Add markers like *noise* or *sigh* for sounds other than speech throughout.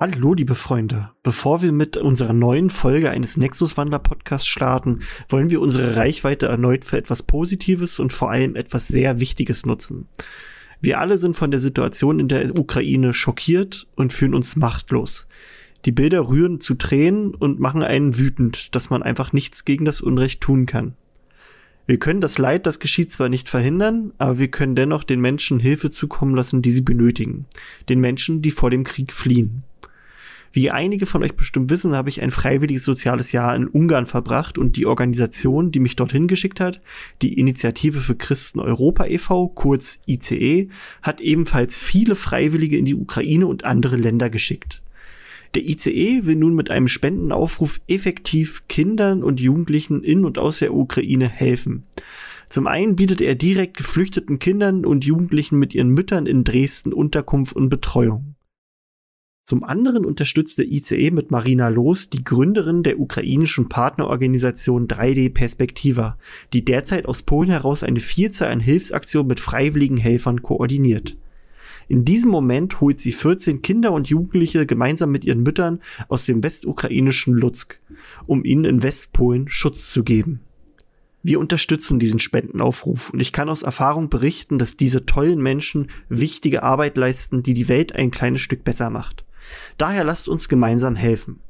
Hallo, liebe Freunde. Bevor wir mit unserer neuen Folge eines Nexus-Wander-Podcasts starten, wollen wir unsere Reichweite erneut für etwas Positives und vor allem etwas sehr Wichtiges nutzen. Wir alle sind von der Situation in der Ukraine schockiert und fühlen uns machtlos. Die Bilder rühren zu Tränen und machen einen wütend, dass man einfach nichts gegen das Unrecht tun kann. Wir können das Leid, das geschieht, zwar nicht verhindern, aber wir können dennoch den Menschen Hilfe zukommen lassen, die sie benötigen. Den Menschen, die vor dem Krieg fliehen. Wie einige von euch bestimmt wissen, habe ich ein freiwilliges soziales Jahr in Ungarn verbracht und die Organisation, die mich dorthin geschickt hat, die Initiative für Christen Europa e.V., kurz ICE, hat ebenfalls viele Freiwillige in die Ukraine und andere Länder geschickt. Der ICE will nun mit einem Spendenaufruf effektiv Kindern und Jugendlichen in und aus der Ukraine helfen. Zum einen bietet er direkt geflüchteten Kindern und Jugendlichen mit ihren Müttern in Dresden Unterkunft und Betreuung. Zum anderen unterstützt der ICE mit Marina Los, die Gründerin der ukrainischen Partnerorganisation 3D Perspektiva, die derzeit aus Polen heraus eine Vielzahl an Hilfsaktionen mit freiwilligen Helfern koordiniert. In diesem Moment holt sie 14 Kinder und Jugendliche gemeinsam mit ihren Müttern aus dem westukrainischen Lutsk, um ihnen in Westpolen Schutz zu geben. Wir unterstützen diesen Spendenaufruf und ich kann aus Erfahrung berichten, dass diese tollen Menschen wichtige Arbeit leisten, die die Welt ein kleines Stück besser macht. Daher lasst uns gemeinsam helfen.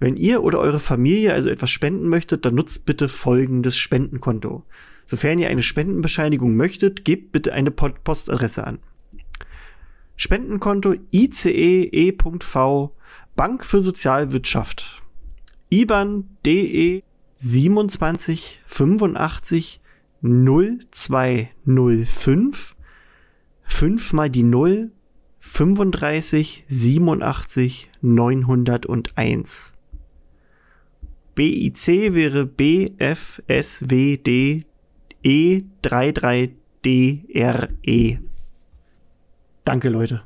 Wenn ihr oder eure Familie also etwas spenden möchtet, dann nutzt bitte folgendes Spendenkonto. Sofern ihr eine Spendenbescheinigung möchtet, gebt bitte eine Postadresse an. Spendenkonto ICE.E.V Bank für Sozialwirtschaft. IBAN DE 27 85 0205 5 mal die 0 35 87 901. BIC wäre BFSWD E33DRE. Danke, Leute.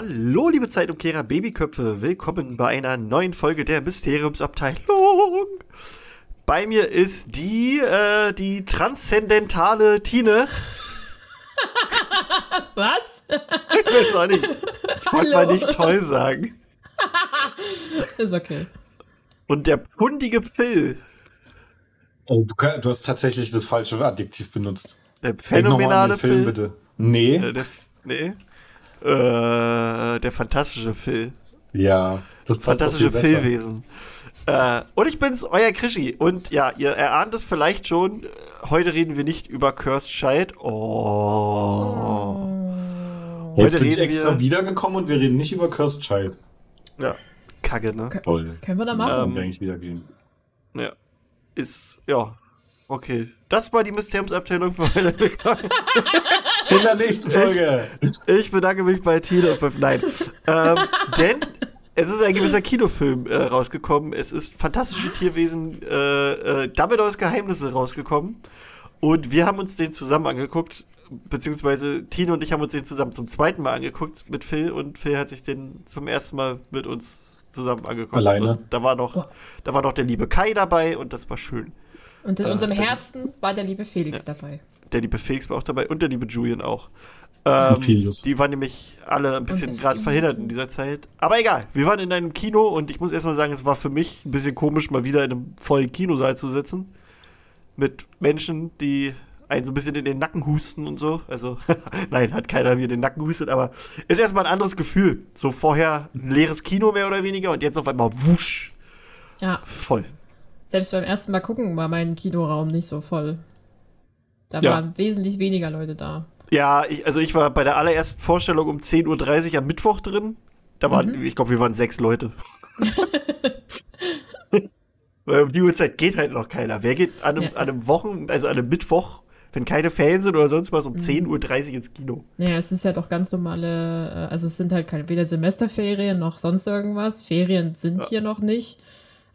Hallo, liebe Zeitumkehrer Babyköpfe. Willkommen bei einer neuen Folge der Mysteriumsabteilung. Bei mir ist die, äh, die transzendentale Tine. *laughs* Was? Ich weiß auch nicht. Ich wollte mal nicht toll sagen. *laughs* ist okay. Und der pundige Pill. Oh, du, kann, du, hast tatsächlich das falsche Adjektiv benutzt. Der phänomenale Film, Film, bitte. Nee. Äh, der, nee. Äh, der fantastische Phil. Ja, das fantastische Philwesen. Äh, und ich bin's, euer Krischi. Und ja, ihr erahnt es vielleicht schon. Heute reden wir nicht über Cursed Child. Oh. Jetzt bin ich extra wir... wiedergekommen und wir reden nicht über Cursed Child. Ja, kacke, ne? Toll. Können wir da machen? Ähm, eigentlich wieder gehen. Ja. Ist, ja. Okay. Das war die Mysteriumsabteilung für heute. *laughs* *laughs* In der nächsten Folge. Ich, ich bedanke mich bei Tino. Nein. ähm, denn es ist ein gewisser Kinofilm äh, rausgekommen. Es ist Fantastische Was? Tierwesen, äh, äh, Dumbledores Geheimnisse rausgekommen. Und wir haben uns den zusammen angeguckt. Beziehungsweise Tino und ich haben uns den zusammen zum zweiten Mal angeguckt mit Phil. Und Phil hat sich den zum ersten Mal mit uns zusammen angeguckt. Alleine. Und da war noch, da war noch der liebe Kai dabei und das war schön. Und in äh, unserem Herzen war der liebe Felix ja. dabei. Der liebe Felix war auch dabei und der liebe Julian auch. Ähm, die waren nämlich alle ein bisschen gerade verhindert in dieser Zeit. Aber egal, wir waren in einem Kino und ich muss erstmal sagen, es war für mich ein bisschen komisch, mal wieder in einem vollen Kinosaal zu sitzen. Mit Menschen, die einen so ein bisschen in den Nacken husten und so. Also, *laughs* nein, hat keiner mir den Nacken hustet, aber ist erstmal ein anderes Gefühl. So vorher ein leeres Kino mehr oder weniger und jetzt auf einmal wusch. Ja. Voll. Selbst beim ersten Mal gucken war mein Kinoraum nicht so voll. Da ja. waren wesentlich weniger Leute da. Ja, ich, also ich war bei der allerersten Vorstellung um 10.30 Uhr am Mittwoch drin. Da waren, mhm. ich glaube, wir waren sechs Leute. *laughs* Weil um die Uhrzeit geht halt noch keiner. Wer geht an einem, Ja. an einem Wochen, also an einem Mittwoch, wenn keine Ferien sind oder sonst was, um 10.30 Uhr ins Kino? Naja, es ist ja doch ganz normale, äh, also es sind halt keine weder Semesterferien noch sonst irgendwas. Ferien sind Ja. hier noch nicht.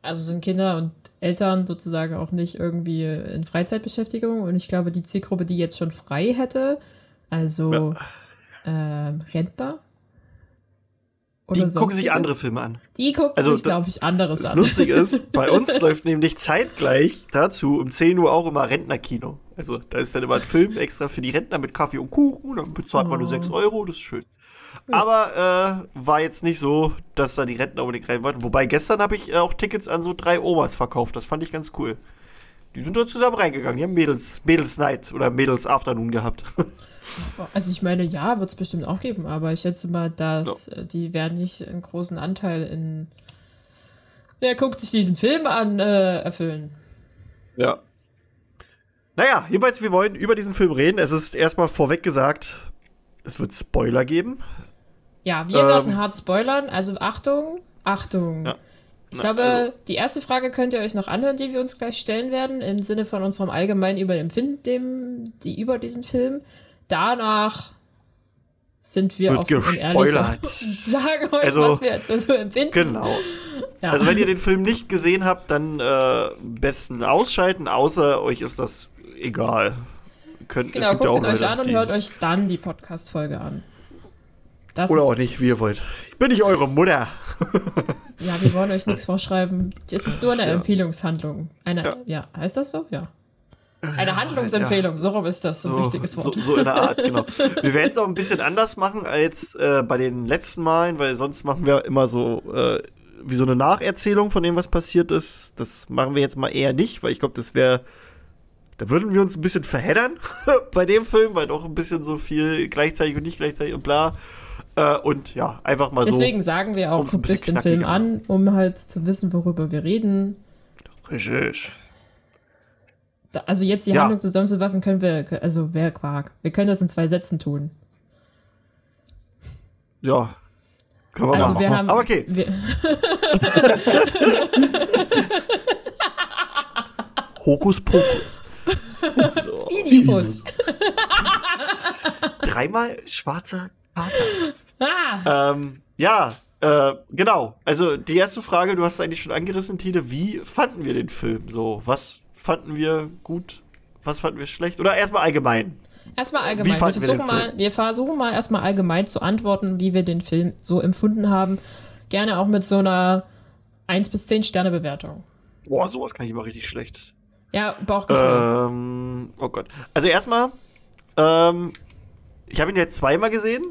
Also sind Kinder und Eltern sozusagen auch nicht irgendwie in Freizeitbeschäftigung. Und ich glaube, die Zielgruppe, die jetzt schon frei hätte, also ähm, Rentner. Die gucken sich andere Filme an. Die gucken Also, sich, glaube ich, anderes Das an. Lustige ist, *laughs* bei uns läuft nämlich zeitgleich dazu um 10 Uhr auch immer Rentnerkino. Also da ist dann immer ein Film extra für die Rentner mit Kaffee und Kuchen, dann bezahlt man nur Oh. 6 Euro, das ist schön. Aber äh, war jetzt nicht so, dass da die Rentner unbedingt rein wollten. Wobei gestern habe ich äh, auch Tickets an so drei Omas verkauft. Das fand ich ganz cool. Die sind da zusammen reingegangen. Die haben Mädels, Mädels Night oder Mädels Afternoon gehabt. *laughs* Also ich meine, ja, wird es bestimmt auch geben, aber ich schätze mal, dass äh, die werden nicht einen großen Anteil in wer guckt sich diesen Film an äh, erfüllen. Ja. Naja, jedenfalls, wir wollen über diesen Film reden. Es ist erstmal vorweg gesagt, es wird Spoiler geben. Ja, wir Ähm. werden hart spoilern, also Achtung, Achtung. Ja. Ich Na, glaube, also- die erste Frage könnt ihr euch noch anhören, die wir uns gleich stellen werden, im Sinne von unserem allgemeinen Überempfinden dem, die über diesen Film. Danach sind wir und ehrlich gespoilert. *laughs* und sagen euch, Also, was wir jetzt so empfinden. Genau. Ja. Also wenn ihr den Film nicht gesehen habt, dann äh, besten ausschalten, außer euch ist das egal. Könnt, Genau, guckt ihn euch an und hört euch dann die Podcast-Folge an. Das Oder auch nicht, wie ihr wollt. Ich bin nicht eure Mutter. *laughs* Ja, wir wollen euch nichts vorschreiben. Jetzt ist nur eine Ja. Empfehlungshandlung. Eine, ja. Ja. heißt das so? Ja. Eine Handlungsempfehlung, so rum ist das ein wichtiges so, Wort. so in der Art, genau. *laughs* Wir werden es auch ein bisschen anders machen als äh, bei den letzten Malen, weil sonst machen wir immer so äh, wie so eine Nacherzählung von dem, was passiert ist. Das machen wir jetzt mal eher nicht, weil ich glaube, das wäre. Da würden wir uns ein bisschen verheddern *laughs* bei dem Film, weil doch ein bisschen so viel gleichzeitig und nicht gleichzeitig und bla. Äh, und ja, einfach mal Deswegen sagen wir auch, ein guckt euch bisschen den Film an, um halt zu wissen, worüber wir reden. so. Richtig. Da, also jetzt die Ja. Handlung zusammenzufassen können wir, also wer Quark. Wir können das in zwei Sätzen tun. Ja. Können wir Also machen. wir haben. Aber okay. Wir, Hokus Pokus. so. Dreimal schwarzer. Ah, Ähm, ja, äh, genau. Also die erste Frage, du hast eigentlich schon angerissen, Tine. Wie fanden wir den Film? So, was fanden wir gut? Was fanden wir schlecht? Oder erstmal allgemein? erstmal allgemein. Wir fanden wir versuchen, mal, wir versuchen mal erstmal allgemein zu antworten, wie wir den Film so empfunden haben. Gerne auch mit so einer 1 bis 10 Sterne Bewertung. Boah, sowas kann ich immer richtig schlecht. Ja, Bauchgefühl. Ähm, oh Gott. Also erstmal, ähm, ich habe ihn jetzt zweimal gesehen.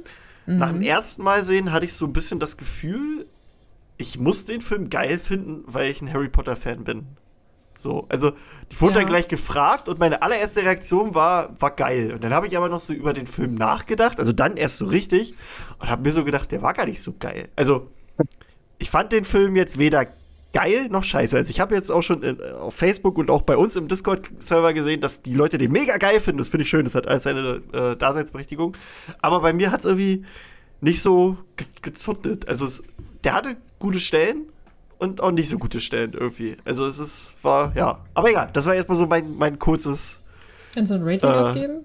Nach dem ersten Mal sehen hatte ich so ein bisschen das Gefühl, ich muss den Film geil finden, weil ich ein Harry Potter Fan bin. So, also ich wurde Ja. dann gleich gefragt und meine allererste Reaktion war, war geil. Und dann habe ich aber noch so über den Film nachgedacht, also dann erst so richtig und habe mir so gedacht, der war gar nicht so geil. Also ich fand den Film jetzt weder geil noch scheiße. Also ich habe jetzt auch schon in, auf Facebook und auch bei uns im Discord-Server gesehen, dass die Leute den mega geil finden. Das finde ich schön, das hat alles seine äh, Daseinsberechtigung. Aber bei mir hat es irgendwie nicht so ge gezündet. Also es, der hatte gute Stellen und auch nicht so gute Stellen irgendwie. Also es ist, war, ja. Aber egal, das war erstmal so mein, mein kurzes, Kannst du ein Rating äh, abgeben?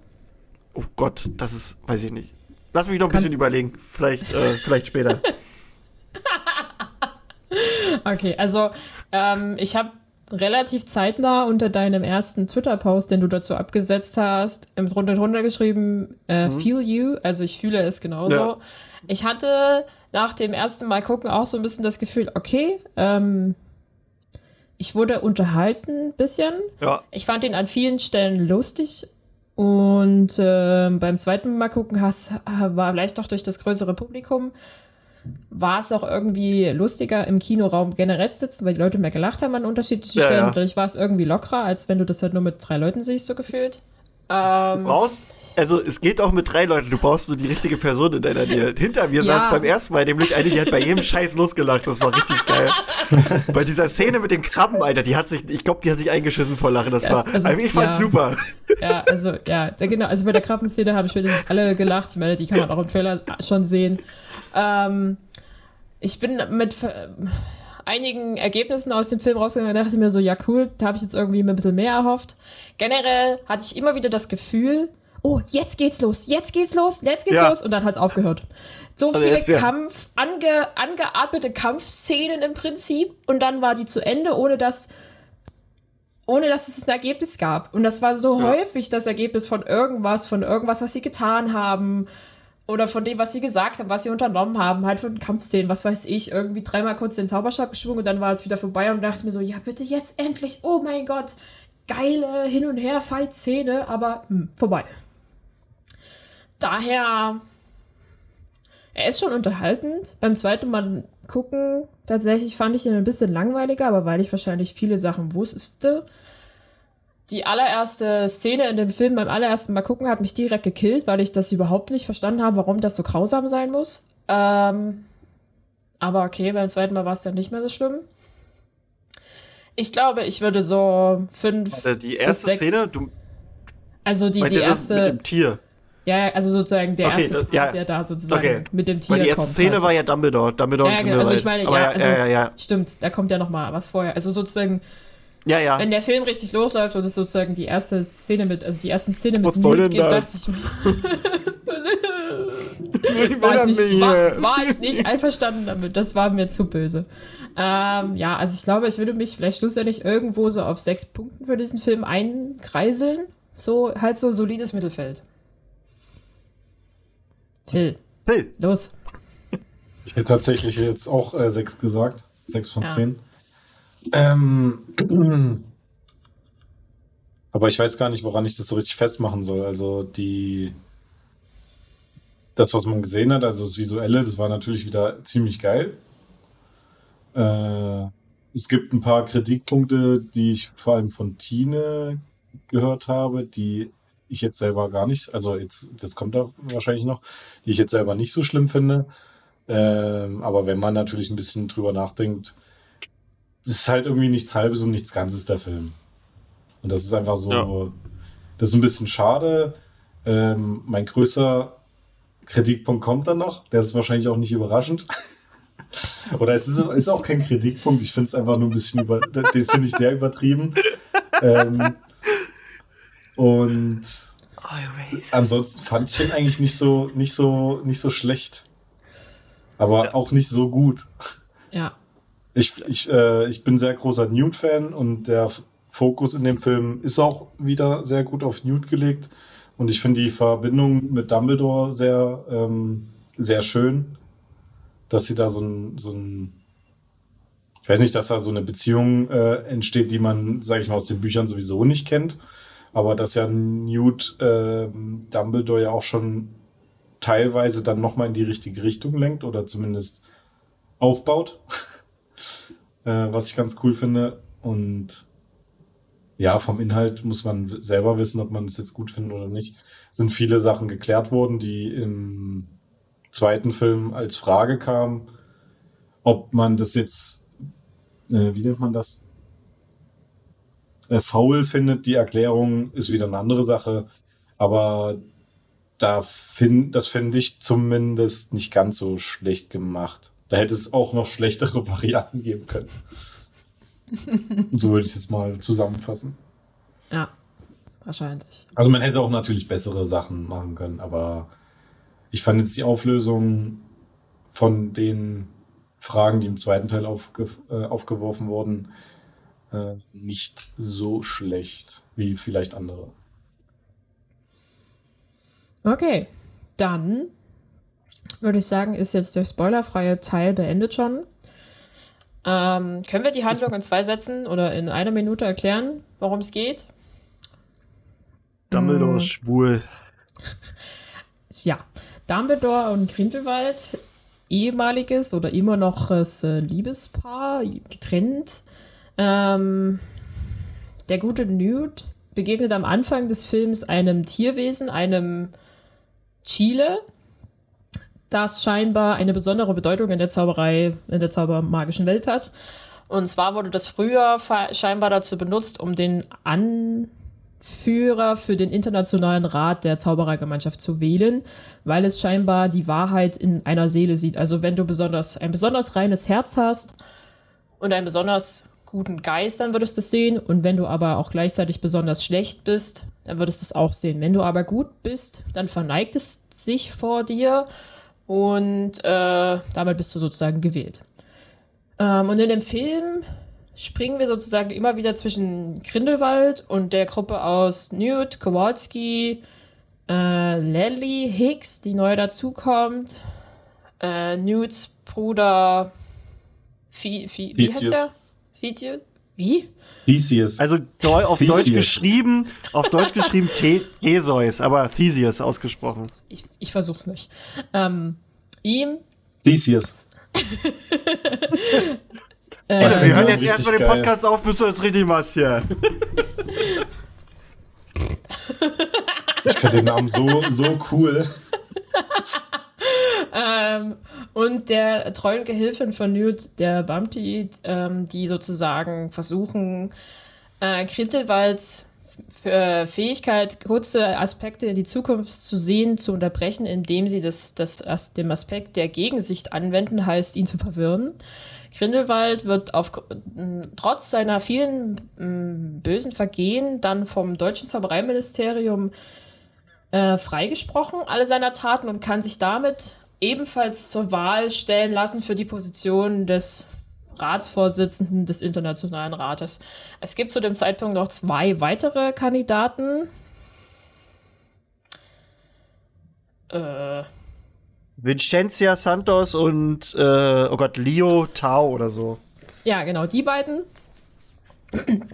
oh Gott, das ist, weiß ich nicht. Lass mich noch ein bisschen Kannst- überlegen. Vielleicht, äh, vielleicht später. *laughs* *laughs* Okay, also ähm, ich habe relativ zeitnah unter deinem ersten Twitter-Post, den du dazu abgesetzt hast, im drunter drunter geschrieben, äh, feel you, also ich fühle es genauso. Ja. Ich hatte nach dem ersten Mal gucken auch so ein bisschen das Gefühl, okay, ähm, ich wurde unterhalten ein bisschen. Ja. Ich fand ihn an vielen Stellen lustig und ähm, beim zweiten Mal gucken has, war vielleicht doch durch das größere Publikum war es auch irgendwie lustiger im Kinoraum generell zu sitzen, weil die Leute mehr gelacht haben an unterschiedlichen Ja, Stellen. ja. Dadurch war es irgendwie lockerer, als wenn du das halt nur mit drei Leuten siehst, so gefühlt. Ähm, brauchst, also es geht auch mit drei Leuten, du brauchst so die richtige Person in deiner Nähe. Hinter mir saß beim ersten Mal nämlich eine, die hat bei jedem Scheiß losgelacht, das war richtig geil. bei dieser Szene mit dem Krabben, Alter, die hat sich, ich glaube, die hat sich eingeschissen vor Lachen, das Ja, war, also, ich fand's ja. super. ja, also, ja, genau, also bei der Krabbenszene habe ich wenigstens alle gelacht. Ich meine, die kann man auch im Trailer schon sehen. Ähm, ich bin mit, einigen Ergebnissen aus dem Film rausgegangen und dachte mir so, ja cool, da habe ich jetzt irgendwie mir ein bisschen mehr erhofft. Generell hatte ich immer wieder das Gefühl, oh, jetzt geht's los, jetzt geht's los, jetzt geht's Ja. los und dann hat's aufgehört. So Also viele Kampf, ange, angeatmete Kampfszenen im Prinzip und dann war die zu Ende, ohne dass ohne dass es ein Ergebnis gab. Und das war so Ja. häufig das Ergebnis von irgendwas, von irgendwas, was sie getan haben. Oder von dem, was sie gesagt haben, was sie unternommen haben, halt von Kampfszenen, was weiß ich, irgendwie dreimal kurz den Zauberstab geschwungen und dann war es wieder vorbei und dachte mir so, ja bitte jetzt endlich, oh mein Gott, geile Hin- und Her-Fight-Szene, aber hm, vorbei. Daher, er ist schon unterhaltend. Beim zweiten Mal gucken, tatsächlich fand ich ihn ein bisschen langweiliger, aber weil ich wahrscheinlich viele Sachen wusste. Die allererste Szene in dem Film beim allerersten Mal gucken hat mich direkt gekillt, weil ich das überhaupt nicht verstanden habe, warum das so grausam sein muss. Ähm, aber okay, beim zweiten Mal war es dann nicht mehr so schlimm. Ich glaube, ich würde so fünf. Also die bis erste sechs- Szene, du Also die, die das mit erste. dem Tier. Ja, also sozusagen der Okay, erste Part, ja. der da sozusagen Okay. mit dem Tier Weil die erste kommt. Szene halt. war ja Dumbledore. Dumbledore Ja, genau. Also ich meine, ja, also, ja, ja, ja. stimmt, da kommt ja noch mal was vorher. Also sozusagen, Ja, ja. wenn der Film richtig losläuft und es sozusagen die erste Szene mit, also die ersten Szene mit Newt gibt, dachte ich, *laughs* war ich, nicht, war, war ich nicht einverstanden damit. Das war mir zu böse. Ähm, ja, also ich glaube, ich würde mich vielleicht schlussendlich irgendwo so auf sechs Punkten für diesen Film einkreiseln. So, halt so solides Mittelfeld. Phil, Phil, los. Ich hätte tatsächlich jetzt auch äh, sechs gesagt. Sechs von Ja. zehn. Ähm, *clears throat* aber ich weiß gar nicht, woran ich das so richtig festmachen soll. Also die das, was man gesehen hat, also das Visuelle, das war natürlich wieder ziemlich geil. Äh, es gibt ein paar Kritikpunkte, die ich vor allem von Tine gehört habe, die ich jetzt selber gar nicht, also jetzt, das kommt da wahrscheinlich noch, die ich jetzt selber nicht so schlimm finde. Ähm, aber wenn man natürlich ein bisschen drüber nachdenkt, das ist halt irgendwie nichts Halbes und nichts Ganzes der Film. Und das ist einfach so, Ja. das ist ein bisschen schade. Ähm, mein größter Kritikpunkt kommt dann noch. Der ist wahrscheinlich auch nicht überraschend. *laughs* Oder es ist, ist auch kein Kritikpunkt. Ich finde es einfach nur ein bisschen über, den finde ich sehr übertrieben. *laughs* Ähm, und. Ansonsten fand ich ihn eigentlich nicht so, nicht so, nicht so schlecht. Aber auch nicht so gut. Ja. Ich, ich, äh, ich bin sehr großer Newt-Fan und der Fokus in dem Film ist auch wieder sehr gut auf Newt gelegt. Und ich finde die Verbindung mit Dumbledore sehr, ähm, sehr schön, dass sie da so ein, so ein, ich weiß nicht, dass da so eine Beziehung äh, entsteht, die man, sage ich mal, aus den Büchern sowieso nicht kennt. Aber dass ja Newt ähm, Dumbledore ja auch schon teilweise dann nochmal in die richtige Richtung lenkt oder zumindest aufbaut. *laughs* äh, was ich ganz cool finde. Und ja, vom Inhalt muss man selber wissen, ob man es jetzt gut findet oder nicht. Es sind viele Sachen geklärt worden, die im zweiten Film als Frage kamen, ob man das jetzt, äh, wie nennt man das? Äh, faul findet, die Erklärung ist wieder eine andere Sache. Aber da find, das finde ich zumindest nicht ganz so schlecht gemacht. Da hätte es auch noch schlechtere *laughs* Varianten geben können. *laughs* so würde ich es jetzt mal zusammenfassen. Ja. Wahrscheinlich. Also man hätte auch natürlich bessere Sachen machen können, aber ich fand jetzt die Auflösung von den Fragen, die im zweiten Teil aufge äh, aufgeworfen wurden, äh, nicht so schlecht wie vielleicht andere. Okay. Dann würde ich sagen, ist jetzt der spoilerfreie Teil beendet schon. Ähm, können wir die Handlung in zwei Sätzen oder in einer Minute erklären, worum es geht? Dumbledore ist schwul. Ja, Dumbledore und Grindelwald, ehemaliges oder immer noch das äh, Liebespaar, getrennt. Ähm, der gute Newt begegnet am Anfang des Films einem Tierwesen, einem Chile, das scheinbar eine besondere Bedeutung in der Zauberei, in der zaubermagischen Welt hat. Und zwar wurde das früher scheinbar dazu benutzt, um den Anführer für den Internationalen Rat der Zauberergemeinschaft zu wählen, weil es scheinbar die Wahrheit in einer Seele sieht. Also wenn du besonders ein besonders reines Herz hast und einen besonders guten Geist, dann würdest du es sehen. Und wenn du aber auch gleichzeitig besonders schlecht bist, dann würdest du es auch sehen. Wenn du aber gut bist, dann verneigt es sich vor dir und äh, damit bist du sozusagen gewählt. Ähm, und in dem Film springen wir sozusagen immer wieder zwischen Grindelwald und der Gruppe aus Newt, Kowalski, äh, Lily Hicks, die neu dazukommt, äh, Newts Bruder, Fi, Fi, wie heißt der? Theseus. Wie? Theseus. Also auf Theseus. Deutsch geschrieben, auf Deutsch geschrieben Theseus, aber Theseus ausgesprochen. Ich, ich versuch's nicht. Ähm, ihm. Theseus. *laughs* äh, wir hören jetzt erstmal den Podcast auf, bis du es richtig machst hier. Ich finde den Namen so, so cool. *laughs* ähm, und der treuen Gehilfin von Newt, der Bumpty, ähm, die sozusagen versuchen, äh, Grindelwalds äh, Fähigkeit, kurze Aspekte in die Zukunft zu sehen, zu unterbrechen, indem sie das, das, das, dem Aspekt der Gegensicht anwenden, heißt, ihn zu verwirren. Grindelwald wird auf, trotz seiner vielen bösen Vergehen dann vom deutschen Zaubereiministerium äh, freigesprochen, alle seiner Taten, und kann sich damit ebenfalls zur Wahl stellen lassen für die Position des Ratsvorsitzenden des Internationalen Rates. Es gibt zu dem Zeitpunkt noch zwei weitere Kandidaten. Äh. Vincentia Santos und, äh, oh Gott, Leo Tao oder so. Ja, genau, die beiden. *clears throat*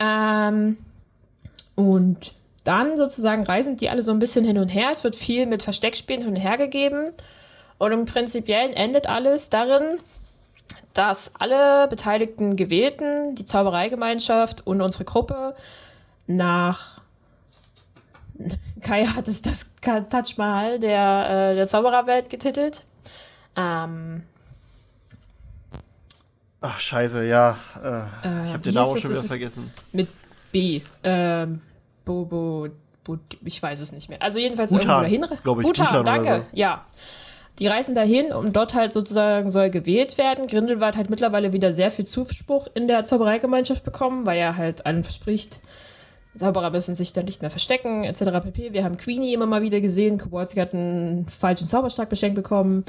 ähm, und dann sozusagen reisen die alle so ein bisschen hin und her. Es wird viel mit Versteckspielen hin und her gegeben. Und im Prinzipiellen endet alles darin, dass alle beteiligten Gewählten, die Zaubereigemeinschaft und unsere Gruppe nach *laughs* Kai hat es das Taj Mahal der, äh, der Zaubererwelt getitelt. Ähm, Ach, scheiße, ja. Äh, äh, ich habe den Namen schon wieder vergessen. Mit B. Ähm, Bobo, Bo, ich weiß es nicht mehr. Also jedenfalls Bhutan, irgendwo dahin. Glaube ich. Bhutan, Bhutan danke. So. Ja. Die reisen dahin und dort halt sozusagen soll gewählt werden. Grindelwald hat mittlerweile wieder sehr viel Zuspruch in der Zaubereigemeinschaft bekommen, weil er halt allen verspricht, Zauberer müssen sich dann nicht mehr verstecken, etc. pp. Wir haben Queenie immer mal wieder gesehen. Kowalski hat einen falschen Zauberstab geschenkt bekommen.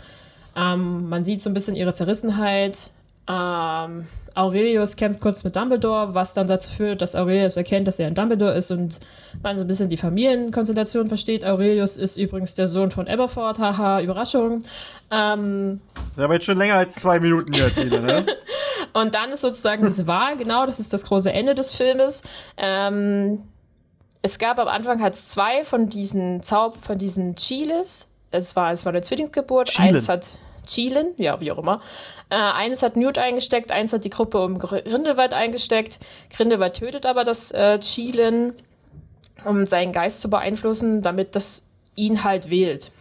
Ähm, man sieht so ein bisschen ihre Zerrissenheit. Ähm, Aurelius kämpft kurz mit Dumbledore, was dann dazu führt, dass Aurelius erkennt, dass er ein Dumbledore ist und man so ein bisschen die Familienkonstellation versteht. Aurelius ist übrigens der Sohn von Eberford, haha, Überraschung. Ähm, Wir haben jetzt schon länger als zwei Minuten gehört, Tina, ne? *laughs* und dann ist sozusagen das Wahl, genau, das ist das große Ende des Filmes. Ähm, es gab am Anfang halt zwei von diesen Zaub, von diesen Chiles. Es war, es war eine Zwillingsgeburt. Chilen. Eins hat Chilen, ja, wie auch immer. Äh, eines hat Newt eingesteckt, eins hat die Gruppe um Grindelwald eingesteckt. Grindelwald tötet aber das äh, Chilen, um seinen Geist zu beeinflussen, damit das ihn halt wählt.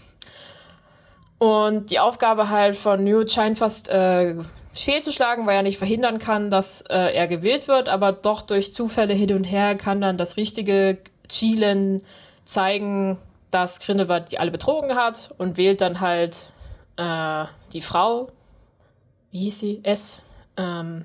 Und die Aufgabe halt von Newt scheint fast äh, fehlzuschlagen, weil er nicht verhindern kann, dass äh, er gewählt wird, aber doch durch Zufälle hin und her kann dann das richtige Chilen zeigen, dass Grindelwald die alle betrogen hat und wählt dann halt äh, die Frau, wie hieß sie? S. Ähm,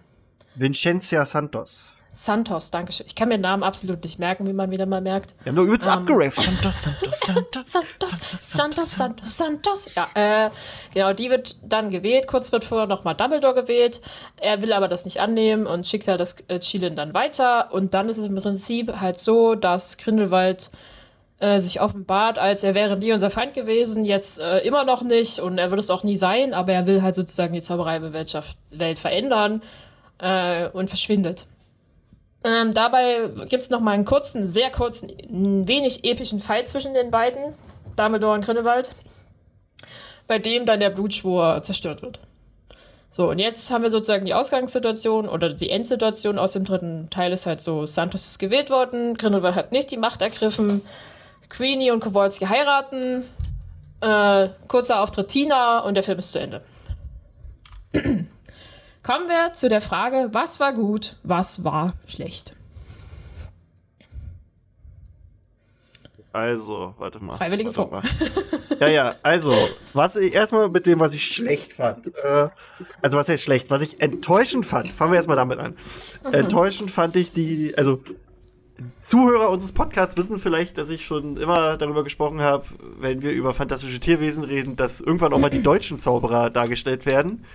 Vincentia Santos. Santos, danke schön. Ich kann mir den Namen absolut nicht merken, wie man wieder mal merkt. Wir haben nur übelst Ähm, abgerafft. Santos, Santos, Santos. Santos, Santos, Santos, Santos. Ja, äh, genau, die wird dann gewählt. Kurz wird vorher nochmal Dumbledore gewählt. Er will aber das nicht annehmen und schickt halt das äh, Chilin dann weiter. Und dann ist es im Prinzip halt so, dass Grindelwald äh, sich offenbart, als er wäre nie unser Feind gewesen, jetzt äh, immer noch nicht und er wird es auch nie sein, aber er will halt sozusagen die Zaubereiwelt Welt verändern äh, und verschwindet. Ähm, dabei gibt es noch mal einen kurzen, sehr kurzen, wenig epischen Fight zwischen den beiden, Dumbledore und Grindelwald, bei dem dann der Blutschwur zerstört wird. So, und jetzt haben wir sozusagen die Ausgangssituation oder die Endsituation aus dem dritten Teil ist halt so, Santos ist gewählt worden, Grindelwald hat nicht die Macht ergriffen, Queenie und Kowalski heiraten, äh, kurzer Auftritt Tina und der Film ist zu Ende. *clears throat* Kommen wir zu der Frage, was war gut, was war schlecht. Also, warte mal. Freiwillige warte mal. Ja, ja, also, was ich erstmal mit dem, was ich schlecht fand. Äh, also, was heißt schlecht? Was ich enttäuschend fand, fangen wir erstmal damit an. Mhm. Enttäuschend fand ich die, also, Zuhörer unseres Podcasts wissen vielleicht, dass ich schon immer darüber gesprochen habe, wenn wir über fantastische Tierwesen reden, dass irgendwann auch mal die deutschen Zauberer dargestellt werden.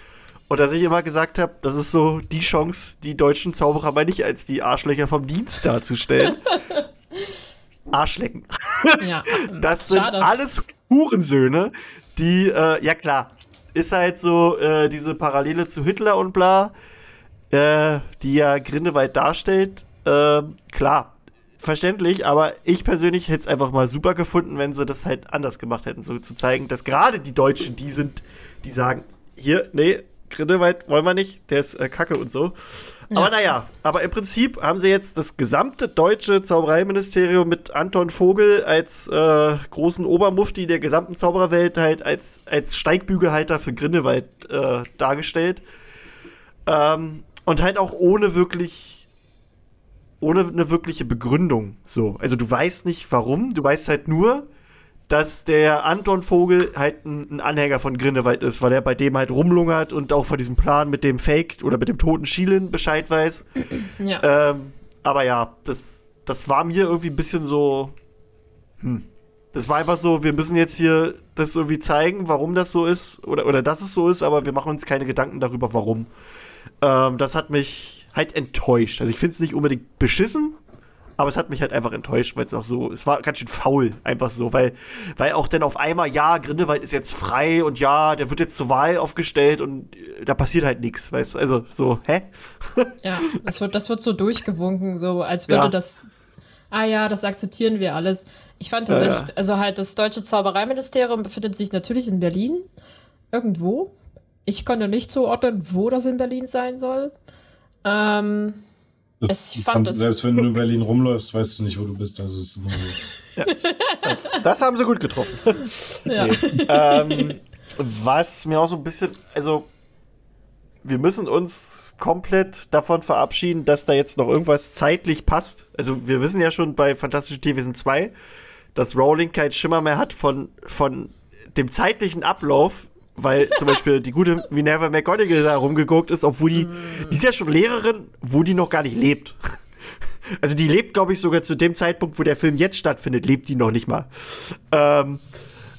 Und dass ich immer gesagt habe, das ist so die Chance, die deutschen Zauberer mal nicht als die Arschlöcher vom Dienst darzustellen. *laughs* Arschlecken. Ja, *laughs* das sind schade. alles Hurensöhne, die, äh, ja klar, ist halt so äh, diese Parallele zu Hitler und bla, äh, die ja Grindewald darstellt. Äh, klar, verständlich, aber ich persönlich hätte es einfach mal super gefunden, wenn sie das halt anders gemacht hätten, so zu zeigen, dass gerade die Deutschen die sind, die sagen, hier, nee, Grindelwald wollen wir nicht, der ist äh, kacke und so. Ja. Aber naja, aber im Prinzip haben sie jetzt das gesamte deutsche Zaubereiministerium mit Anton Vogel als äh, großen Obermufti der gesamten Zaubererwelt halt als, als Steigbügelhalter für Grindelwald äh, dargestellt. Ähm, und halt auch ohne wirklich, ohne eine wirkliche Begründung. So. Also du weißt nicht warum, du weißt halt nur, dass der Anton Vogel halt ein, Anhänger von Grindelwald ist, weil er bei dem halt rumlungert und auch von diesem Plan mit dem Fake oder mit dem toten Schielen Bescheid weiß. Ja. Ähm, aber ja, das, das war mir irgendwie ein bisschen so. Hm. Das war einfach so, wir müssen jetzt hier das irgendwie zeigen, warum das so ist oder, oder dass es so ist, aber wir machen uns keine Gedanken darüber, warum. Ähm, das hat mich halt enttäuscht. Also ich finde es nicht unbedingt beschissen, aber es hat mich halt einfach enttäuscht, weil es auch so, es war ganz schön faul, einfach so, weil, weil auch dann auf einmal, ja, Grindelwald ist jetzt frei und ja, der wird jetzt zur Wahl aufgestellt und äh, da passiert halt nichts, weißt du, also so, hä? *laughs* Ja, das wird, das wird so durchgewunken, so als würde ja. das, ah ja, das akzeptieren wir alles. Ich fand tatsächlich, ja, ja. also halt das deutsche Zaubereiministerium befindet sich natürlich in Berlin, irgendwo. Ich konnte nicht zuordnen, wo das in Berlin sein soll. Ähm, das, ich fand das selbst wenn du in Berlin rumläufst, weißt du nicht, wo du bist. Also ist immer so. Ja, das, das, haben sie gut getroffen. *laughs* Ja. Nee. Ähm, was mir auch so ein bisschen, also wir müssen uns komplett davon verabschieden, dass da jetzt noch irgendwas zeitlich passt. Also wir wissen ja schon bei Fantastische Tierwesen 2, dass Rowling keinen Schimmer mehr hat von, von dem zeitlichen Ablauf weil zum Beispiel die gute Minerva McGonagall da rumgeguckt ist, obwohl die, die ist ja schon Lehrerin, wo die noch gar nicht lebt. Also die lebt, glaube ich, sogar zu dem Zeitpunkt, wo der Film jetzt stattfindet, lebt die noch nicht mal. Ähm,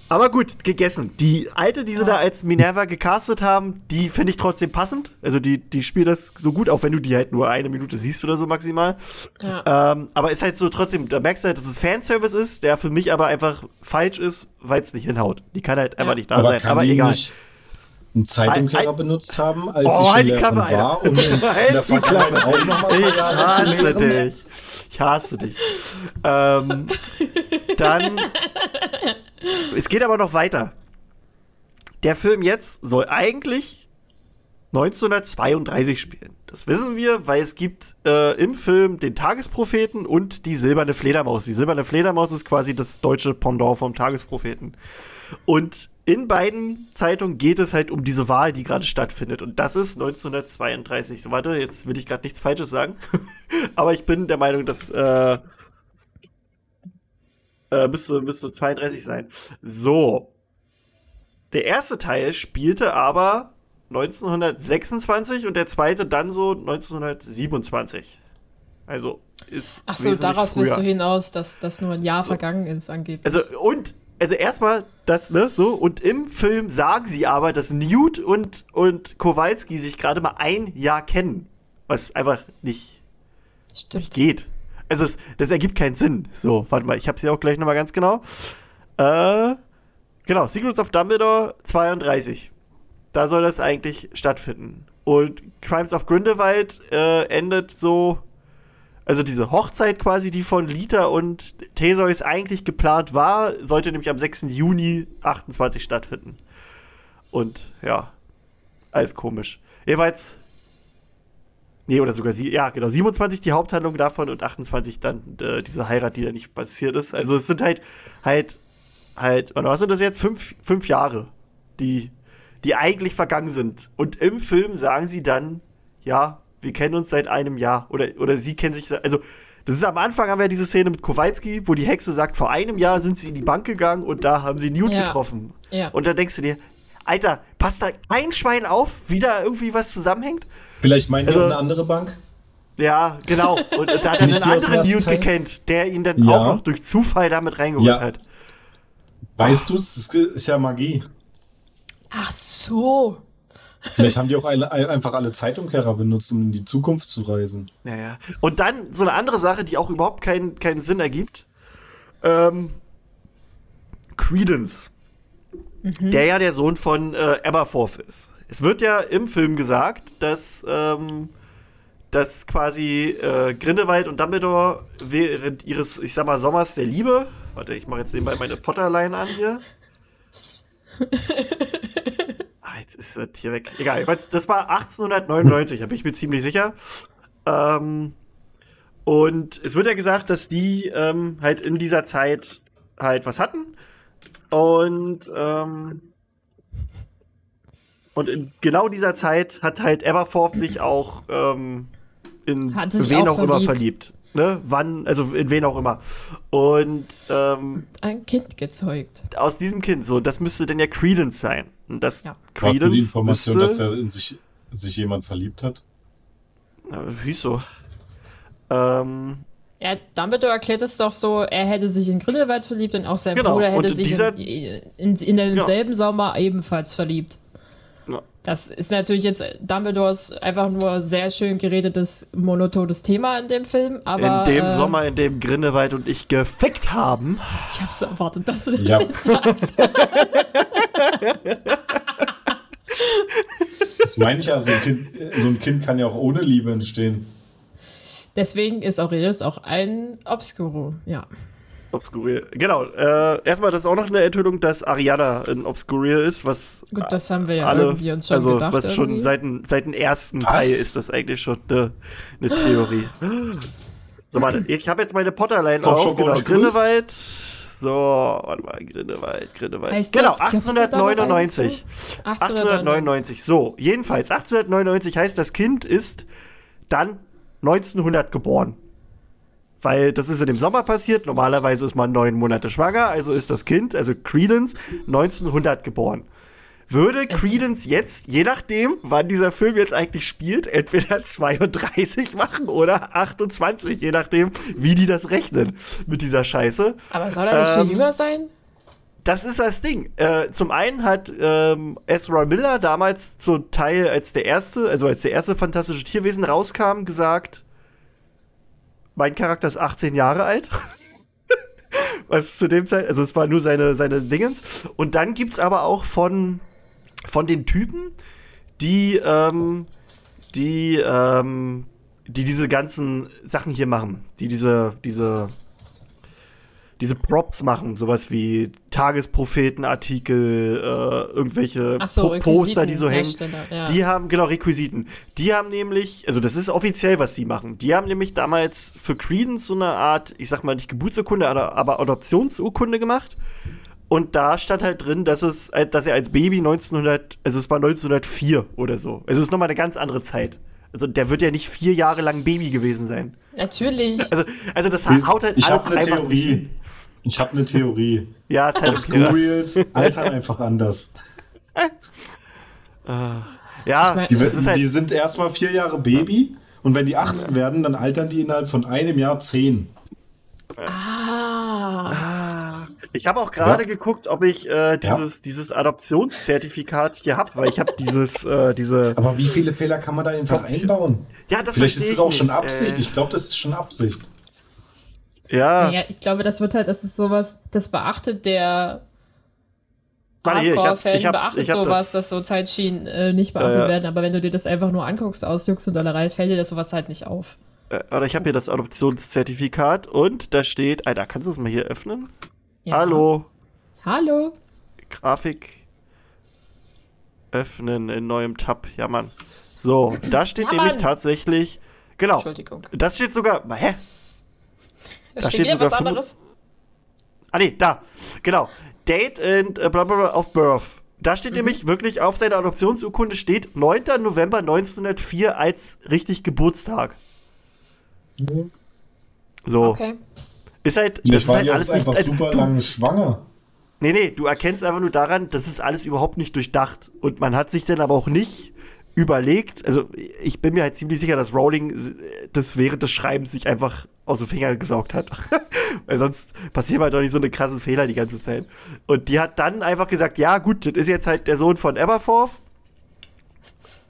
aber gut, gegessen. Die alte, die sie da als Minerva gecastet haben, die finde ich trotzdem passend. Also die, die spielt das so gut, auch wenn du die halt nur eine Minute siehst oder so maximal. Ja. Ähm, aber ist halt so trotzdem, da merkst du halt, dass es Fanservice ist, der für mich aber einfach falsch ist, weil es nicht hinhaut. Die kann halt ja. einfach nicht da aber sein. aber egal. Nicht einen Zeitumkehrer benutzt haben, als oh, sie schon Klappe, war, um in, in der *laughs* Vergangenheit auch noch mal ein paar Jahre zu leben. Dich. Ich hasse dich. ähm, dann es geht aber noch weiter. Der Film jetzt soll eigentlich 1932 spielen. Das wissen wir, weil es gibt äh, im Film den Tagespropheten und die silberne Fledermaus. Die silberne Fledermaus ist quasi das deutsche Pendant vom Tagespropheten. Und in beiden Zeitungen geht es halt um diese Wahl, die gerade stattfindet. Und das ist 1932. So, warte, jetzt will ich gerade nichts Falsches sagen. *laughs* Aber ich bin der Meinung, dass äh, äh, müsste, müsste 32 sein. So. Der erste Teil spielte aber 1926 und der zweite dann so 1927. Also ist. Ach so, daraus früher. willst du hinaus, dass das nur ein Jahr so. vergangen ist, angeblich. Also, und, also erstmal das, ne, so, und im Film sagen sie aber, dass Newt und, und Kowalski sich gerade mal ein Jahr kennen. Was einfach nicht, nicht geht. Also, es, das ergibt keinen Sinn. So, warte mal, ich hab's hier auch gleich nochmal ganz genau. Äh, genau, Secrets of Dumbledore 32. Da soll das eigentlich stattfinden. Und Crimes of Grindelwald äh, endet so. Also diese Hochzeit quasi, die von Lita und Theseus eigentlich geplant war, sollte nämlich am 6. Juni 28 stattfinden. Und ja, alles komisch. Jeweils Nee, oder sogar sie, ja, genau, 27 die Haupthandlung davon und 28 dann äh, diese Heirat, die da nicht passiert ist. Also es sind halt, halt, halt, was sind das jetzt? Fünf, fünf Jahre, die, die eigentlich vergangen sind. Und im Film sagen sie dann, ja, wir kennen uns seit einem Jahr. Oder, oder sie kennen sich, also Das ist am Anfang haben wir diese Szene mit Kowalski, wo die Hexe sagt, vor einem Jahr sind sie in die Bank gegangen und da haben sie Newt Ja. getroffen. Ja. Und da denkst du dir, Alter, passt da kein Schwein auf, wie da irgendwie was zusammenhängt? Vielleicht meinen die Also- auch eine andere Bank? Ja, genau. Und da hat er *laughs* einen anderen Newt Teil? gekannt, der ihn dann Ja. auch noch durch Zufall damit reingeholt Ja. hat. Weißt du's? Das ist ja Magie. Ach so. Vielleicht haben die auch alle, einfach alle Zeitumkehrer benutzt, um in die Zukunft zu reisen. Naja. Und dann so eine andere Sache, die auch überhaupt keinen, keinen Sinn ergibt. Ähm, Credence. Der ja der Sohn von äh, Aberforth ist. Es wird ja im Film gesagt, dass, ähm, dass quasi äh, Grindelwald und Dumbledore während ihres, ich sag mal, Sommers der Liebe. Warte, ich mache jetzt nebenbei meine Potterline an hier. *laughs* Jetzt ist das hier weg. Egal, das war 1899, da bin ich mir ziemlich sicher. Ähm, und es wird ja gesagt, dass die ähm, halt in dieser Zeit halt was hatten. Und, ähm, und in genau dieser Zeit hat halt Aberforth sich auch ähm, in Hat wen auch auch immer verliebt. Ne? Wann, also in wen auch immer. Und ähm, Ein Kind gezeugt. aus diesem Kind, so, das müsste dann ja Credence sein. Und das Ja. War die Credence Information, müsste, dass er in sich, in sich jemand verliebt hat? Hieß so. Ähm, Ja, Dumbledore erklärt es doch so, er hätte sich in Grindelwald verliebt und auch sein Genau, Bruder hätte und sich dieser- in, in, in denselben Sommer ebenfalls verliebt. Das ist natürlich jetzt Dumbledores einfach nur sehr schön geredetes, monotones Thema in dem Film, aber. in dem äh, Sommer, in dem Grindelwald und ich gefickt haben. Ich hab's erwartet, dass du das Ja. jetzt sagst. *laughs* Das meine ich ja, so ein, kind, so ein Kind kann ja auch ohne Liebe entstehen. Deswegen ist Aurelius auch ein Obscuro, ja. Obscurier. Genau. Äh, erstmal, das ist auch noch eine Enthüllung, dass Ariana ein Obscurier ist, was Gut, das haben wir ja alle, irgendwie uns schon also gedacht. was schon seit, dem- seit dem ersten Was? Teil ist das eigentlich schon eine, eine Theorie. So, warte, ich habe jetzt meine Potterline So, auf. schon Genau, gegrüßt? Grindelwald. So, warte mal, Grindelwald, Grindelwald. Heißt genau, das, Kippe da noch 1899. 1899. 1899. So, jedenfalls, 1899 heißt, das Kind ist dann 1900 geboren. Weil das ist in dem Sommer passiert. Normalerweise ist man neun Monate schwanger, also ist das Kind, also Credence, 1900 geboren. Würde Credence jetzt, je nachdem, wann dieser Film jetzt eigentlich spielt, entweder *laughs* 32 machen oder 28, je nachdem, wie die das rechnen mit dieser Scheiße. Aber soll er nicht Ähm, viel jünger sein? Das ist das Ding. Äh, zum einen hat ähm, Ezra Miller damals zum Teil als der erste, also als der erste fantastische Tierwesen rauskam, gesagt, mein Charakter ist 18 Jahre alt. *laughs* Was zu dem Zeit, also es war nur seine, seine Dingens. Und dann gibt's aber auch von, von den Typen, die, ähm, die, ähm, die diese ganzen Sachen hier machen, die diese, diese, diese Props machen, sowas wie Tagespropheten-Artikel, äh, irgendwelche so, Po- Poster, die so hängen. Ja. Die haben, genau, Requisiten. Die haben nämlich, also das ist offiziell, was die machen. Die haben nämlich damals für Credence so eine Art, ich sag mal nicht Geburtsurkunde, aber, aber Adoptionsurkunde gemacht. Und da stand halt drin, dass es, äh, dass er als Baby 1900, also es war 1904 oder so. Also es ist nochmal eine ganz andere Zeit. Also der wird ja nicht vier Jahre lang Baby gewesen sein. Natürlich. Also, also das haut halt ich alles eine einfach Theorie. Ich habe eine Theorie. *laughs* Ja, Zeit Obscurials altern einfach anders. *laughs* Ja, mein- Die, das ist halt, die sind erstmal vier Jahre Baby und wenn die 18 werden, dann altern die innerhalb von einem Jahr 10. Ah. Ich habe auch gerade Ja. geguckt, ob ich äh, dieses, dieses Adoptionszertifikat hier habe, weil ich habe dieses, äh, diese. Aber wie viele Fehler kann man da einfach einbauen? Ja, das Vielleicht ist es auch ich schon nicht. Absicht. Ich glaube, das ist schon Absicht. Äh, ja, Ja, ich glaube, das wird halt, das ist sowas, das beachtet der hier, ich hab's- ich hab's- beachtet ich hab sowas, das- dass so Zeitschienen äh, nicht beachtet ja. werden, aber wenn du dir das einfach nur anguckst aus Jux und Dollerei, fällt dir das sowas halt nicht auf. äh, oder ich habe hier das Adoptionszertifikat und da steht, Alter, kannst du das mal hier öffnen? Ja. Hallo, Hallo. Grafik öffnen in neuem Tab. Ja, Mann. So, da steht Ja, nämlich Mann. tatsächlich, genau, Entschuldigung. das steht sogar, hä? Da steht steht sogar was anderes. Ah nee, da. Genau. Date and äh, bla bla bla of birth. Da steht Mhm. nämlich wirklich auf seiner Adoptionsurkunde steht 9. November 1904 als richtig Geburtstag. So. Okay. Ist halt, das ist war halt die auch alles nicht. einfach Also, super du, lange schwanger. nee, nee, du erkennst einfach nur daran, das ist alles überhaupt nicht durchdacht. Und man hat sich dann aber auch nicht überlegt, also ich bin mir halt ziemlich sicher, dass Rowling das während des Schreibens sich einfach aus den Fingern gesaugt hat. *laughs* Weil sonst passieren halt doch nicht so eine krassen Fehler die ganze Zeit. Und die hat dann einfach gesagt, ja gut, das ist jetzt halt der Sohn von Aberforth.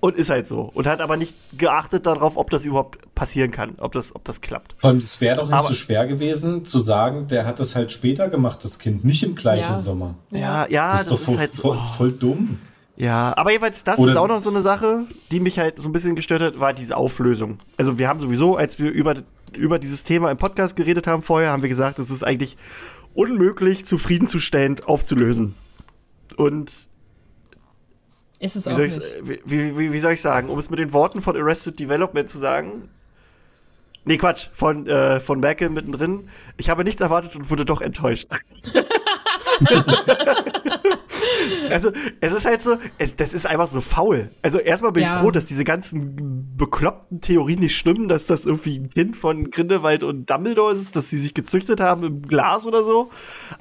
Und ist halt so. Und hat aber nicht geachtet darauf, ob das überhaupt passieren kann, ob das, ob das klappt. Vor allem, es wäre doch nicht Aber- so schwer gewesen, zu sagen, der hat das halt später gemacht, das Kind, nicht im gleichen Ja. Sommer. Ja, ja, Das ist doch voll, halt so. voll, voll dumm. Ja, aber jedenfalls, das Oder- ist auch noch so eine Sache, die mich halt so ein bisschen gestört hat, war diese Auflösung. Also wir haben sowieso, als wir über, über dieses Thema im Podcast geredet haben vorher, haben wir gesagt, es ist eigentlich unmöglich, zufriedenzustellend aufzulösen. Und Ist es wie auch soll, nicht. wie, wie, wie soll ich sagen, um es mit den Worten von Arrested Development zu sagen? Nee, Quatsch, von, äh, von Merkel mittendrin. Ich habe nichts erwartet und wurde doch enttäuscht. *laughs* *laughs* also, es ist halt so, es, das ist einfach so faul. Also, erstmal bin Ja. ich froh, dass diese ganzen bekloppten Theorien nicht stimmen, dass das irgendwie ein Kind von Grindelwald und Dumbledore ist, dass sie sich gezüchtet haben im Glas oder so.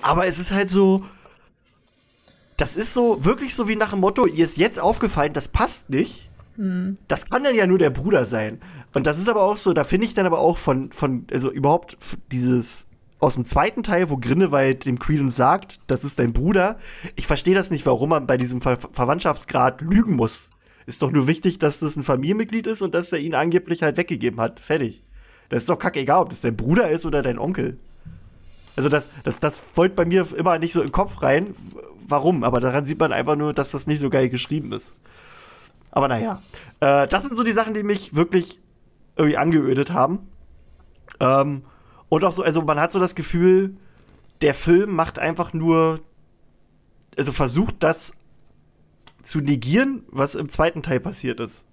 Aber es ist halt so, das ist so, wirklich so wie nach dem Motto, ihr ist jetzt aufgefallen, das passt nicht. Das kann dann ja nur der Bruder sein. Und das ist aber auch so, da finde ich dann aber auch von, von, also überhaupt dieses aus dem zweiten Teil, wo Grindelwald dem Credence sagt, das ist dein Bruder. Ich verstehe das nicht, warum man bei diesem Ver Verwandtschaftsgrad lügen muss. Ist doch nur wichtig, dass das ein Familienmitglied ist und dass er ihn angeblich halt weggegeben hat. Fertig. Das ist doch kackegal, ob das dein Bruder ist oder dein Onkel. Also das, das, das folgt bei mir immer nicht so im Kopf rein. Warum? Aber daran sieht man einfach nur, dass das nicht so geil geschrieben ist. Aber naja. Äh, das sind so die Sachen, die mich wirklich irgendwie angeödet haben. Ähm, und auch so, also man hat so das Gefühl, der Film macht einfach nur, also versucht das zu negieren, was im zweiten Teil passiert ist.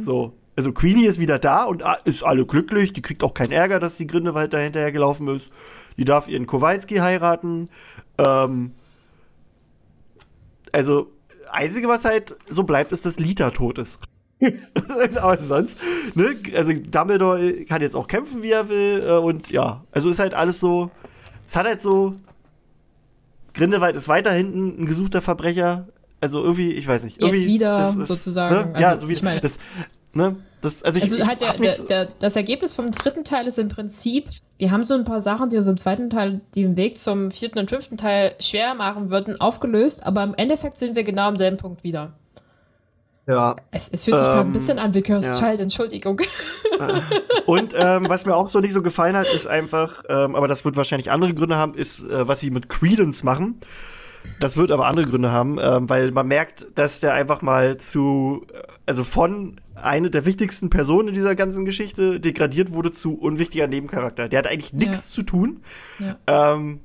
So. Also Queenie ist wieder da und ah, ist alle glücklich. Die kriegt auch keinen Ärger, dass die Grindelwald da hinterher gelaufen ist. Die darf ihren Kowalski heiraten. Ähm, also, einzige, was halt so bleibt, ist, dass Lita tot ist. *laughs* Aber sonst, ne? Also Dumbledore kann jetzt auch kämpfen, wie er will. Äh, und ja, also ist halt alles so. Es hat halt so. Grindelwald ist weiter hinten ein gesuchter Verbrecher. Also irgendwie, ich weiß nicht. Jetzt Irgendwie wieder ist- ist, sozusagen. Ne? ja, Also, so wie ich meine- das, ne? Das, also ich, Also halt der, der, der, das Ergebnis vom dritten Teil ist im Prinzip, wir haben so ein paar Sachen, die uns im zweiten Teil den Weg zum vierten und fünften Teil schwer machen würden, aufgelöst, aber im Endeffekt sind wir genau am selben Punkt wieder. Ja. Es, es fühlt sich gerade ein Ähm, bisschen an wie Cursed ja. Child, Entschuldigung. Und ähm, was mir auch so nicht so gefallen hat, ist einfach, ähm, aber das wird wahrscheinlich andere Gründe haben, ist, äh, was sie mit Credence machen. Das wird aber andere Gründe haben, ähm, weil man merkt, dass der einfach mal zu, äh, also von eine der wichtigsten Personen in dieser ganzen Geschichte degradiert wurde zu unwichtiger Nebencharakter. Der hat eigentlich nichts zu tun. Ja. Ähm,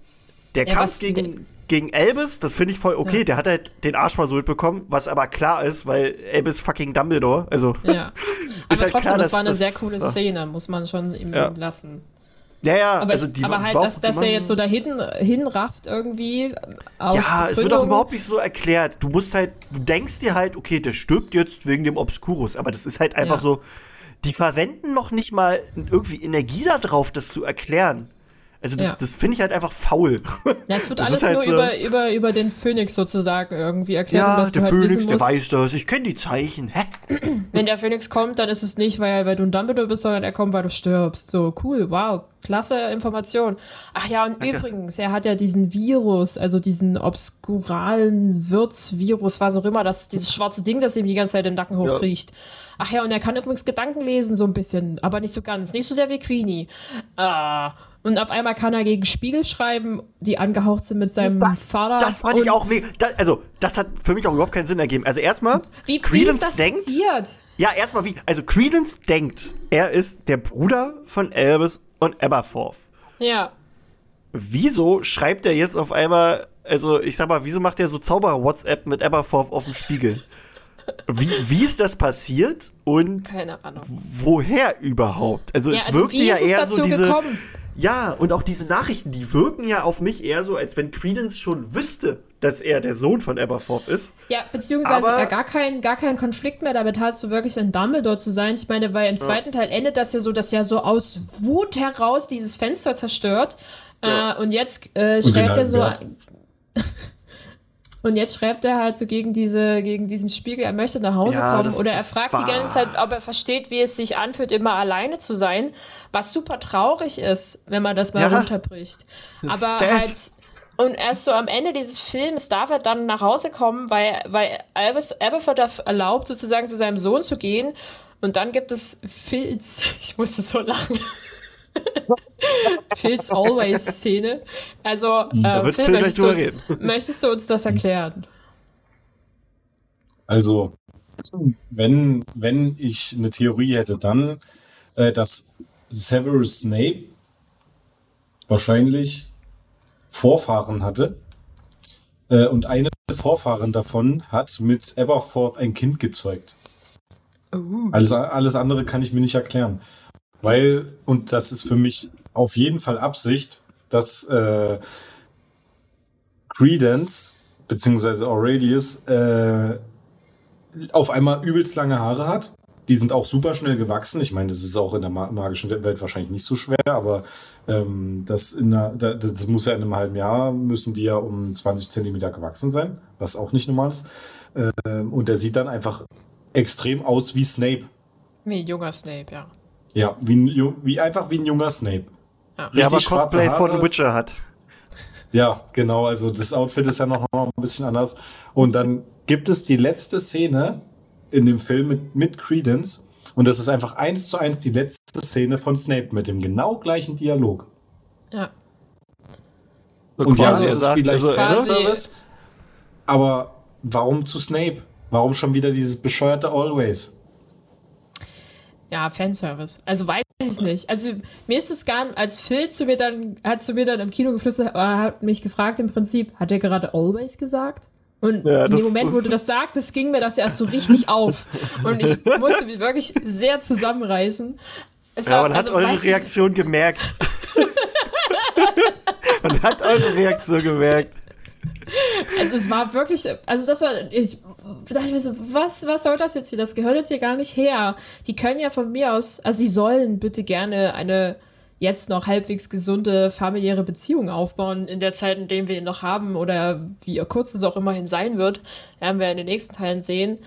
der Ja, Kampf was- gegen, gegen Elvis, das finde ich voll okay. Ja. Der hat halt den Arsch versohlt bekommen, was aber klar ist, weil Elvis fucking Dumbledore, also Ja. *laughs* Ist Aber halt trotzdem, klar, das war eine das- sehr coole. Szene, muss man schon ihm Ja. lassen. ja, ja, Aber, also die aber halt, dass, dass machen- jetzt so dahin hinrafft irgendwie. Aus Ja, es wird auch Begründung. überhaupt nicht so erklärt. Du musst halt, du denkst dir halt, okay, der stirbt jetzt wegen dem Obscurus, aber das ist halt einfach Ja. so, die verwenden noch nicht mal irgendwie Energie darauf, das zu erklären. Also das, Ja. das finde ich halt einfach faul. Ja, es wird Das alles halt nur so- über, über, über den Phönix sozusagen irgendwie erklärt, ja, dass du der halt Phönix, der weiß das, ich kenne die Zeichen. Hä? wenn der Phönix kommt, dann ist es nicht, weil, weil du ein Dumbledore bist, sondern er kommt, weil du stirbst. So, cool, wow, klasse Information. Ach ja, und übrigens, er hat ja diesen Virus, also diesen obskuralen Wirtsvirus, was auch immer, das, dieses schwarze Ding, das ihm die ganze Zeit den Nacken hochkriecht. Ach ja, und er kann übrigens Gedanken lesen, so ein bisschen, aber nicht so ganz. Nicht so sehr wie Queenie. Ah. Und auf einmal kann er gegen Spiegel schreiben, die angehaucht sind mit seinem Das, Vater. das fand ich auch mega. Da, also, das hat für mich auch überhaupt keinen Sinn ergeben. Also erstmal, Wie, wie Credence ist das denkt, passiert? Ja, erstmal wie. Also Credence denkt, er ist der Bruder von Elvis und Aberforth. Ja. Wieso schreibt er jetzt auf einmal, also ich sag mal, wieso macht er so Zauberer-WhatsApp mit Aberforth auf dem Spiegel? Wie, wie ist das passiert und Keine Ahnung. woher überhaupt? Also Ja, es also wirkte wie ja eher dazu so diese. gekommen? Ja, und auch diese Nachrichten, die wirken ja auf mich eher so, als wenn Credence schon wüsste, dass er der Sohn von Aberforth ist. Ja, beziehungsweise er gar keinen gar keinen Konflikt mehr damit hat, so wirklich ein Dumbledore zu sein. Ich meine, weil im zweiten Teil endet das ja so, dass er so aus Wut heraus dieses Fenster zerstört. Ja. Äh, und jetzt äh, schreibt er so. *laughs* Und jetzt schreibt er halt so gegen, diese, gegen diesen Spiegel, er möchte nach Hause ja, kommen. Das, Oder er fragt die ganze Zeit, ob er versteht, wie es sich anfühlt, immer alleine zu sein. Was super traurig ist, wenn man das mal ja. runterbricht. Aber Sad. halt. Und erst so am Ende dieses Films darf er dann nach Hause kommen, weil, weil Albus Aberford erlaubt, sozusagen zu seinem Sohn zu gehen. Und dann gibt es Filz. *laughs* Ich musste so lachen. *laughs* Phil's Always-Szene. Also, äh, Phil, möchtest du, uns, möchtest du, uns, das erklären? Also, wenn, wenn ich eine Theorie hätte, dann, äh, dass Severus Snape wahrscheinlich Vorfahren hatte. Äh, und eine Vorfahren davon hat mit Aberforth ein Kind gezeugt. Uh. Alles, alles andere kann ich mir nicht erklären. Weil, und das ist für mich auf jeden Fall Absicht, dass äh, Credence beziehungsweise Aurelius äh, auf einmal übelst lange Haare hat. Die sind auch super schnell gewachsen. Ich meine, das ist auch in der magischen Welt wahrscheinlich nicht so schwer, aber ähm, das, in der, das muss ja in einem halben Jahr, müssen die ja um 20 Zentimeter gewachsen sein, was auch nicht normal ist. Ähm, und der sieht dann einfach extrem aus wie Snape. Wie junger Snape, ja. Ja, wie, wie einfach wie ein junger Snape. Ja, ja aber Cosplay von Witcher hat. Ja, genau. Also das Outfit ist ja noch ein bisschen anders. Und dann gibt es die letzte Szene in dem Film mit, mit Credence. Und das ist einfach eins zu eins die letzte Szene von Snape mit dem genau gleichen Dialog. Ja. Und ja, es ist vielleicht also, Fanservice, aber warum zu Snape? Warum schon wieder dieses bescheuerte Always? Ja, Fanservice. Also weiß ich nicht. Also mir ist es gar nicht, als Phil zu mir dann, hat zu mir dann im Kino geflüstert, hat mich gefragt im Prinzip, hat er gerade always gesagt? Und ja, in dem Moment, wo du das sagtest, ging mir das erst so richtig auf. Und ich *laughs* musste mich wirklich sehr zusammenreißen. Es ja, war, man also, hat eure Reaktion gemerkt. *laughs* man hat eure Reaktion gemerkt. Also es war wirklich, also das war, ich dachte mir so, was, was soll das jetzt hier? Das gehört jetzt hier gar nicht her. Die können ja von mir aus, also sie sollen bitte gerne eine jetzt noch halbwegs gesunde familiäre Beziehung aufbauen in der Zeit, in der wir ihn noch haben oder wie kurz es auch immerhin sein wird, werden wir in den nächsten Teilen sehen.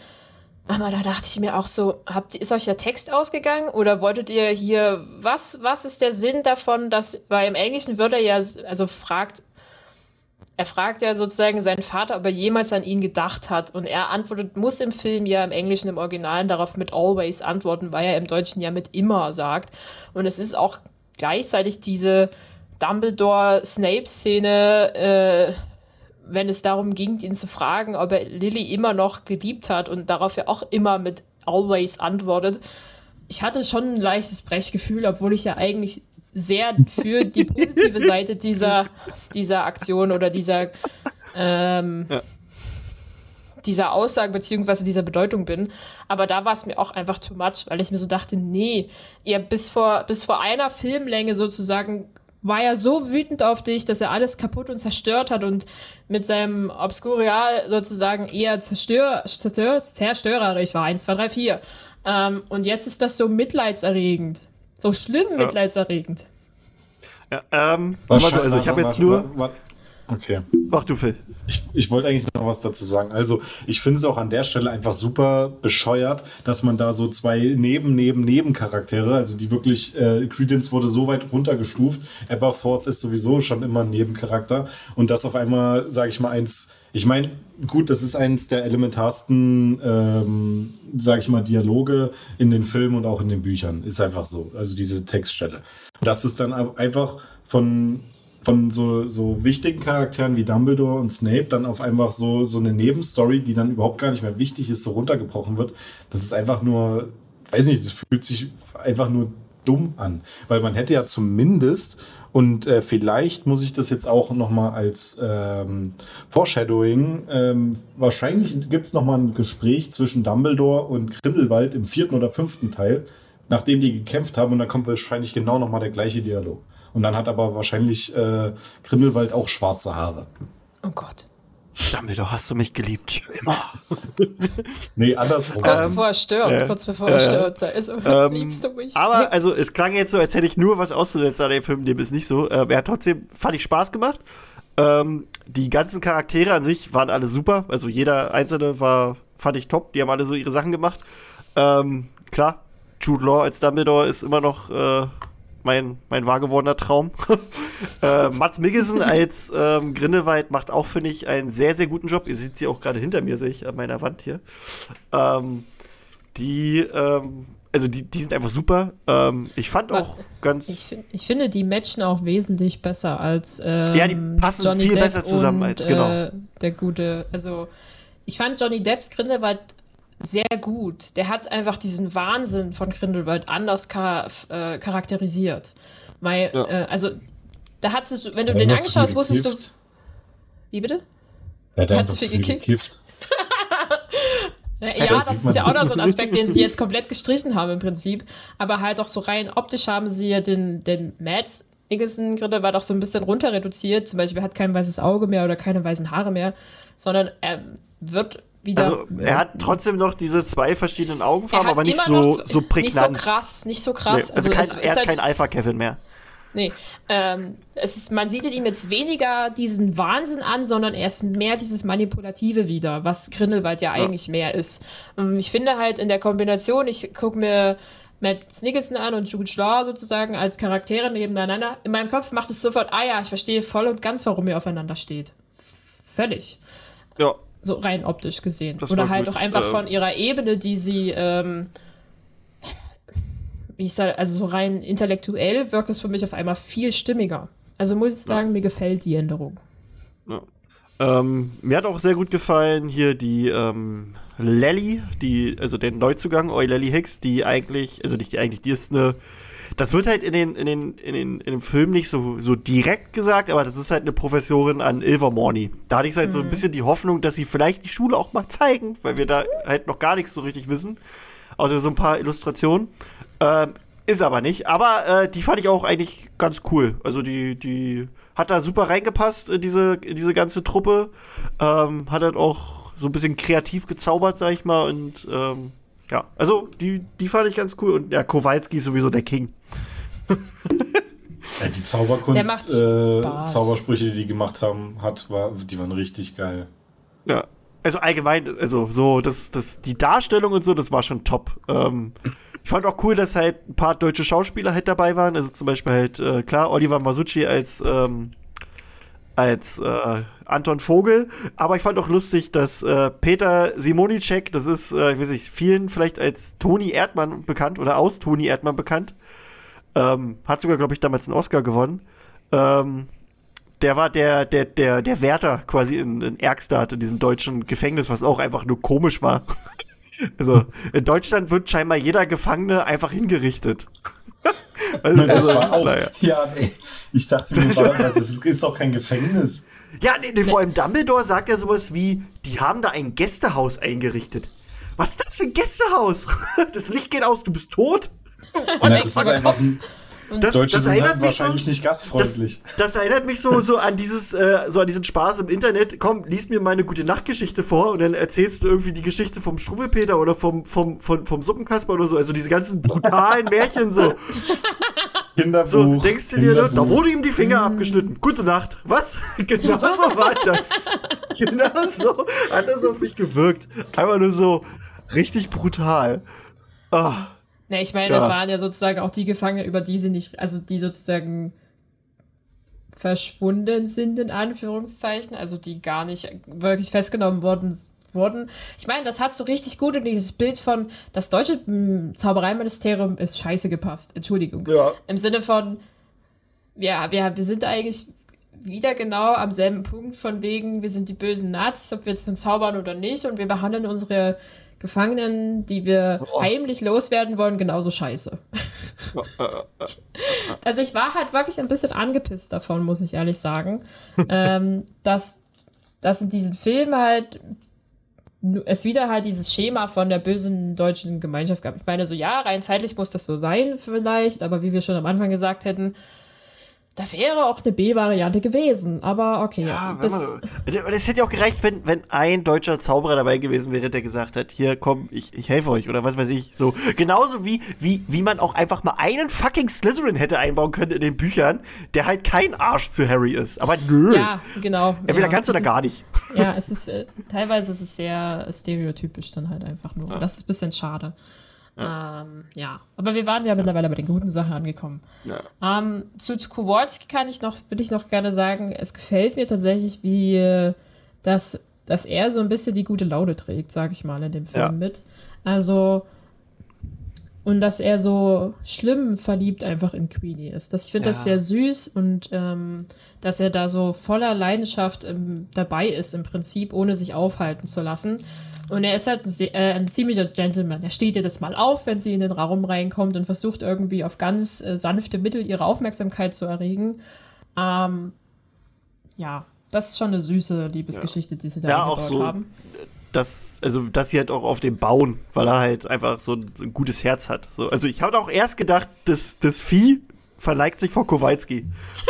Aber da dachte ich mir auch so, habt, ist euch der Text ausgegangen oder wolltet ihr hier, was, was ist der Sinn davon, dass, weil im Englischen wird er ja, also fragt er fragt ja sozusagen seinen Vater, ob er jemals an ihn gedacht hat. Und er antwortet, muss im Film ja im Englischen, im Originalen darauf mit always antworten, weil er im Deutschen ja mit immer sagt. Und es ist auch gleichzeitig diese Dumbledore-Snape-Szene, äh, wenn es darum ging, ihn zu fragen, ob er Lily immer noch geliebt hat und darauf ja auch immer mit always antwortet. Ich hatte schon ein leichtes Brechgefühl, obwohl ich ja eigentlich sehr für die positive Seite dieser, dieser Aktion oder dieser, ähm, ja. dieser Aussage beziehungsweise dieser Bedeutung bin. Aber da war es mir auch einfach too much, weil ich mir so dachte, nee, ihr bis vor, bis vor einer Filmlänge sozusagen war er so wütend auf dich, dass er alles kaputt und zerstört hat und mit seinem Obscurial sozusagen eher zerstör, zerstör, zerstörerisch war. Eins, zwei, drei, vier. Ähm, und jetzt ist das so mitleidserregend. So schlimm mitleidserregend. Ja, ähm, warte, also ich habe jetzt nur. Warte, okay. Mach du, Phil. Ich, ich wollte eigentlich noch was dazu sagen. Also, ich finde es auch an der Stelle einfach super bescheuert, dass man da so zwei neben, neben, Nebencharaktere, also die wirklich, äh, Credence wurde so weit runtergestuft, Aberforth ist sowieso schon immer ein Nebencharakter und das auf einmal, sage ich mal, eins, ich meine, gut, das ist eins der elementarsten, ähm, sag ich mal, Dialoge in den Filmen und auch in den Büchern. Ist einfach so. Also diese Textstelle. Das ist dann einfach von, von so, so wichtigen Charakteren wie Dumbledore und Snape dann auf einmal so, so eine Nebenstory, die dann überhaupt gar nicht mehr wichtig ist, so runtergebrochen wird. Das ist einfach nur, weiß nicht, das fühlt sich einfach nur dumm an. Weil man hätte ja zumindest und äh, vielleicht muss ich das jetzt auch nochmal als ähm, Foreshadowing. Ähm, wahrscheinlich gibt es nochmal ein Gespräch zwischen Dumbledore und Grindelwald im vierten oder fünften Teil, nachdem die gekämpft haben. Und dann kommt wahrscheinlich genau nochmal der gleiche Dialog. Und dann hat aber wahrscheinlich äh, Grindelwald auch schwarze Haare. Oh Gott. Dumbledore, hast du mich geliebt? Immer. *laughs* nee, andersrum. Kurz Ähm, bevor er stirbt, äh, kurz bevor äh, er stirbt. Also, Ähm, liebst du mich? Aber also es klang jetzt so, als hätte ich nur was auszusetzen an dem Film, dem ist nicht so. Ähm, er hat trotzdem, fand ich Spaß gemacht. Ähm, die ganzen Charaktere an sich waren alle super. Also jeder einzelne war, fand ich top. Die haben alle so ihre Sachen gemacht. Ähm, klar, Jude Law als Dumbledore ist immer noch äh, mein, mein wahr gewordener Traum. *laughs* äh, Mats Mikkelsen als ähm, Grindelwald macht auch, finde ich, einen sehr, sehr guten Job. Ihr seht sie auch gerade hinter mir, sehe ich an meiner Wand hier. Ähm, die, ähm, also die, die sind einfach super. Ähm, ich fand auch ganz. Ich, ich finde, die matchen auch wesentlich besser als ähm, Ja, die passen Johnny viel Depp besser zusammen und, als- genau. Äh, der gute, also ich fand Johnny Depps Grindelwald sehr gut. Der hat einfach diesen Wahnsinn von Grindelwald anders char äh, charakterisiert. Weil, Ja. äh, also da hat es, wenn du den angeschaut hast, wusstest du. Wie bitte? Er hat zu viel gekifft? gekifft. *laughs* Ja, das ja, das sieht ist ja auch noch so ein Aspekt, den sie *laughs* jetzt komplett gestrichen haben im Prinzip. Aber halt auch so rein optisch haben sie ja den, den Mads Nicholson Grindelwald auch so ein bisschen runter reduziert. Zum Beispiel er hat kein weißes Auge mehr oder keine weißen Haare mehr, sondern er wird wieder. Also er hat trotzdem noch diese zwei verschiedenen er Augenfarben, aber nicht so, so Nicht so prägnant. krass, nicht so Nee, krass. also kein, es er ist halt- kein Alpha-Kevin mehr. Nee, ähm, es ist, man sieht ihm jetzt weniger diesen Wahnsinn an, sondern er ist mehr dieses Manipulative wieder, was Grindelwald ja, eigentlich mehr ist. Ähm, ich finde halt in der Kombination, ich gucke mir Matt Nicholson an und Jude Law sozusagen als Charaktere nebeneinander. In meinem Kopf macht es sofort, ah ja, ich verstehe voll und ganz, warum ihr aufeinander steht. Völlig. Ja, So rein optisch gesehen. Das Oder halt gut. auch einfach Ähm, von ihrer Ebene, die sie, ähm, wie ich sage, also so rein intellektuell wirkt es für mich auf einmal viel stimmiger. Also muss ich sagen, mir gefällt die Änderung. Ähm, mir hat auch sehr gut gefallen hier die ähm, Lally, die, also der Neuzugang, Oi Lally Hicks, die eigentlich, also nicht die eigentlich, die ist eine, das wird halt in den, in den, in den, in dem Film nicht so, so direkt gesagt, aber das ist halt eine Professorin an Ilvermorny. Da hatte ich halt so ein bisschen die Hoffnung, dass sie vielleicht die Schule auch mal zeigen, weil wir da halt noch gar nichts so richtig wissen. Außer so ein paar Illustrationen. Ähm, ist aber nicht. Aber äh, die fand ich auch eigentlich ganz cool. Also die, die hat da super reingepasst in diese, in diese ganze Truppe. Ähm, hat halt auch so ein bisschen kreativ gezaubert, sag ich mal. Und ähm, ja, also die, die fand ich ganz cool. Und ja, Kowalski ist sowieso der King. Ja, die Zauberkunst, äh. Zaubersprüche, die die gemacht haben, hat, war, die waren richtig geil. Ja. Also allgemein, also so, das, das, die Darstellung und so, das war schon top. Ähm, ich fand auch cool, dass halt ein paar deutsche Schauspieler halt dabei waren. Also zum Beispiel halt, äh, klar, Oliver Masucci als, ähm, als äh, Anton Vogel. Aber ich fand auch lustig, dass äh, Peter Simonicek, das ist, äh, ich weiß nicht, vielen vielleicht als Toni Erdmann bekannt oder aus Toni Erdmann bekannt. Ähm, hat sogar, glaube ich, damals einen Oscar gewonnen. Ähm, der war der, der, der, der Wärter quasi in, in Ergstadt, in diesem deutschen Gefängnis, was auch einfach nur komisch war. *laughs* Also, in Deutschland wird scheinbar jeder Gefangene einfach hingerichtet. *laughs* also, Das also, war auch, naja. ja, ey, ich dachte mir, das ist, ist doch kein Gefängnis. Ja, nee, nee, vor allem Dumbledore sagt ja sowas wie, die haben da ein Gästehaus eingerichtet. Was ist das für ein Gästehaus? *laughs* Das Licht geht aus, du bist tot. Und das extra ist einfach ein, Das, Deutsche das sind erinnert halt mich so, wahrscheinlich nicht gastfreundlich. Das, das erinnert mich so, so an dieses, äh, so an diesen Spaß im Internet. Komm, lies mir mal eine gute Nachtgeschichte vor und dann erzählst du irgendwie die Geschichte vom Struwwelpeter oder vom, vom, vom, vom Suppenkasper oder so. Also diese ganzen brutalen Märchen so. Kinderbuch. So, denkst du dir, ne, da Kinderbuch. wurde ihm die Finger abgeschnitten. Gute Nacht. Was? *laughs* Genau so war das. *laughs* Genau so hat das auf mich gewirkt. Einfach nur so richtig brutal. Ah, Ne, ich meine, Ja. das waren ja sozusagen auch die Gefangenen, über die sie nicht, also die sozusagen verschwunden sind, in Anführungszeichen, also die gar nicht wirklich festgenommen worden wurden. Ich meine, das hat so richtig gut in dieses Bild von, das deutsche mm, Zaubereiministerium ist scheiße gepasst. Entschuldigung. ja. Im Sinne von, ja, wir, wir sind eigentlich wieder genau am selben Punkt von wegen, wir sind die bösen Nazis, ob wir jetzt nun zaubern oder nicht und wir behandeln unsere Gefangenen, die wir Oh. heimlich loswerden wollen, genauso scheiße. *laughs* also ich war halt wirklich ein bisschen angepisst davon, muss ich ehrlich sagen, ähm, *laughs* dass, dass in diesem Film halt es wieder halt dieses Schema von der bösen deutschen Gemeinschaft gab. Ich meine, so ja, rein zeitlich muss das so sein vielleicht, aber wie wir schon am Anfang gesagt hätten, da wäre auch eine B-Variante gewesen, aber okay. Ja, das, das hätte ja auch gereicht, wenn, wenn ein deutscher Zauberer dabei gewesen wäre, der gesagt hat, hier komm, ich, ich helfe euch oder was weiß ich. So genauso wie, wie, wie man auch einfach mal einen fucking Slytherin hätte einbauen können in den Büchern, der halt kein Arsch zu Harry ist. Aber nö. Ja, genau. Entweder ja, ganz oder ist, gar nicht. Ja, es ist äh, teilweise ist es sehr stereotypisch dann halt einfach nur. Ja. Das ist ein bisschen schade. Ja. Ähm, ja, aber wir waren ja mittlerweile bei den guten Sachen angekommen. Ja. Ähm, zu Kowalski kann ich noch, würde ich noch gerne sagen, es gefällt mir tatsächlich, wie äh, das, dass er so ein bisschen die gute Laune trägt, sag ich mal, in dem Film ja. mit. Also, und dass er so schlimm verliebt einfach in Queenie ist. Das, ich finde das sehr süß und ähm, dass er da so voller Leidenschaft ähm, dabei ist, im Prinzip, ohne sich aufhalten zu lassen. Und er ist halt ein, äh, ein, ziemlicher Gentleman. Er steht ihr das mal auf, wenn sie in den Raum reinkommt und versucht irgendwie auf ganz äh, sanfte Mittel ihre Aufmerksamkeit zu erregen. Ähm, ja, das ist schon eine süße Liebesgeschichte, die sie da ja, auch so, haben. Das, also, dass sie halt auch auf dem bauen, weil er halt einfach so ein, so ein gutes Herz hat. So, also ich habe auch erst gedacht, das, das Vieh verneigt sich vor Kowalski.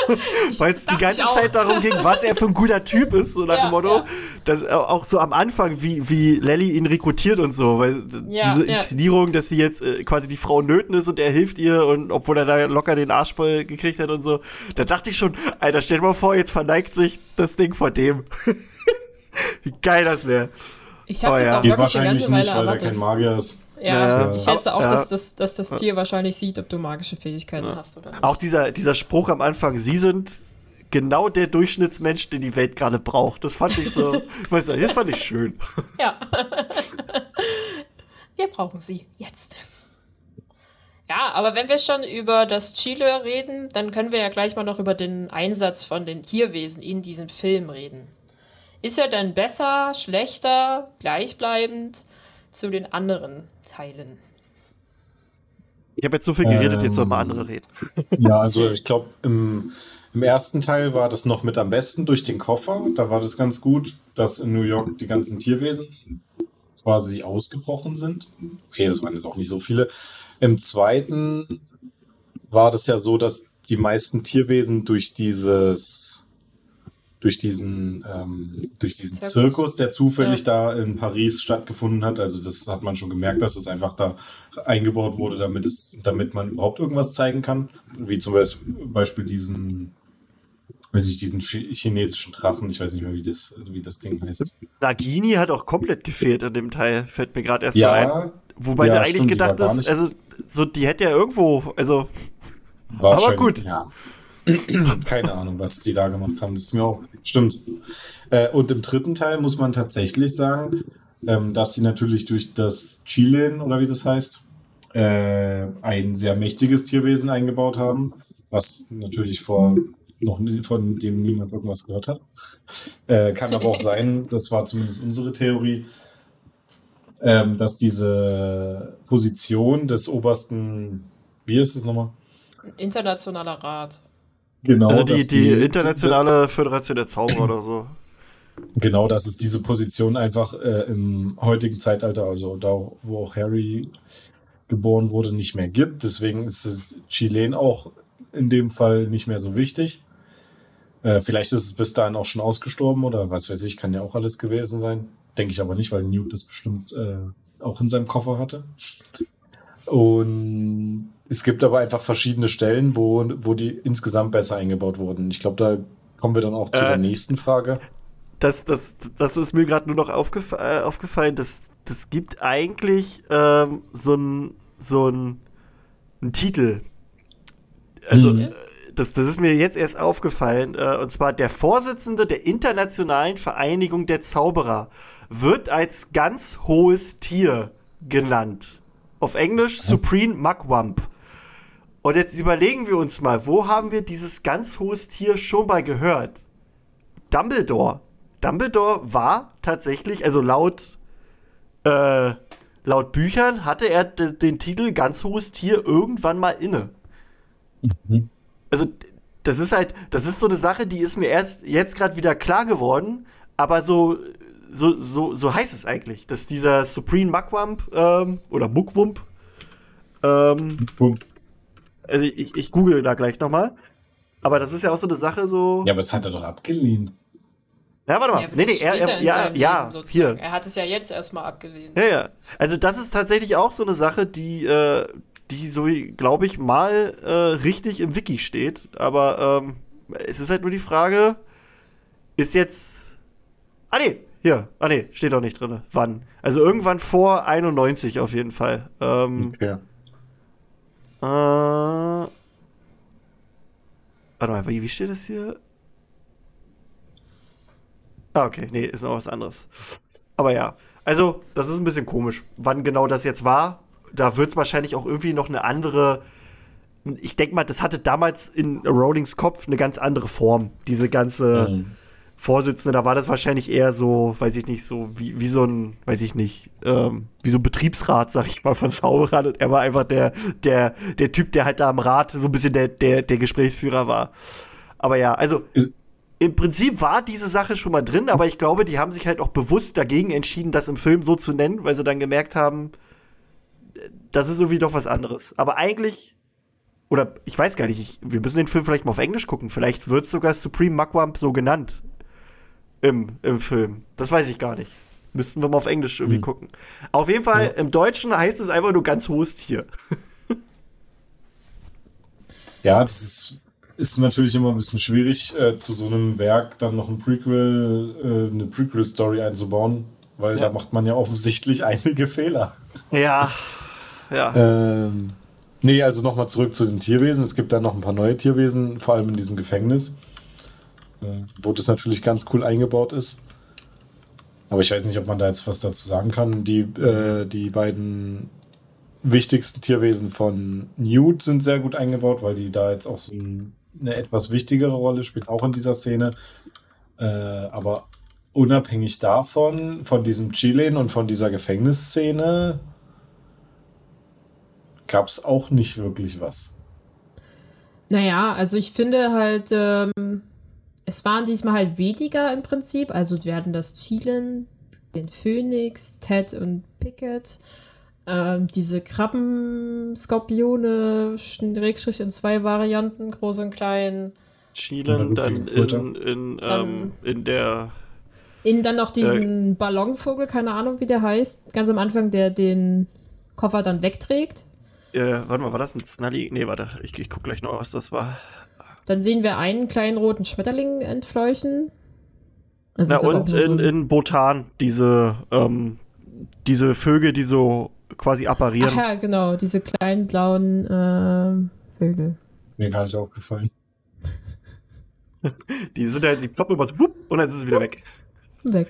*laughs* Weil es die ganze Zeit darum ging, was er für ein guter Typ ist, so nach ja, dem Motto. Ja. Das, äh, auch so am Anfang, wie, wie Lelly ihn rekrutiert und so. Weil ja, diese Inszenierung, dass sie jetzt äh, quasi die Frau nöten ist und er hilft ihr und obwohl er da locker den Arsch voll gekriegt hat und so. Da dachte ich schon, Alter, stell dir mal vor, jetzt verneigt sich das Ding vor dem. *laughs* wie geil das wäre. Ich habe oh, das auch wirklich wahrscheinlich eine ganze Weile nicht, weil er kein Magier ist. Ja, ja. ich schätze auch, ja. dass, dass, dass, das Tier wahrscheinlich sieht, ob du magische Fähigkeiten ja. hast oder nicht. Auch dieser, dieser Spruch am Anfang, sie sind genau der Durchschnittsmensch, den die Welt gerade braucht. Das fand ich so, *laughs* ich weiß nicht, das fand ich schön. Ja. *laughs* wir brauchen sie jetzt. Ja, aber wenn wir schon über das Chile reden, dann können wir ja gleich mal noch über den Einsatz von den Tierwesen in diesem Film reden. Ist er denn besser, schlechter, gleichbleibend zu den anderen Teilen? Ich habe jetzt so viel geredet, ähm, jetzt soll mal andere reden. *laughs* Ja, also ich glaube, im, im, ersten Teil war das noch mit am besten durch den Koffer. Da war das ganz gut, dass in New York die ganzen Tierwesen quasi ausgebrochen sind. Okay, das waren jetzt auch nicht so viele. Im zweiten war das ja so, dass die meisten Tierwesen durch dieses durch diesen, ähm, durch diesen Zirkus. Zirkus, der zufällig ja. da in Paris stattgefunden hat. Also das hat man schon gemerkt, dass es einfach da eingebaut wurde, damit es, damit man überhaupt irgendwas zeigen kann. Wie zum Beispiel diesen, weiß ich, diesen chinesischen Drachen. Ich weiß nicht mehr, wie das, wie das Ding heißt. Nagini hat auch komplett gefehlt in dem Teil, fällt mir gerade erst ja, so ein. Wobei ja, da eigentlich stimmt, gedacht ist, also so, die hätte ja irgendwo, also. Aber gut. Ja. *clears throat* Keine Ahnung, was die da gemacht haben. Das ist mir auch. Stimmt. Äh, und im dritten Teil muss man tatsächlich sagen, ähm, dass sie natürlich durch das Chilen, oder wie das heißt, äh, ein sehr mächtiges Tierwesen eingebaut haben, was natürlich vor noch nie, von dem niemand irgendwas gehört hat. Äh, kann aber auch sein, das war zumindest unsere Theorie, ähm, dass diese Position des obersten, wie ist es nochmal? Internationaler Rat. Genau. Also die, die, die internationale die, Föderation der Zauberer oder so. Genau, dass es diese Position einfach äh, im heutigen Zeitalter, also da, wo auch Harry geboren wurde, nicht mehr gibt. Deswegen ist es Chilen auch in dem Fall nicht mehr so wichtig. Äh, vielleicht ist es bis dahin auch schon ausgestorben oder was weiß ich, kann ja auch alles gewesen sein. Denke ich aber nicht, weil Newt das bestimmt äh, auch in seinem Koffer hatte. Und es gibt aber einfach verschiedene Stellen, wo, wo die insgesamt besser eingebaut wurden. Ich glaube, da kommen wir dann auch zu äh, der nächsten Frage. Das, das, das ist mir gerade nur noch aufgef äh, aufgefallen. Das, das gibt eigentlich ähm, so einen so ein, ein Titel. Also, mhm. das, das ist mir jetzt erst aufgefallen. Äh, und zwar der Vorsitzende der Internationalen Vereinigung der Zauberer wird als ganz hohes Tier genannt. Auf Englisch Supreme Mugwump. Und jetzt überlegen wir uns mal, wo haben wir dieses ganz hohes Tier schon mal gehört? Dumbledore. Dumbledore war tatsächlich, also laut, äh, laut Büchern hatte er den Titel ganz hohes Tier irgendwann mal inne. Mhm. Also, das ist halt, das ist so eine Sache, die ist mir erst jetzt gerade wieder klar geworden, aber so, so, so, so heißt es eigentlich, dass dieser Supreme Mugwump ähm, oder Mugwump ähm, also ich, ich google da gleich nochmal. Aber das ist ja auch so eine Sache so. Ja, aber das hat er doch abgelehnt. Ja, warte mal. Ja, nee, nee, er, er, ja, ja, Leben hier. Er hat es ja jetzt erstmal abgelehnt. Ja, ja. Also das ist tatsächlich auch so eine Sache, die, äh, die so, glaube ich, mal äh, richtig im Wiki steht. Aber ähm, es ist halt nur die Frage, ist jetzt. Ah nee, hier. Ah nee, steht auch nicht drin. Wann? Also irgendwann vor 91 auf jeden Fall. Ähm, Okay. Äh, warte mal, wie, wie steht das hier? Ah, okay, nee, ist noch was anderes. Aber ja, also, das ist ein bisschen komisch. Wann genau das jetzt war, da wird es wahrscheinlich auch irgendwie noch eine andere. Ich denke mal, das hatte damals in Rowlings Kopf eine ganz andere Form. Diese ganze Mhm. Vorsitzende, da war das wahrscheinlich eher so, weiß ich nicht, so wie, wie so ein, weiß ich nicht, ähm, wie so ein Betriebsrat, sag ich mal, von Sauron. Und er war einfach der, der, der Typ, der halt da am Rat so ein bisschen der, der, der Gesprächsführer war. Aber ja, also im Prinzip war diese Sache schon mal drin, aber ich glaube, die haben sich halt auch bewusst dagegen entschieden, das im Film so zu nennen, weil sie dann gemerkt haben, das ist irgendwie doch was anderes. Aber eigentlich, oder ich weiß gar nicht, ich, wir müssen den Film vielleicht mal auf Englisch gucken. Vielleicht wird es sogar Supreme Mugwump so genannt im, im Film. Das weiß ich gar nicht. Müssten wir mal auf Englisch irgendwie Hm. gucken. Auf jeden Fall, Ja. im Deutschen heißt es einfach nur ganz hohes Tier. *laughs* Ja, das ist, ist natürlich immer ein bisschen schwierig, äh, zu so einem Werk dann noch ein Prequel, äh, eine Prequel-Story einzubauen, weil Ja. da macht man ja offensichtlich *laughs* einige Fehler. Ja. *laughs* Ja. Ähm, nee, also nochmal zurück zu den Tierwesen. Es gibt da noch ein paar neue Tierwesen, vor allem in diesem Gefängnis, wo das natürlich ganz cool eingebaut ist. Aber ich weiß nicht, ob man da jetzt was dazu sagen kann. Die, äh, die beiden wichtigsten Tierwesen von Newt sind sehr gut eingebaut, weil die da jetzt auch so ein, eine etwas wichtigere Rolle spielt, auch in dieser Szene. Äh, aber unabhängig davon, von diesem Chilen und von dieser Gefängnisszene, gab es auch nicht wirklich was. Naja, also ich finde halt, ähm, es waren diesmal halt weniger im Prinzip. Also wir hatten das Chilen, den Phoenix, Ted und Pickett. Ähm, diese Krabbenskorpione, Schrägstrich in zwei Varianten, groß und klein. Chilen dann in, in, Dann- ähm, in der In dann noch diesen Ballonvogel, keine Ahnung wie der heißt, ganz am Anfang, der den Koffer dann wegträgt. Äh, warte mal, war das ein Snully? Nee, warte, ich, ich guck gleich noch, was das war. Dann sehen wir einen kleinen roten Schmetterling entfleuchen. Das Na, und in, in Bhutan, diese, ähm, diese Vögel, die so quasi apparieren. Ach ja, genau, diese kleinen blauen ähm, Vögel. Mir gar nicht aufgefallen. *laughs* Die sind halt, die ploppen immer so, wupp, und dann ist es wieder weg. Weg.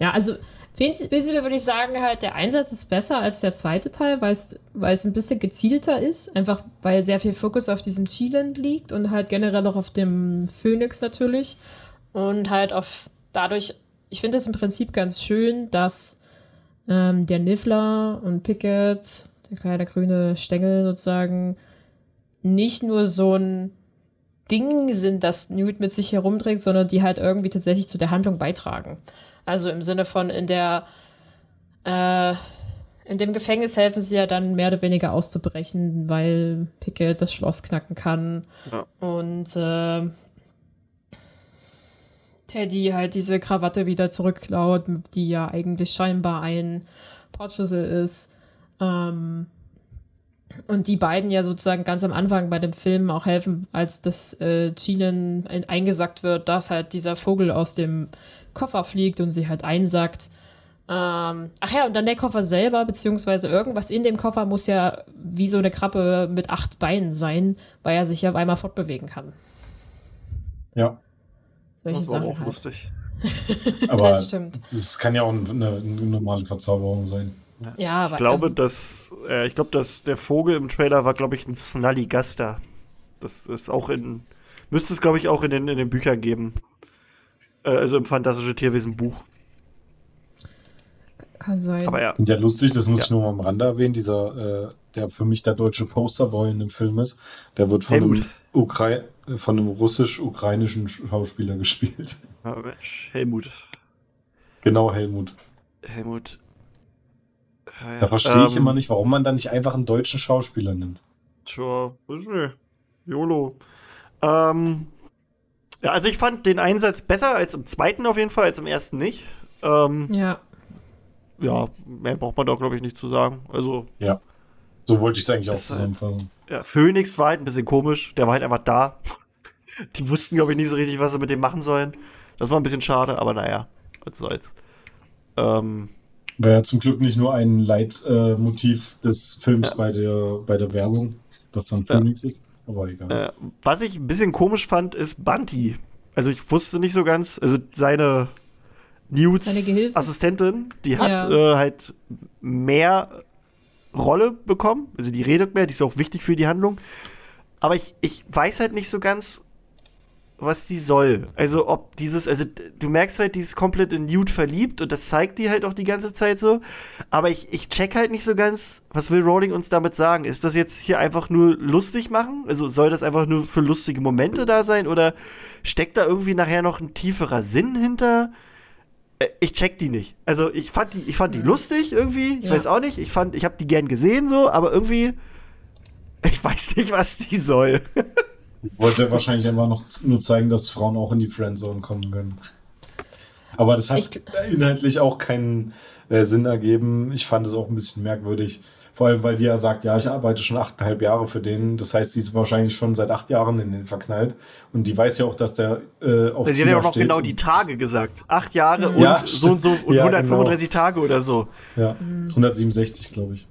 Ja, also prinzipiell würde ich sagen, halt, der Einsatz ist besser als der zweite Teil, weil es, weil es ein bisschen gezielter ist. Einfach weil sehr viel Fokus auf diesem Chiland liegt und halt generell auch auf dem Phoenix natürlich. Und halt auf dadurch, ich finde es im Prinzip ganz schön, dass ähm, der Niffler und Pickett, der kleine grüne Stängel sozusagen, nicht nur so ein Ding sind, das Newt mit sich herumträgt, sondern die halt irgendwie tatsächlich zu der Handlung beitragen. Also im Sinne von in der äh, in dem Gefängnis helfen sie ja dann mehr oder weniger auszubrechen, weil Pickett das Schloss knacken kann. Ja. Und äh, Teddy halt diese Krawatte wieder zurückklaut, die ja eigentlich scheinbar ein Portschlüssel ist. Ähm, und die beiden ja sozusagen ganz am Anfang bei dem Film auch helfen, als das äh, Chilen ein- eingesackt wird, dass halt dieser Vogel aus dem Koffer fliegt und sie halt einsackt. Ähm, ach ja, und dann der Koffer selber, beziehungsweise irgendwas in dem Koffer muss ja wie so eine Krabbe mit acht Beinen sein, weil er sich ja auf einmal fortbewegen kann. Ja, Solche Das war aber Sachen auch halt. lustig. *laughs* aber Das stimmt. das kann ja auch eine, eine normale Verzauberung sein. Ja, aber Ich glaube, dass, äh, ich glaube, dass der Vogel im Trailer war, glaube ich, ein Snallygaster. Das ist auch in, müsste es, glaube ich, auch in den, in den Büchern geben. Äh, also im Fantastische Tierwesen Buch. kann sein. Aber ja. Und ja, lustig, das muss Ja. ich nur mal am Rande erwähnen, dieser, äh, der für mich der deutsche Posterboy in dem Film ist, der wird von Helmut. einem, Ukrai äh, von einem russisch-ukrainischen Schauspieler *laughs* gespielt. Helmut. Genau, Helmut. Helmut. Ja, ja. Da verstehe ich Ähm, immer nicht, warum man da nicht einfach einen deutschen Schauspieler nimmt. Tja, weiß nicht. YOLO. Ähm, ja, also ich fand den Einsatz besser als im zweiten auf jeden Fall, als im ersten nicht. Ähm, Ja. ja, mehr braucht man da, glaube ich, nicht zu sagen. Also, Ja. So wollte ich es eigentlich auch äh, zusammenfassen. ja, Phoenix war halt ein bisschen komisch. Der war halt einfach da. *laughs* Die wussten, glaube ich, nicht so richtig, was sie mit dem machen sollen. Das war ein bisschen schade, aber naja, was soll's. Ähm, War ja zum Glück nicht nur ein Leitmotiv äh, des Films Ja. bei, der, bei der Werbung, dass dann Phoenix ist. Aber egal. Äh, was ich ein bisschen komisch fand, ist Bunty. Also ich wusste nicht so ganz, also seine Newts? Assistentin, die hat Ja. äh, halt mehr Rolle bekommen. Also die redet mehr, die ist auch wichtig für die Handlung. Aber ich, ich weiß halt nicht so ganz, was die soll. Also ob dieses, also du merkst halt, die ist komplett in Newt verliebt und das zeigt die halt auch die ganze Zeit so. Aber ich, ich check halt nicht so ganz, was will Rowling uns damit sagen? Ist das jetzt hier einfach nur lustig machen? Also soll das einfach nur für lustige Momente da sein? Oder steckt da irgendwie nachher noch ein tieferer Sinn hinter? Äh, Ich check die nicht. Also ich fand die, ich fand die lustig irgendwie. Ich Ja. weiß auch nicht. Ich fand, ich habe die gern gesehen so, aber irgendwie, ich weiß nicht, was die soll. *laughs* Wollte wahrscheinlich einfach noch nur zeigen, dass Frauen auch in die Friendzone kommen können. Aber das hat Ich- inhaltlich auch keinen äh, Sinn ergeben. Ich fand es auch ein bisschen merkwürdig. Vor allem, weil die ja sagt, ja, ich arbeite schon achteinhalb Jahre für den. Das heißt, die ist wahrscheinlich schon seit acht Jahren in den verknallt. Und die weiß ja auch, dass der äh, auf Sie hat ja auch noch genau die Tage gesagt. Acht Jahre und Ja, so und so und Ja, 135 Tage oder so. Ja, 167, glaube ich.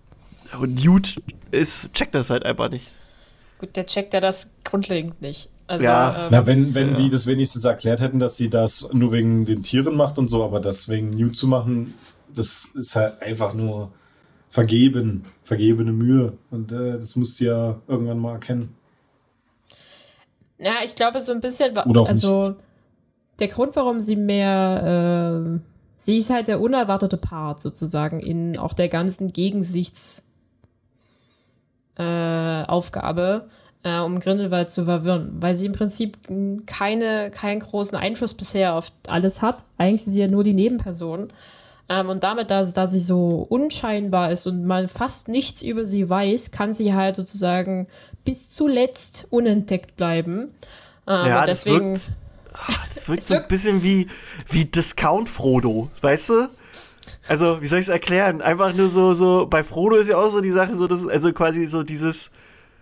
Und Newt ist, checkt das halt einfach nicht. Gut, der checkt ja das grundlegend nicht. Also, Ja. ähm, Na, wenn, wenn Ja. die das wenigstens erklärt hätten, dass sie das nur wegen den Tieren macht und so, aber das wegen Newt zu machen, das ist halt einfach nur vergeben, vergebene Mühe. Und äh, das musst du ja irgendwann mal erkennen. Ja, ich glaube so ein bisschen, Oder auch also der Grund, warum sie mehr, ähm, sie ist halt der unerwartete Part sozusagen in auch der ganzen Gegensichts äh, Aufgabe, äh, um Grindelwald zu verwirren, weil sie im Prinzip keine, keinen großen Einfluss bisher auf alles hat. Eigentlich ist sie ja nur die Nebenperson. Ähm, und damit, da, da sie so unscheinbar ist und man fast nichts über sie weiß, kann sie halt sozusagen bis zuletzt unentdeckt bleiben. Ähm, ja, und das deswegen, wirkt, ah, das wirkt *laughs* so ein bisschen wie, wie Discount Frodo, weißt du? Also, wie soll ich es erklären? Einfach nur so, so, bei Frodo ist ja auch so die Sache, so, das ist also quasi so dieses,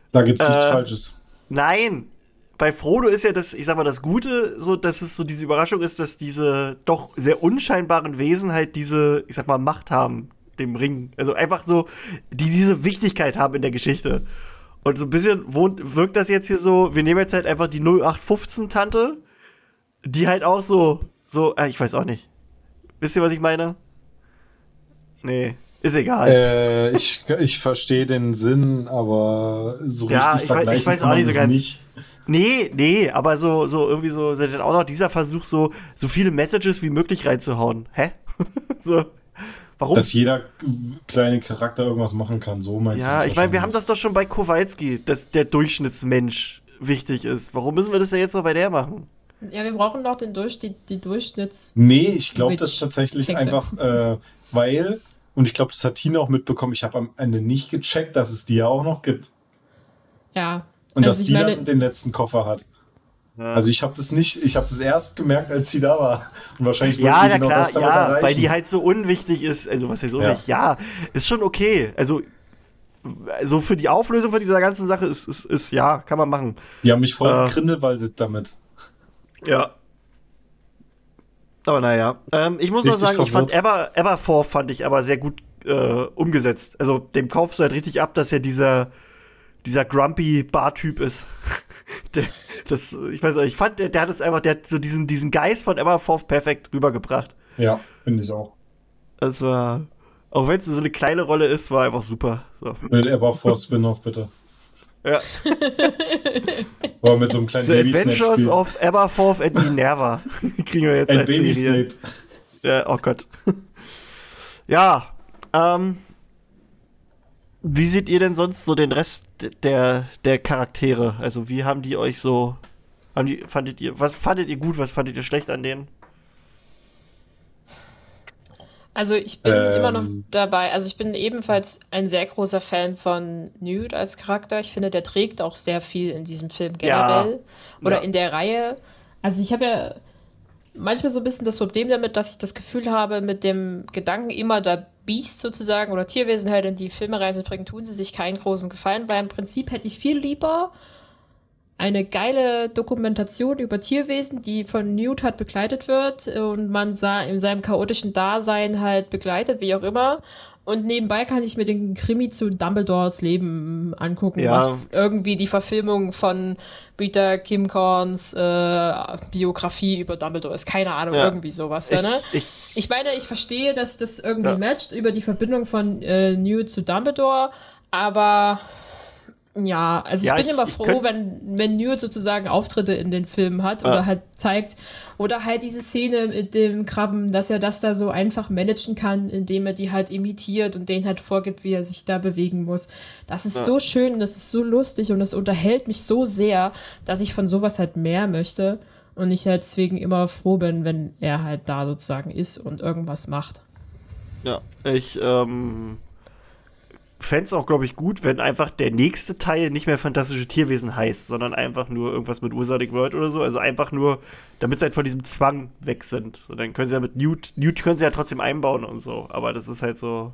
Sag jetzt nichts Äh, Falsches. Nein. Bei Frodo ist ja das, ich sag mal, das Gute, so, dass es so diese Überraschung ist, dass diese doch sehr unscheinbaren Wesen halt diese, ich sag mal, Macht haben, dem Ring. Also einfach so, die diese Wichtigkeit haben in der Geschichte. Und so ein bisschen wohnt, wirkt das jetzt hier so, wir nehmen jetzt halt einfach die 0815-Tante, die halt auch so, so, äh, ich weiß auch nicht. Wisst ihr, was ich meine? Nee, ist egal. Äh, ich ich verstehe den Sinn, aber so Ja, richtig ich weiß- ich vergleichen weiß kann auch man nicht so ganz. nicht. Nee, nee, aber so, so irgendwie so, so dann auch noch dieser Versuch, so, so viele Messages wie möglich reinzuhauen. Hä? *laughs* so, warum? Dass jeder kleine Charakter irgendwas machen kann, so meinst du ja, ich meine, wir haben das doch schon bei Kowalski, dass der Durchschnittsmensch wichtig ist. Warum müssen wir das ja jetzt noch bei der machen? ja, wir brauchen doch den Durch, die, die Durchschnitts. Nee, ich glaube das tatsächlich Hexe. einfach, äh, weil, und ich glaube, das hat Tina auch mitbekommen, ich habe am Ende nicht gecheckt, dass es die ja auch noch gibt. Ja. Und Also dass die meine- dann den letzten Koffer hat. Also ich habe das nicht, ich habe das erst gemerkt, als sie da war. Und wahrscheinlich Ja, na genau klar, das damit ja, erreichen. weil die halt so unwichtig ist. Also, was heißt unwichtig? Ja. ist schon okay. Also, so für die Auflösung von dieser ganzen Sache ist, ist, ist ja, kann man machen. die haben mich voll Äh. gegrindelwaldet damit. Ja. Aber naja. Ähm, ich muss Richtig noch sagen, ich fand. Ever, Everforth fand ich aber sehr gut äh, umgesetzt. Also dem kaufst du halt richtig ab, dass er dieser, dieser grumpy Bar-Typ ist. *laughs* der, das, ich weiß nicht, ich fand, der, der hat es einfach, der hat so diesen, diesen Geist von Everforth perfekt rübergebracht. Ja, finde ich auch. Das war, auch wenn es so eine kleine Rolle ist, war einfach super. So. Mit Everforce Spin-off, bitte. Ja. *laughs* Aber mit so einem kleinen The Baby Snape Adventures of Everforth and Minerva. *laughs* Kriegen wir jetzt Ein als Baby Serie. Snape. Ja, oh Gott. *laughs* ja, ähm. Wie seht ihr denn sonst so den Rest der, der Charaktere? Also, wie haben die euch so. Haben die, fandet ihr, was fandet ihr gut, was fandet ihr schlecht an denen? Also ich bin ähm, immer noch dabei. Also ich bin ebenfalls ein sehr großer Fan von Newt als Charakter. Ich finde, der trägt auch sehr viel in diesem Film generell ja. oder ja. in der Reihe. Also ich habe ja manchmal so ein bisschen das Problem damit, dass ich das Gefühl habe, mit dem Gedanken immer da Biest sozusagen oder Tierwesen halt in die Filme reinzubringen, tun sie sich keinen großen Gefallen, weil im Prinzip hätte ich viel lieber eine geile Dokumentation über Tierwesen, die von Newt halt begleitet wird und man sah in seinem chaotischen Dasein halt begleitet, wie auch immer. Und nebenbei kann ich mir den Krimi zu Dumbledores Leben angucken, ja. was irgendwie die Verfilmung von Peter Kim Korns äh, Biografie über Dumbledore ist. Keine Ahnung, ja. irgendwie sowas. Ich, ja, ne? ich, ich, meine, ich verstehe, dass das irgendwie matcht über die Verbindung von äh, Newt zu Dumbledore, aber ja, also ja, ich bin ich, immer froh, wenn, wenn Newt sozusagen Auftritte in den Filmen hat oder halt zeigt, oder halt diese Szene mit dem Krabben, dass er das da so einfach managen kann, indem er die halt imitiert und denen halt vorgibt, wie er sich da bewegen muss. Das ist ja. so schön, das ist so lustig und das unterhält mich so sehr, dass ich von sowas halt mehr möchte und ich halt deswegen immer froh bin, wenn er halt da sozusagen ist und irgendwas macht. Ja, ich, ähm, fände es auch, glaube ich, gut, wenn einfach der nächste Teil nicht mehr Fantastische Tierwesen heißt, sondern einfach nur irgendwas mit Ursadic World oder so. Also einfach nur, damit sie halt von diesem Zwang weg sind. Und dann können sie ja mit Newt, Newt können sie ja trotzdem einbauen und so. Aber das ist halt so.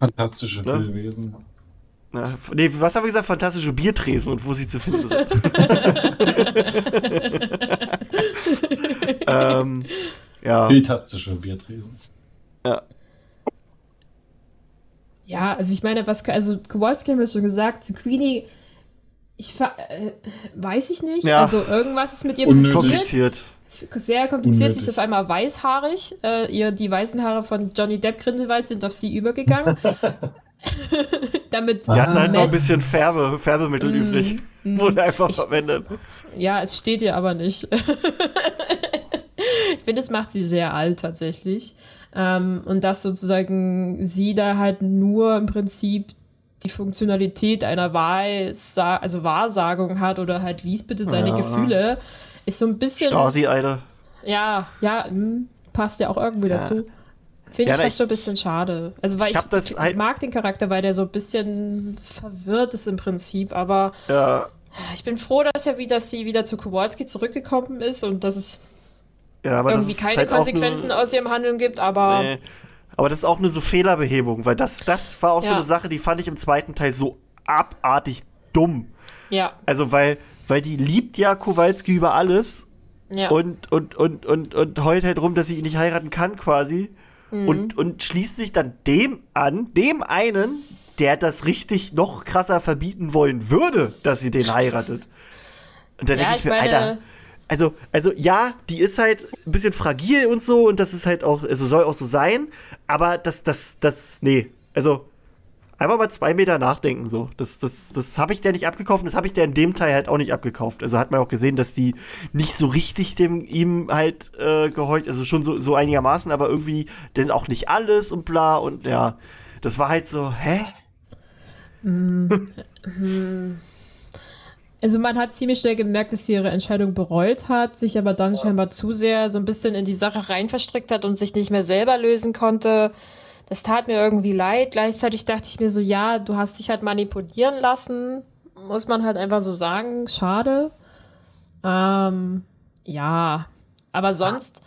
Fantastische ne? Tierwesen. Na, nee, was haben wir gesagt? Fantastische Biertresen und wo sie zu finden sind. *laughs* *laughs* ähm, ja. Fantastische Biertresen. Ja. Ja, also ich meine, was, also Kowalski haben wir schon gesagt, zu Queenie, ich äh, weiß ich nicht. Ja. Also irgendwas ist mit ihr Unnötig. passiert. Sehr kompliziert. Unnötig. Sie ist auf einmal weißhaarig. Äh, ihr, die weißen Haare von Johnny Depp Grindelwald sind auf sie übergegangen. *laughs* Damit Sie hatten halt noch ein bisschen Färbe, Färbemittel mm, übrig. Mm, Wurde einfach ich, verwendet. Ja, es steht ihr aber nicht. *laughs* ich finde, es macht sie sehr alt tatsächlich. Ähm, und dass sozusagen sie da halt nur im Prinzip die Funktionalität einer Wahrsa also Wahrsagung hat oder halt liest bitte seine ja. Gefühle, ist so ein bisschen. Stasi, Alter. Ja, ja, mh, hm, passt ja auch irgendwie ja. dazu. Finde ja, ich fast schon ein bisschen schade. Also, weil ich, ich halt mag den Charakter, weil der so ein bisschen verwirrt ist im Prinzip, aber ja. ich bin froh, dass er wieder, dass sie wieder zu Kowalski zurückgekommen ist und dass es ja, aber irgendwie keine halt Konsequenzen eine, aus ihrem Handeln gibt, aber. Nee. Aber das ist auch eine so Fehlerbehebung, weil das, das war auch ja. so eine Sache, die fand ich im zweiten Teil so abartig dumm. Ja. Also, weil, weil die liebt ja Kowalski über alles ja. und, und, und, und, und heult halt rum, dass sie ihn nicht heiraten kann, quasi. Mhm. Und, und schließt sich dann dem an, dem einen, der das richtig noch krasser verbieten wollen würde, dass sie den heiratet. Und dann ja, denke ich, ich mir, meine, Alter also, also ja, die ist halt ein bisschen fragil und so und das ist halt auch, also soll auch so sein, aber das, das, das, nee, also einfach mal zwei Meter nachdenken so. Das, das, das habe ich der nicht abgekauft und das habe ich der in dem Teil halt auch nicht abgekauft. Also hat man auch gesehen, dass die nicht so richtig dem ihm halt äh, gehorcht, also schon so, so einigermaßen, aber irgendwie denn auch nicht alles und bla und ja, das war halt so, hä? Mm. *laughs* Also man hat ziemlich schnell gemerkt, dass sie ihre Entscheidung bereut hat, sich aber dann scheinbar zu sehr so ein bisschen in die Sache rein verstrickt hat und sich nicht mehr selber lösen konnte. Das tat mir irgendwie leid. Gleichzeitig dachte ich mir so, ja, du hast dich halt manipulieren lassen. Muss man halt einfach so sagen. Schade. Ähm, ja. Aber sonst,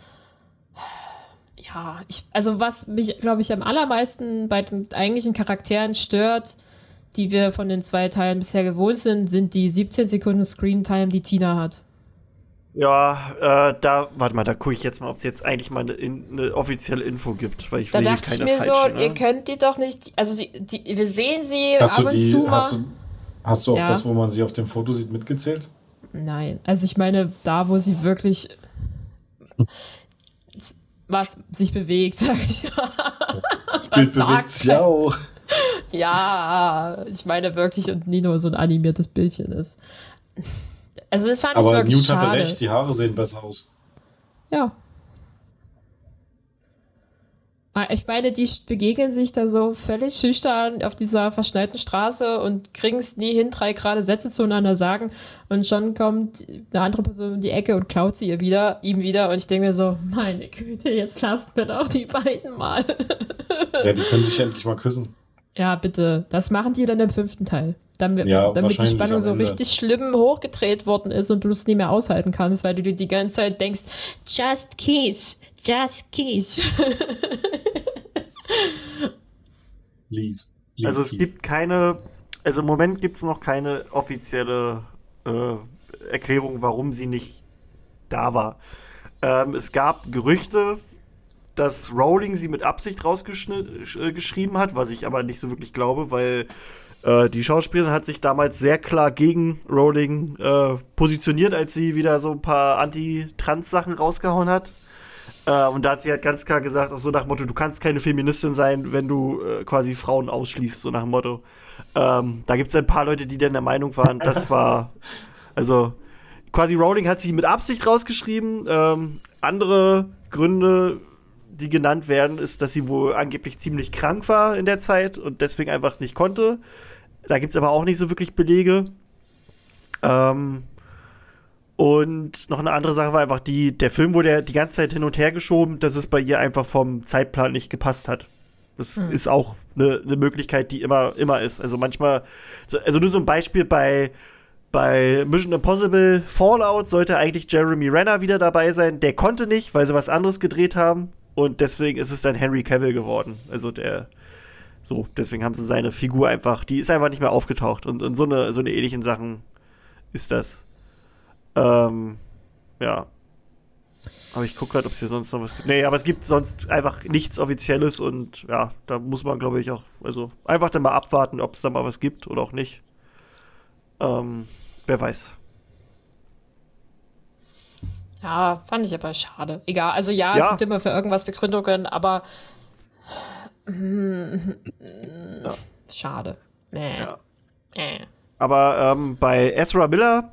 ja, ich, also was mich, glaube ich, am allermeisten bei den eigentlichen Charakteren stört, die wir von den zwei Teilen bisher gewohnt sind, sind die 17 Sekunden Screentime, die Tina hat. Ja, äh, da, warte mal, da gucke ich jetzt mal, ob es jetzt eigentlich mal eine, eine, offizielle Info gibt, weil ich da will dachte ich mir so, ne? ihr könnt die doch nicht, also die, die, wir sehen sie hast ab und die, zu mal. Hast du, hast du auch ja. das, wo man sie auf dem Foto sieht, mitgezählt? Nein, also ich meine, da, wo sie wirklich *laughs* was sich bewegt, sag ich mal. Das Bild bewegt sich auch *laughs* ja, ich meine wirklich und nie nur so ein animiertes Bildchen ist. Also das fand Aber ich wirklich Newt schade. hatte recht, die Haare sehen besser aus. Ja. Ah, ich meine, die begegnen sich da so völlig schüchtern auf dieser verschneiten Straße und kriegen es nie hin, drei gerade Sätze zueinander sagen. Und schon kommt eine andere Person in die Ecke und klaut sie ihr wieder, ihm wieder. Und ich denke mir so, meine Güte, jetzt lasst mir doch die beiden mal. ja, die können sich endlich mal küssen. *laughs* Ja, bitte. Das machen die dann im fünften Teil. Damit, ja, damit die Spannung so richtig schlimm hochgedreht worden ist und du es nie mehr aushalten kannst, weil du dir die ganze Zeit denkst, just kiss, just kiss. *laughs* Lies also es gibt keine, also im Moment gibt es noch keine offizielle äh, Erklärung, warum sie nicht da war. Ähm, es gab Gerüchte, dass Rowling sie mit Absicht rausgeschrieben äh, hat, was ich aber nicht so wirklich glaube, weil äh, die Schauspielerin hat sich damals sehr klar gegen Rowling äh, positioniert, als sie wieder so ein paar Anti-Trans-Sachen rausgehauen hat. Äh, und da hat sie halt ganz klar gesagt, auch so nach dem Motto, du kannst keine Feministin sein, wenn du äh, quasi Frauen ausschließt, so nach dem Motto. Ähm, da gibt es ein paar Leute, die dann der Meinung waren, das *laughs* war, also quasi Rowling hat sie mit Absicht rausgeschrieben. Ähm, andere Gründe die genannt werden, ist, dass sie wohl angeblich ziemlich krank war in der Zeit und deswegen einfach nicht konnte. Da gibt es aber auch nicht so wirklich Belege. Ähm, und noch eine andere Sache war einfach die, der Film wurde ja die ganze Zeit hin und her geschoben, dass es bei ihr einfach vom Zeitplan nicht gepasst hat. Das hm. ist auch eine, eine Möglichkeit, die immer, immer ist. Also manchmal, also nur so ein Beispiel bei, bei Mission Impossible Fallout sollte eigentlich Jeremy Renner wieder dabei sein. Der konnte nicht, weil sie was anderes gedreht haben. Und deswegen ist es dann Henry Cavill geworden. Also der, so, deswegen haben sie seine Figur einfach, die ist einfach nicht mehr aufgetaucht. Und, und so eine, so eine ähnlichen Sachen ist das. Ähm, ja. Aber ich gucke gerade, ob es hier sonst noch was gibt. Nee, aber es gibt sonst einfach nichts Offizielles und ja, da muss man, glaube ich, auch, also einfach dann mal abwarten, ob es da mal was gibt oder auch nicht. Ähm, wer weiß. Ja, fand ich aber schade. Egal, also ja, ja. es gibt immer für irgendwas Begründungen, aber ja. schade. Nee. Ja. Nee. Aber ähm, bei Ezra Miller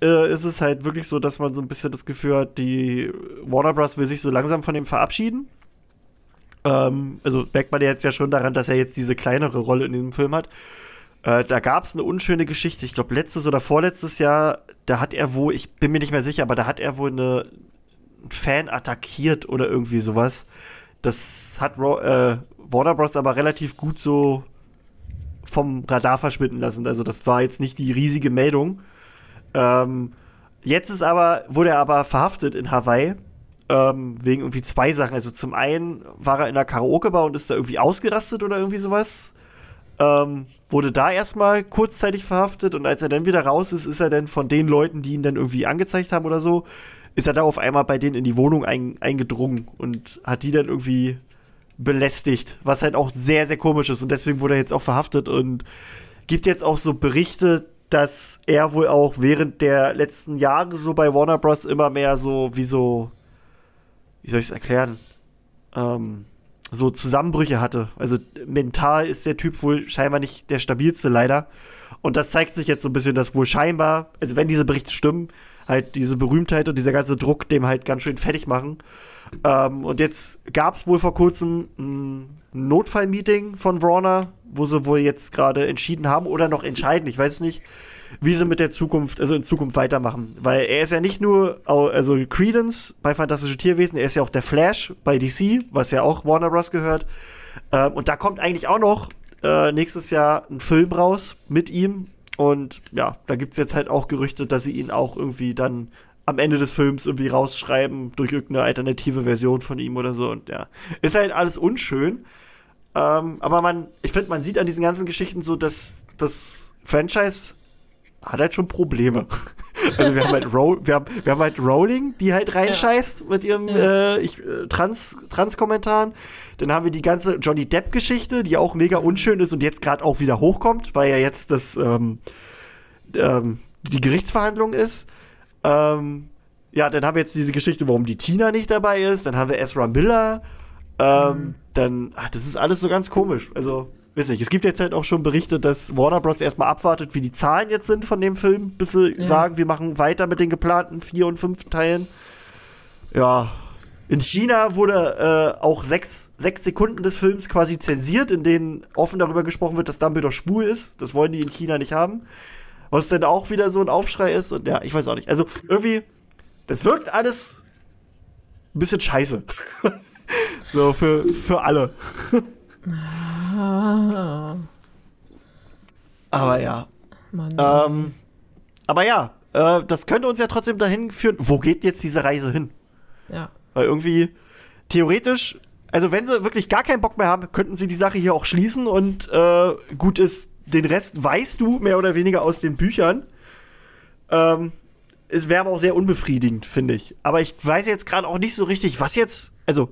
äh, ist es halt wirklich so, dass man so ein bisschen das Gefühl hat, die Warner Bros. will sich so langsam von ihm verabschieden. Ähm, also merkt man jetzt ja schon daran, dass er jetzt diese kleinere Rolle in diesem Film hat. Äh, da gab es eine unschöne Geschichte, ich glaube letztes oder vorletztes Jahr, da hat er wohl, ich bin mir nicht mehr sicher, aber da hat er wohl eine, einen Fan attackiert oder irgendwie sowas. Das hat äh, Warner Bros. aber relativ gut so vom Radar verschwinden lassen. Also das war jetzt nicht die riesige Meldung. Ähm, jetzt ist aber, wurde er aber verhaftet in Hawaii. Ähm, wegen irgendwie zwei Sachen. Also zum einen war er in einer Karaoke-Bar und ist da irgendwie ausgerastet oder irgendwie sowas. Ähm, wurde da erstmal kurzzeitig verhaftet und als er dann wieder raus ist, ist er dann von den Leuten, die ihn dann irgendwie angezeigt haben oder so, ist er da auf einmal bei denen in die Wohnung ein, eingedrungen und hat die dann irgendwie belästigt, was halt auch sehr, sehr komisch ist und deswegen wurde er jetzt auch verhaftet und gibt jetzt auch so Berichte, dass er wohl auch während der letzten Jahre so bei Warner Bros. immer mehr so, wie so, wie soll ich es erklären? Ähm, so Zusammenbrüche hatte. Also mental ist der Typ wohl scheinbar nicht der stabilste, leider. Und das zeigt sich jetzt so ein bisschen, dass wohl scheinbar, also wenn diese Berichte stimmen, halt diese Berühmtheit und dieser ganze Druck dem halt ganz schön fertig machen. Ähm, und jetzt gab es wohl vor kurzem ein Notfallmeeting von Warner, wo sie wohl jetzt gerade entschieden haben oder noch entscheiden, ich weiß nicht, wie sie mit der Zukunft, also in Zukunft weitermachen. Weil er ist ja nicht nur, also Credence bei Fantastische Tierwesen, er ist ja auch der Flash bei DC, was ja auch Warner Bros. gehört. Ähm, und da kommt eigentlich auch noch äh, nächstes Jahr ein Film raus mit ihm. Und ja, da gibt es jetzt halt auch Gerüchte, dass sie ihn auch irgendwie dann am Ende des Films irgendwie rausschreiben durch irgendeine alternative Version von ihm oder so. Und ja, ist halt alles unschön. Ähm, aber man, ich finde, man sieht an diesen ganzen Geschichten so, dass das Franchise hat halt schon Probleme. *laughs* Also wir haben halt, Ro wir haben, wir haben halt Rowling, die halt reinscheißt ja. mit ihrem ja. äh, ich, äh, Trans, Trans-Kommentaren. Dann haben wir die ganze Johnny Depp-Geschichte, die auch mega unschön ist und jetzt gerade auch wieder hochkommt, weil ja jetzt das ähm, ähm, die Gerichtsverhandlung ist. Ähm, ja, dann haben wir jetzt diese Geschichte, warum die Tina nicht dabei ist. Dann haben wir Ezra Miller. Ähm, mhm. Dann, ach, das ist alles so ganz komisch. Also weiß nicht, es gibt jetzt halt auch schon Berichte, dass Warner Bros. erstmal abwartet, wie die Zahlen jetzt sind von dem Film, bis sie ja. sagen, wir machen weiter mit den geplanten vier und fünf Teilen. Ja, In China wurde äh, auch sechs, sechs Sekunden des Films quasi zensiert, in denen offen darüber gesprochen wird, dass Dumbledore schwul ist. Das wollen die in China nicht haben. Was dann auch wieder so ein Aufschrei ist. Und ja, ich weiß auch nicht. Also irgendwie, das wirkt alles ein bisschen scheiße. *laughs* so für, für alle. *laughs* Ah, Aber ja. Mann. Ähm, aber ja, äh, das könnte uns ja trotzdem dahin führen. Wo geht jetzt diese Reise hin? ja. Weil irgendwie theoretisch, also wenn sie wirklich gar keinen Bock mehr haben, könnten sie die Sache hier auch schließen und äh, gut ist, den Rest weißt du mehr oder weniger aus den Büchern. Ähm, es wäre aber auch sehr unbefriedigend, finde ich. Aber ich weiß jetzt gerade auch nicht so richtig, was jetzt, also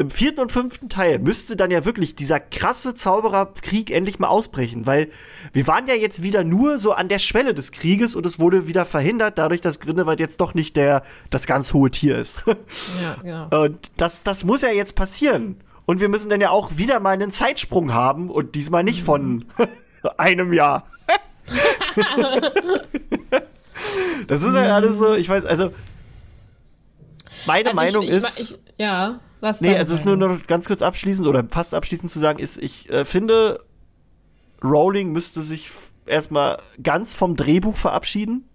im vierten und fünften Teil müsste dann ja wirklich dieser krasse Zaubererkrieg endlich mal ausbrechen, weil wir waren ja jetzt wieder nur so an der Schwelle des Krieges und es wurde wieder verhindert, dadurch, dass Grindelwald jetzt doch nicht der das ganz hohe Tier ist. *laughs* Ja, genau. Und das, das muss ja jetzt passieren. Und wir müssen dann ja auch wieder mal einen Zeitsprung haben und diesmal nicht von *laughs* einem Jahr. *laughs* das ist ja alles so, ich weiß, also meine Also Meinung ich, ich, ist. Ich, ja, was Nee, also es ist nur noch ganz kurz abschließend oder fast abschließend zu sagen, ist, ich äh, finde, Rowling müsste sich erstmal ganz vom Drehbuch verabschieden.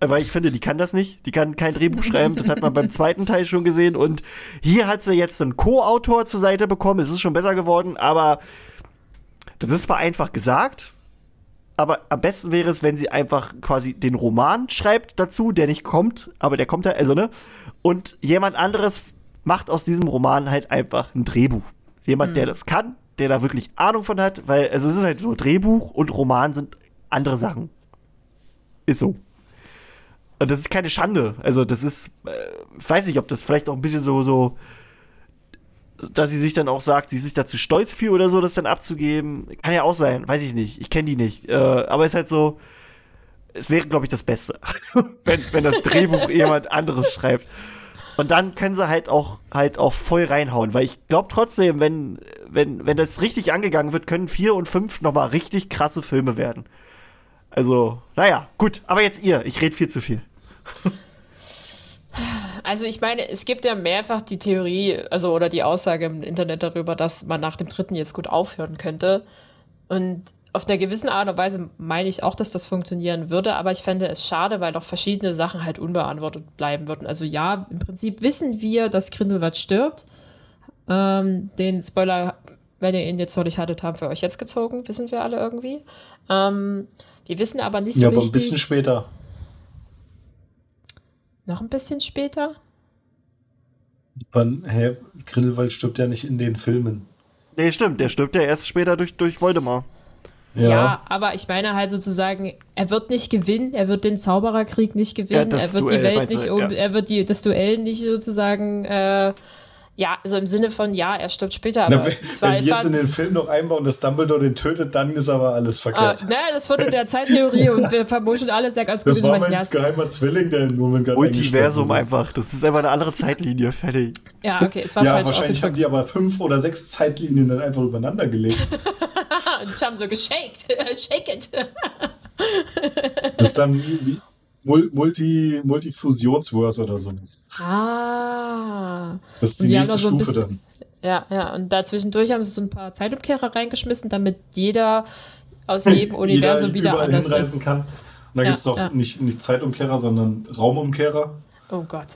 Äh, Weil ich finde, die kann das nicht. Die kann kein Drehbuch schreiben. Das hat man beim zweiten Teil schon gesehen. Und hier hat sie jetzt einen Co-Autor zur Seite bekommen. Es ist schon besser geworden, aber das ist zwar einfach gesagt, aber am besten wäre es, wenn sie einfach quasi den Roman schreibt dazu, der nicht kommt, aber der kommt ja, also ne? Und jemand anderes macht aus diesem Roman halt einfach ein Drehbuch. Jemand, der das kann, der da wirklich Ahnung von hat, weil also es ist halt so, Drehbuch und Roman sind andere Sachen. Ist so. Und das ist keine Schande. Also das ist, äh, ich weiß nicht, ob das vielleicht auch ein bisschen so, so, dass sie sich dann auch sagt, sie ist sich dazu stolz für oder so, das dann abzugeben. Kann ja auch sein, weiß ich nicht. Ich kenne die nicht. Äh, aber ist halt so, es wäre, glaube ich, das Beste, *laughs* wenn, wenn das Drehbuch jemand anderes schreibt. Und dann können sie halt auch halt auch voll reinhauen, weil ich glaube trotzdem, wenn, wenn, wenn das richtig angegangen wird, können vier und fünf nochmal richtig krasse Filme werden. Also, naja, gut, aber jetzt ihr, ich rede viel zu viel. Also ich meine, es gibt ja mehrfach die Theorie, also oder die Aussage im Internet darüber, dass man nach dem dritten jetzt gut aufhören könnte. Und auf einer gewissen Art und Weise meine ich auch, dass das funktionieren würde, aber ich fände es schade, weil doch verschiedene Sachen halt unbeantwortet bleiben würden. Also ja, im Prinzip wissen wir, dass Grindelwald stirbt. Ähm, den Spoiler, wenn ihr ihn jetzt noch nicht hattet, haben wir euch jetzt gezogen, wissen wir alle irgendwie. Ähm, wir wissen aber nicht so Ja, aber ein bisschen später. noch ein bisschen später? Man, hä, Grindelwald stirbt ja nicht in den Filmen. Nee, stimmt, der stirbt ja erst später durch, durch Voldemort. Ja. aber ich meine halt sozusagen, er wird nicht gewinnen, er wird den Zaubererkrieg nicht gewinnen, Ja, er wird Duell die Welt nicht um, ja. er wird die, das Duell nicht sozusagen, äh, ja, also im Sinne von, ja, er stirbt später, aber Na, wenn wenn jetzt in den Film noch einbauen, dass Dumbledore den tötet, dann ist aber alles ah, verkehrt. ne, das wurde der Zeittheorie und wir vermutschen alle sehr ganz gut. das war mein ja, geheimer Zwilling, der im Moment gerade Multiversum einfach. Das ist einfach eine andere Zeitlinie, fertig. ja, okay, es war Ja, falsch wahrscheinlich haben ausgedrückt. die aber fünf oder sechs Zeitlinien dann einfach übereinander gelegt. *laughs* Und ich habe so geshaked, *laughs* shake it. Das ist dann wie Multi, Multifusionsverse oder sowas. ah. Das ist die nächste so Stufe bisschen- Ja, ja, und dazwischendurch haben sie so ein paar Zeitumkehrer reingeschmissen, damit jeder aus jedem dann. *laughs* Universum Jeder wieder anders ist. hinreisen kann. Und dann Ja, gibt es auch ja. nicht, nicht Zeitumkehrer, sondern Raumumkehrer. Oh Gott,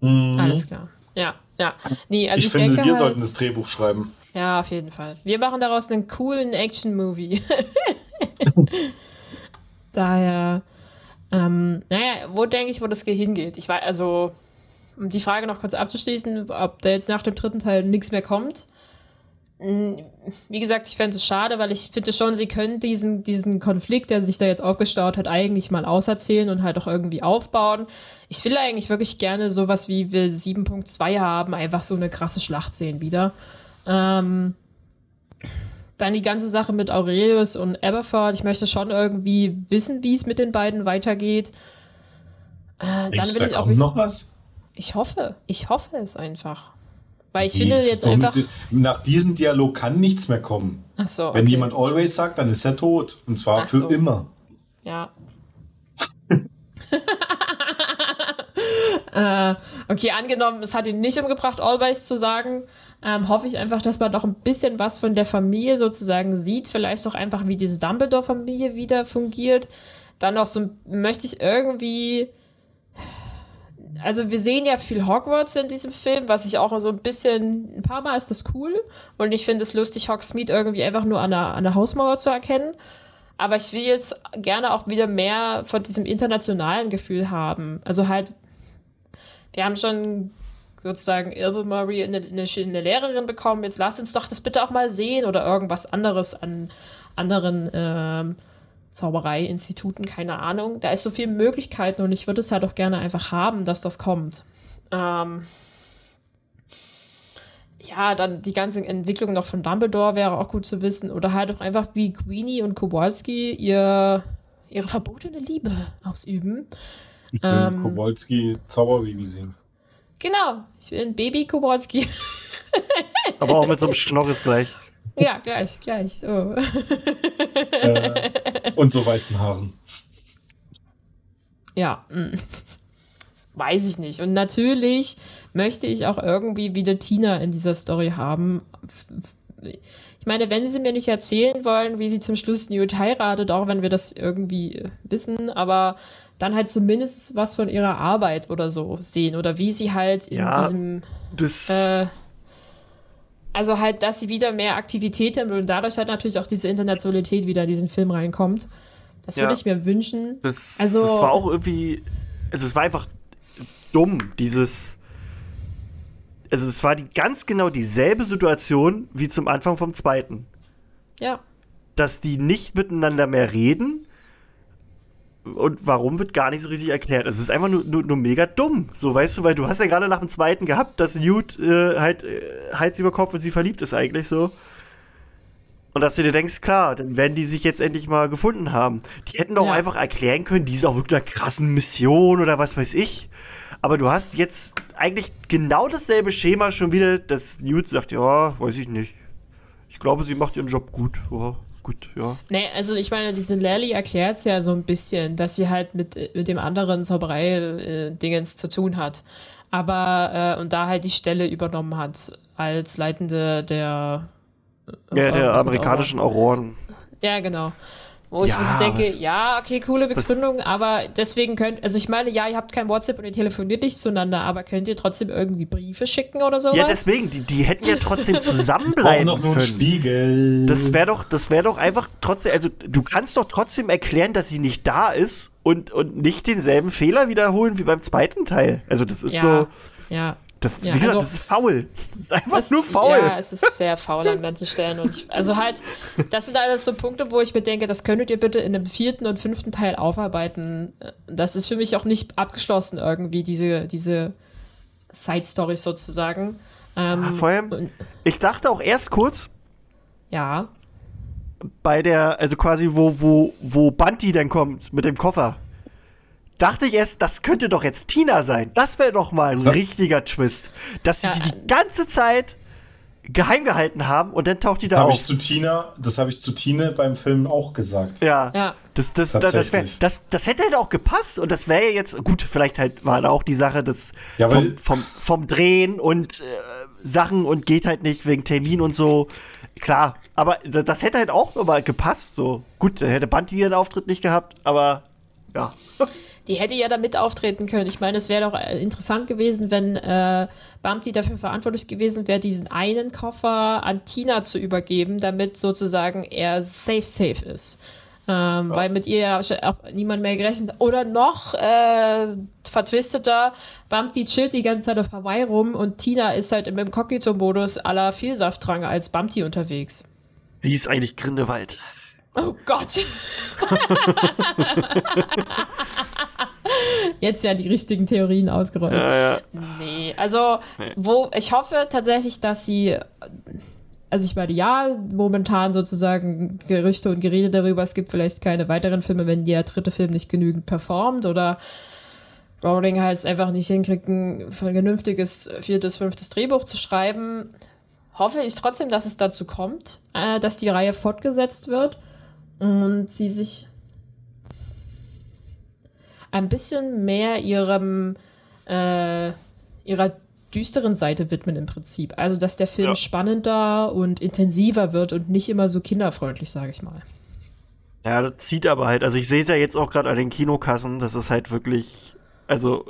Mhm. alles klar. Ja, ja. Nee, also ich ich, finde, wir halt, sollten das Drehbuch schreiben. Ja, auf jeden Fall. Wir machen daraus einen coolen Action-Movie. *laughs* *laughs* Daher, ähm, naja, wo denke ich, wo das hingeht? Ich weiß, also, um die Frage noch kurz abzuschließen, ob da jetzt nach dem dritten Teil nichts mehr kommt. Mm, Wie gesagt, ich fände es schade, weil ich finde schon, sie können diesen, diesen Konflikt, der sich da jetzt aufgestaut hat, eigentlich mal auserzählen und halt auch irgendwie aufbauen. Ich will eigentlich wirklich gerne sowas wie wir 7.2 haben, einfach so eine krasse Schlacht sehen wieder. Ähm, dann die ganze Sache mit Aurelius und Aberford. Ich möchte schon irgendwie wissen, wie es mit den beiden weitergeht. Äh, dann Denkst will da ich auch. noch was? Ich hoffe, ich hoffe es einfach. Weil ich Nee, finde jetzt einfach. mit, nach diesem Dialog kann nichts mehr kommen. Ach so, Wenn okay. jemand always sagt, dann ist er tot. Und zwar Ach für so. immer. Ja. *laughs* äh, okay, angenommen, es hat ihn nicht umgebracht, Always zu sagen, ähm, hoffe ich einfach, dass man doch ein bisschen was von der Familie sozusagen sieht. Vielleicht auch einfach, wie diese Dumbledore-Familie wieder fungiert. Dann noch so möchte ich irgendwie. Also wir sehen ja viel Hogwarts in diesem Film, was ich auch so ein bisschen, ein paar Mal ist das cool. Und ich finde es lustig, Hogsmeade irgendwie einfach nur an der, an der Hausmauer zu erkennen. Aber ich will jetzt gerne auch wieder mehr von diesem internationalen Gefühl haben. Also halt, wir haben schon sozusagen Ilvermurray eine, eine, eine Lehrerin bekommen, jetzt lasst uns doch das bitte auch mal sehen oder irgendwas anderes an anderen ähm, Zauberei-Instituten, keine Ahnung. Da ist so viel Möglichkeiten und ich würde es halt auch gerne einfach haben, dass das kommt. Ähm, ja, dann die ganze Entwicklung noch von Dumbledore wäre auch gut zu wissen. Oder halt auch einfach, wie Queenie und Kowalski ihr, ihre verbotene Liebe ausüben. Ich will ähm, Kowalski Zauberbaby sehen. Genau, ich will ein Baby Kowalski. *laughs* Aber auch mit so einem Schnorris gleich. Ja, gleich, gleich. So. Äh, und so weißen Haaren. Ja, mm. das weiß ich nicht. Und natürlich möchte ich auch irgendwie wieder Tina in dieser Story haben. Ich meine, wenn sie mir nicht erzählen wollen, wie sie zum Schluss Newt heiratet, auch wenn wir das irgendwie wissen, aber dann halt zumindest was von ihrer Arbeit oder so sehen oder wie sie halt in ja, diesem äh, also halt, dass sie wieder mehr Aktivität haben und dadurch halt natürlich auch diese Internationalität wieder in diesen Film reinkommt. Das ja, würde ich mir wünschen. Das, also, das war auch irgendwie, also es war einfach dumm, dieses, also es war die, ganz genau dieselbe Situation wie zum Anfang vom zweiten. Ja. Dass die nicht miteinander mehr reden und warum wird gar nicht so richtig erklärt. Es ist einfach nur, nur, nur, mega dumm. So, weißt du, weil du hast ja gerade nach dem zweiten gehabt, dass Newt äh, halt äh, Hals über Kopf und sie verliebt ist eigentlich so. Und dass du dir denkst, klar, dann werden die sich jetzt endlich mal gefunden haben. Die hätten doch ja. einfach erklären können, die ist auch wirklich einer krassen Mission oder was weiß ich. Aber du hast jetzt eigentlich genau dasselbe Schema schon wieder, dass Newt sagt, ja, weiß ich nicht. Ich glaube, sie macht ihren Job gut. Ja gut, ja. Nee, also ich meine, diese Lally erklärt es ja so ein bisschen, dass sie halt mit, mit dem anderen Zauberei-Dingens zu tun hat. Aber, äh, und da halt die Stelle übernommen hat als Leitende der. Äh, ja, der amerikanischen Auroren. Ja, genau. Wo ich ja, so denke, ja, okay, coole Begründung, aber deswegen könnt, also ich meine, ja, ihr habt kein WhatsApp und ihr telefoniert nicht zueinander, aber könnt ihr trotzdem irgendwie Briefe schicken oder so? Ja, deswegen, die, die hätten ja trotzdem *laughs* zusammenbleiben Auch noch nur ein Spiegel. Das wäre doch, das wäre doch einfach trotzdem, also du kannst doch trotzdem erklären, dass sie nicht da ist und, und nicht denselben Fehler wiederholen wie beim zweiten Teil. Also das ist ja, so. Ja. Das, ja, gesagt, also, das ist faul. Das ist einfach das, nur faul. Ja, es ist sehr faul an manchen Stellen. Und ich, also halt, das sind alles so Punkte, wo ich mir denke, das könntet ihr bitte in dem vierten und fünften Teil aufarbeiten. Das ist für mich auch nicht abgeschlossen irgendwie, diese, diese Side-Stories sozusagen. Ähm, Ach, vor allem, ich dachte auch erst kurz, ja. Bei der, also quasi, wo, wo, wo Bunty dann kommt mit dem Koffer dachte ich erst, das könnte doch jetzt Tina sein. Das wäre doch mal ein so. richtiger Twist. Dass sie ja. die die ganze Zeit geheim gehalten haben und dann taucht die da hab auf. Ich zu Tina, das habe ich zu Tine beim Film auch gesagt. Ja. ja. Das, das, das, das, wär, das, das hätte halt auch gepasst und das wäre jetzt, gut, vielleicht halt war da auch die Sache des ja, vom, vom, vom Drehen und äh, Sachen und geht halt nicht wegen Termin und so. Klar, aber das hätte halt auch nochmal gepasst. So gut, dann hätte Bunty ihren Auftritt nicht gehabt, aber ja. *laughs* die hätte ja da mit auftreten können. Ich meine, es wäre doch äh, interessant gewesen, wenn äh, Bumpty dafür verantwortlich gewesen wäre, diesen einen Koffer an Tina zu übergeben, damit sozusagen er safe, safe ist. Ähm, ja. Weil mit ihr ja auch niemand mehr gerechnet Oder noch äh, vertwisteter, Bumpty chillt die ganze Zeit auf Hawaii rum und Tina ist halt im Inkognito-Modus aller Vielsafttrank als Bumpty unterwegs. Sie ist eigentlich Grindewald. Oh Gott. Jetzt ja die richtigen Theorien ausgerollt. Ja, ja. Nee, also wo ich hoffe tatsächlich, dass sie also ich meine, ja, momentan sozusagen Gerüchte und Gerede darüber, es gibt vielleicht keine weiteren Filme, wenn der dritte Film nicht genügend performt oder Rowling halt einfach nicht hinkriegt, ein vernünftiges viertes, fünftes Drehbuch zu schreiben. Hoffe ich trotzdem, dass es dazu kommt, äh, dass die Reihe fortgesetzt wird und sie sich ein bisschen mehr ihrem äh, ihrer düsteren Seite widmen im Prinzip. Also, dass der Film Ja. spannender und intensiver wird und nicht immer so kinderfreundlich, sage ich mal. Ja, das zieht aber halt. Also ich sehe es ja jetzt auch gerade an den Kinokassen, das ist halt wirklich, also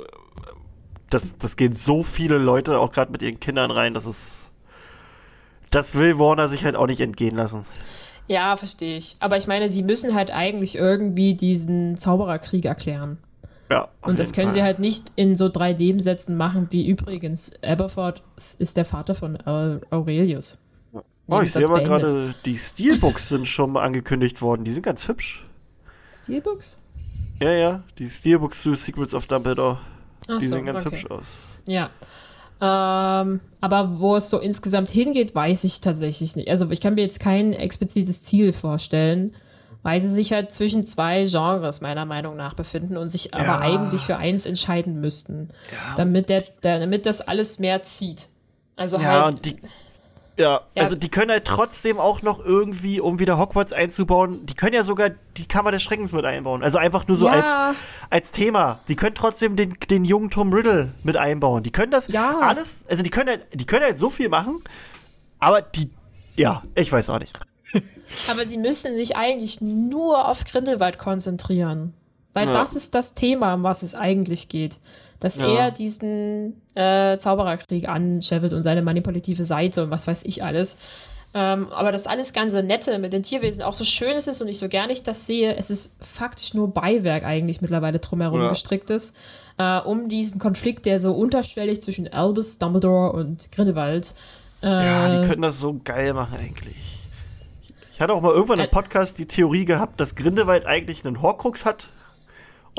das, das gehen so viele Leute auch gerade mit ihren Kindern rein, das ist, das will Warner sich halt auch nicht entgehen lassen. Ja, verstehe ich. Aber ich meine, sie müssen halt eigentlich irgendwie diesen Zaubererkrieg erklären. Ja. Und das können Fall. sie halt nicht in so drei Nebensätzen machen, wie übrigens Aberford ist der Vater von Au- Aurelius. Oh, ich sehe aber gerade, die Steelbooks sind schon mal angekündigt worden. Die sind ganz hübsch. Steelbooks? Ja, ja, die Steelbooks zu Secrets of Dumbledore. Ach Die so, sehen ganz okay. hübsch aus. Ja. Ähm, aber wo es so insgesamt hingeht, weiß ich tatsächlich nicht. Also ich kann mir jetzt kein explizites Ziel vorstellen, weil sie sich halt zwischen zwei Genres meiner Meinung nach befinden und sich aber Ja. eigentlich für eins entscheiden müssten, damit, der, der, damit das alles mehr zieht. Also Ja, halt, und die. Ja, Ja. also die können halt trotzdem auch noch irgendwie, um wieder Hogwarts einzubauen, die können ja sogar die Kammer des Schreckens mit einbauen. Also einfach nur so Ja. als, als Thema. Die können trotzdem den, den jungen Tom Riddle mit einbauen. Die können das Ja. alles, also die können halt, die können halt so viel machen, aber die, ja, ich weiß auch nicht. *laughs* aber sie müssen sich eigentlich nur auf Grindelwald konzentrieren. Weil das ist das Thema, um was es eigentlich geht. Dass Ja. er diesen äh, Zaubererkrieg anscheffelt und seine manipulative Seite und was weiß ich alles. Ähm, aber das alles ganze Nette mit den Tierwesen, auch so schön es ist und ich so gerne ich das sehe, es ist faktisch nur Beiwerk eigentlich mittlerweile drumherum Ja. gestrickt ist, äh, um diesen Konflikt, der so unterschwellig zwischen Albus, Dumbledore und Grindelwald Ja, äh, die können das so geil machen eigentlich. Ich hatte auch mal irgendwann im Podcast die Theorie gehabt, dass Grindelwald eigentlich einen Horcrux hat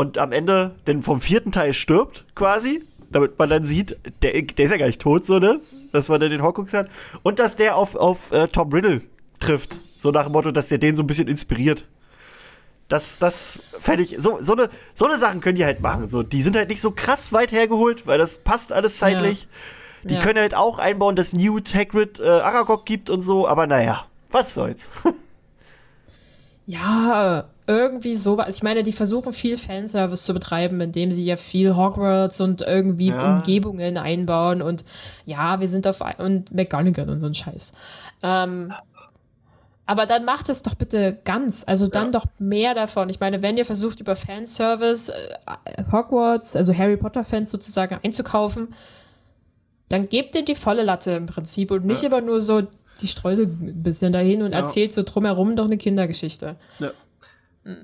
und am Ende denn vom vierten Teil stirbt, quasi. Damit man dann sieht, der, der ist ja gar nicht tot, so, ne? Dass man dann den Horcrux hat. Und dass der auf, auf äh, Tom Riddle trifft. So nach dem Motto, dass der den so ein bisschen inspiriert. Das, das fände ich, so, so, eine, so eine Sachen können die halt machen. So, die sind halt nicht so krass weit hergeholt, weil das passt alles zeitlich. Die Ja. können halt auch einbauen, dass Newt Hagrid äh, Aragog gibt und so, aber naja, was soll's. *laughs* Ja, irgendwie sowas. Ich meine, die versuchen viel Fanservice zu betreiben, indem sie ja viel Hogwarts und irgendwie Ja. Umgebungen einbauen und ja, wir sind auf und McGonagall und so ein Scheiß. Ähm, aber dann macht es doch bitte ganz, also dann Ja. doch mehr davon. Ich meine, wenn ihr versucht, über Fanservice äh, Hogwarts, also Harry Potter-Fans sozusagen einzukaufen, dann gebt ihr die volle Latte im Prinzip und nicht Ja. immer nur so die Streusel ein bisschen dahin und Ja. erzählt so drumherum doch eine Kindergeschichte.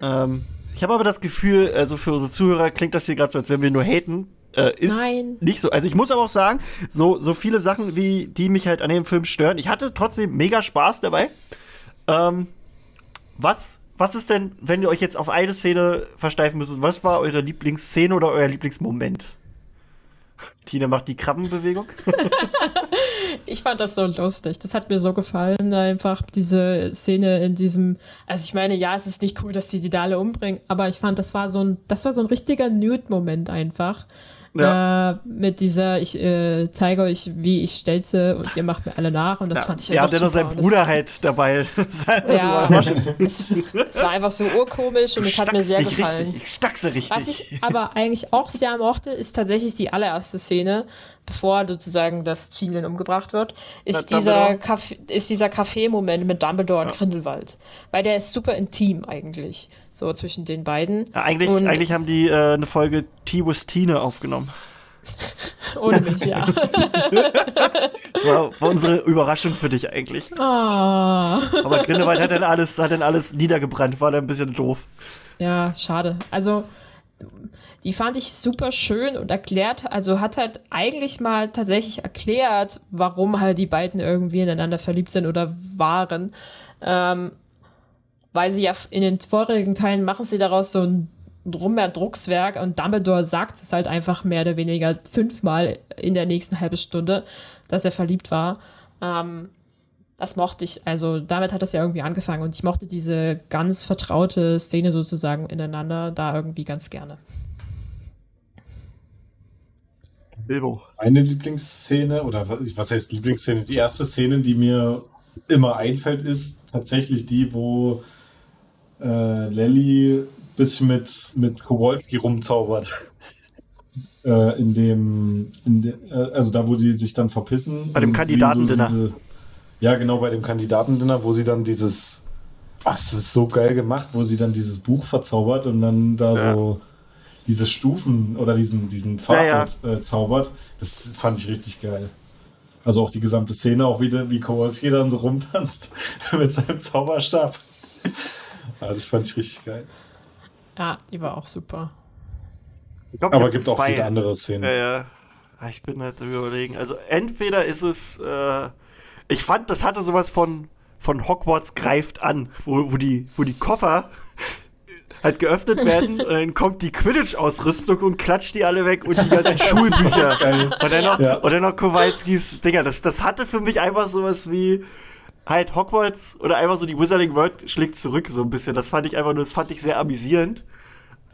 Ähm, ich habe aber das Gefühl, also für unsere Zuhörer klingt das hier gerade so, als wenn wir nur haten. Äh, ist Nein. nicht so. Also ich muss aber auch sagen, so, so viele Sachen, wie die mich halt an dem Film stören, ich hatte trotzdem mega Spaß dabei. Ähm, was, was ist denn, wenn ihr euch jetzt auf eine Szene versteifen müsst, was war eure Lieblingsszene oder euer Lieblingsmoment? Tina macht die Krabbenbewegung. *laughs* Ich fand das so lustig. Das hat mir so gefallen, einfach diese Szene in diesem. Also ich meine, ja, es ist nicht cool, dass die die da alle umbringen, aber ich fand, das war so ein, das war so ein richtiger Nude-Moment einfach. Ja. Äh, mit dieser, ich äh, zeige euch, wie ich stelze und ihr macht mir alle nach und das fand ich ja, einfach ja noch super. sein Bruder halt dabei. *laughs* Das Ja, war- es, es war einfach so urkomisch und Du es hat mir sehr gefallen. Richtig. Ich stackse richtig. Was ich aber eigentlich auch sehr mochte, ist tatsächlich die allererste Szene, bevor sozusagen das Zielen umgebracht wird, ist Na, dieser? Kaffee, ist dieser Kaffee-Moment mit Dumbledore und Grindelwald. Weil der ist super intim eigentlich, so zwischen den beiden. Ja, eigentlich, Und- eigentlich haben die äh, eine Folge Tea with Tine aufgenommen. *laughs* Ohne mich, ja. Das war, unsere Überraschung für dich eigentlich. Ah. Aber Grindelwald hat dann alles, hat dann alles niedergebrannt, war dann ein bisschen doof. Ja, schade. Also, die fand ich super schön und erklärt, also hat halt eigentlich mal tatsächlich erklärt, warum halt die beiden irgendwie ineinander verliebt sind oder waren. Ähm, weil sie ja in den vorigen Teilen machen sie daraus so ein drummer Druckswerk und Dumbledore sagt es halt einfach mehr oder weniger fünfmal in der nächsten halben Stunde, dass er verliebt war. Ähm, das mochte ich, also damit hat das ja irgendwie angefangen und ich mochte diese ganz vertraute Szene sozusagen ineinander da irgendwie ganz gerne. Bilbo. Meine Lieblingsszene, oder wa- was heißt Lieblingsszene? Die erste Szene, die mir immer einfällt, ist tatsächlich die, wo äh, Lelly ein bisschen mit, mit Kowalski rumzaubert. *laughs* äh, in dem, in de, äh, also da, wo die sich dann verpissen. Bei dem Kandidatendinner. So ja, genau, bei dem Kandidatendinner, wo sie dann dieses, ach, das ist so geil gemacht, wo sie dann dieses Buch verzaubert und dann da ja. so diese Stufen oder diesen, diesen Pfad ja, ja. Äh, zaubert. Das fand ich richtig geil. Also auch die gesamte Szene, auch wieder, wie Kowalski dann so rumtanzt *laughs* mit seinem Zauberstab. Ja, das fand ich richtig geil. Ja, die war auch super. Glaub, Aber gibt auch viele andere Szenen. Ja, ja. Ich bin halt überlegen. Also entweder ist es, äh, ich fand, das hatte sowas von, von Hogwarts greift an, wo, wo, die, wo die Koffer *laughs* halt geöffnet werden *laughs* und dann kommt die Quidditch-Ausrüstung und klatscht die alle weg und die ganzen *laughs* Schulbücher. und, dann noch, ja. und dann noch Kowalskis Dinger. Das, das hatte für mich einfach sowas wie halt Hogwarts oder einfach so die Wizarding World schlägt zurück so ein bisschen. Das fand ich einfach nur, das fand ich sehr amüsierend.